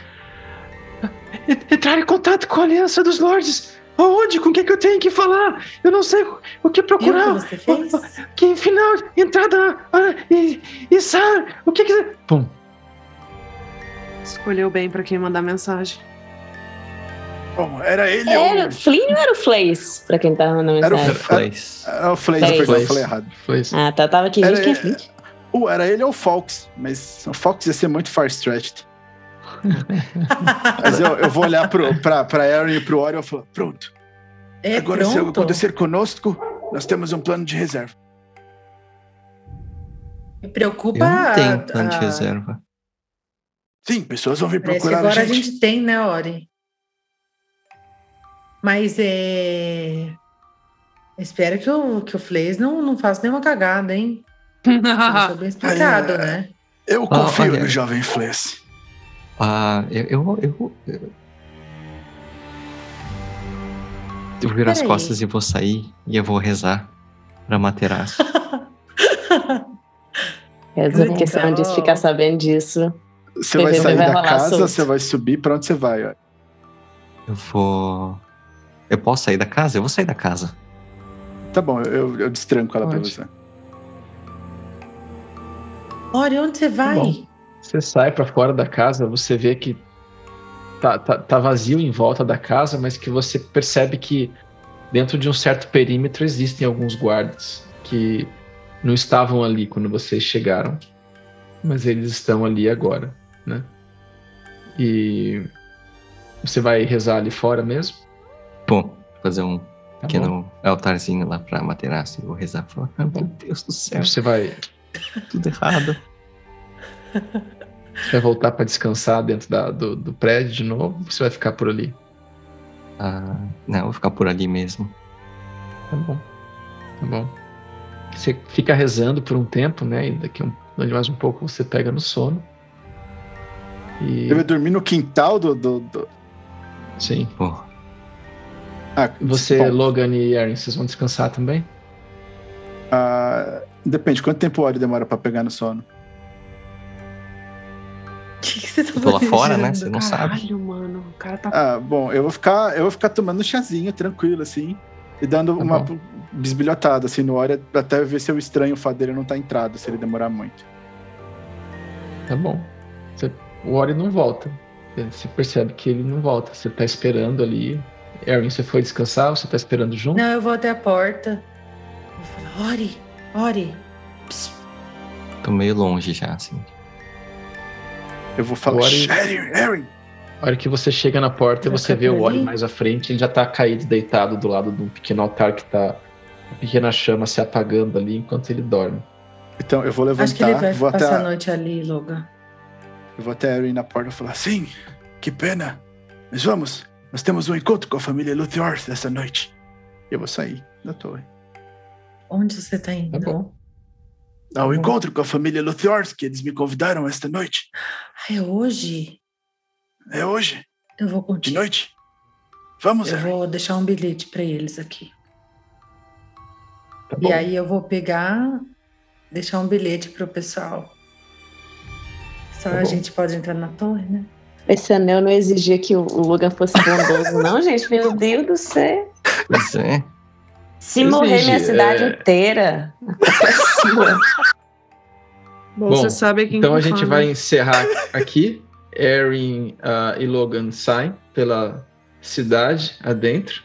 Entrar em contato com a Aliança dos Lordes. Aonde? Com o que, que eu tenho que falar? Eu não sei o que procurar. O que você fez? Que final, entrada ah, e, e. O que que. Pum. Escolheu bem pra quem mandar mensagem. Bom, era ele Era ou... o Flynn ou era o Flays? Pra quem tá mandando Era o mensagem. Flays. Era o Flays, Flays. perdão, eu Flays. falei errado. Isso. Ah, tá, tava aqui. Era- quem é? Uh, era ele ou o Fox, mas o Fox ia ser muito far-stretched. Mas eu, eu vou olhar pro, pra, pra Aaron e pro Orion e falar, pronto, É agora se algo pronto. acontecer conosco, nós temos um plano de reserva. Me preocupa. Eu não tenho a- plano de a- reserva. Sim, pessoas vão vir Parece procurar agora a gente. tem, né, Ori? Mas é. Espero que o, que o Flays não, não faça nenhuma cagada, hein? Isso é bem explicado, Aí, é. né? Eu confio olha- no jovem Flash. Ah, eu, eu, eu, eu- eu viro as costas e vou sair e eu vou rezar pra Materaço. Reza, porque se disso ficar sabendo disso. Você vai Vai sair da rolar casa, solto. você vai subir, pra onde você vai? ó? Eu vou. Eu posso sair da casa? Eu vou sair da casa. Tá bom, eu, eu destranco ela pra Pode. você. Ori, onde você vai? bom. Você sai pra fora da casa, você vê que tá, tá, tá vazio em volta da casa, mas que você percebe que dentro de um certo perímetro existem alguns guardas que não estavam ali quando vocês chegaram, mas eles estão ali agora, né? E você vai rezar ali fora mesmo? Bom, fazer um Tá bom. pequeno altarzinho lá pra Materaço e vou rezar. Falar, ah, meu Deus do céu, Você vai, tudo errado. Você vai voltar para descansar dentro da- do, do prédio de novo? ou Você vai ficar por ali? Ah, não, eu vou ficar por ali mesmo. Tá bom. Tá bom. Você fica rezando por um tempo, né? E daqui um, mais um pouco você pega no sono. E. Vai dormir no quintal do. do, do- Sim. Pô, Ah, Você, bom, Logan e Aaron, vocês vão descansar também? ah, depende, quanto tempo o Ori demora pra pegar no sono? O que, que você tá eu tô lá fora, né? Você não sabe. Caralho, mano. O cara tá. Ah, bom, eu vou ficar, eu vou ficar tomando um chazinho, tranquilo, assim, e dando Tá uma bom. bisbilhotada, assim, no Ori, até ver se eu estranho o fato dele não estar entrado, se ele demorar muito. Tá bom. Você- o Ori não volta. Você percebe que ele não volta. Você tá esperando ali. Aaron, você foi descansar? Você tá esperando junto? Não, eu vou até a porta. Vou falar, Ori, Ori. Psst. tô meio longe já, assim. Eu vou falar, Aaron, Aaron, A hora que você chega na porta, Vai você vê o Ori ali? mais à frente. Ele já tá caído, deitado do lado de um pequeno altar que tá. Uma pequena chama se apagando ali enquanto ele dorme. Então, eu vou levantar, Acho que ele vai vou, até, passar a a- noite ali, Logan. eu vou até a Aaron na porta e falar, sim, que pena, mas vamos, nós temos um encontro com a família Luthior essa noite. E eu vou sair da torre. Onde você tá indo? Tá bom. Ao bom. encontro com a família Luthior, que eles me convidaram esta noite. Ah, é hoje? É hoje, Eu vou de contigo. noite. Vamos, Eu Aaron. vou deixar um bilhete para eles aqui. Tá bom. E aí eu vou pegar, deixar um bilhete pro pessoal. Só Tá a gente pode entrar na torre, né? Esse anel não exigia que o o Logan fosse bondoso, não, gente. Meu Deus do céu. Pois é. Se Exige, morrer minha cidade é. inteira, é. Bom, Bom, você sabe quem Então a gente né? vai encerrar aqui. Erin ah, e Logan saem pela cidade adentro,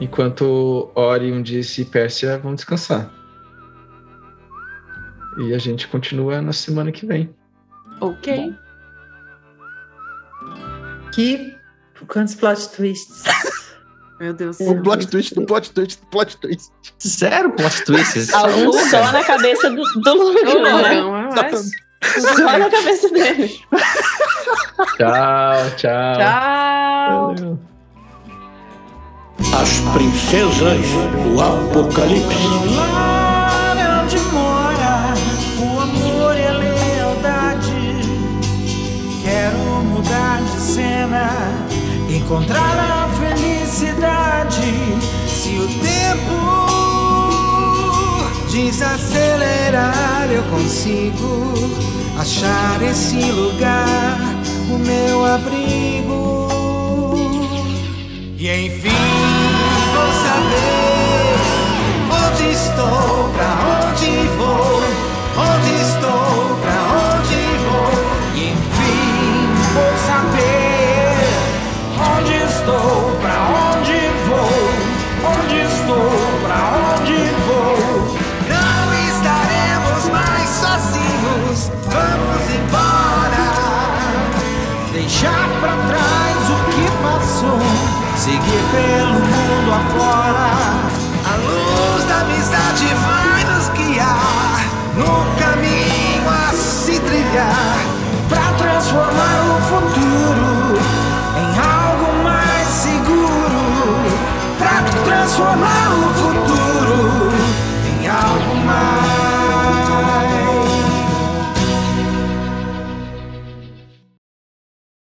enquanto Orion disse e Pérsia vão descansar. E a gente continua na semana que vem. Ok. Que quantos plot twists? Meu Deus O céu. plot twist do plot twist do plot twist. Zero plot twists. Algum só na cabeça do, do Logan, né? Logan, mas- Só na cabeça dele. Tchau, tchau. Tchau. Valeu. As princesas do Apocalipse. Lá onde mora o amor e a lealdade. Quero mudar de cena, encontrar a se o tempo desacelerar eu consigo achar esse lugar o meu abrigo. E enfim vou saber onde estou para onde vou onde estou. Seguir pelo mundo afora. A luz da amizade vai nos guiar no caminho a se trilhar para transformar o futuro em algo mais seguro. Pra transformar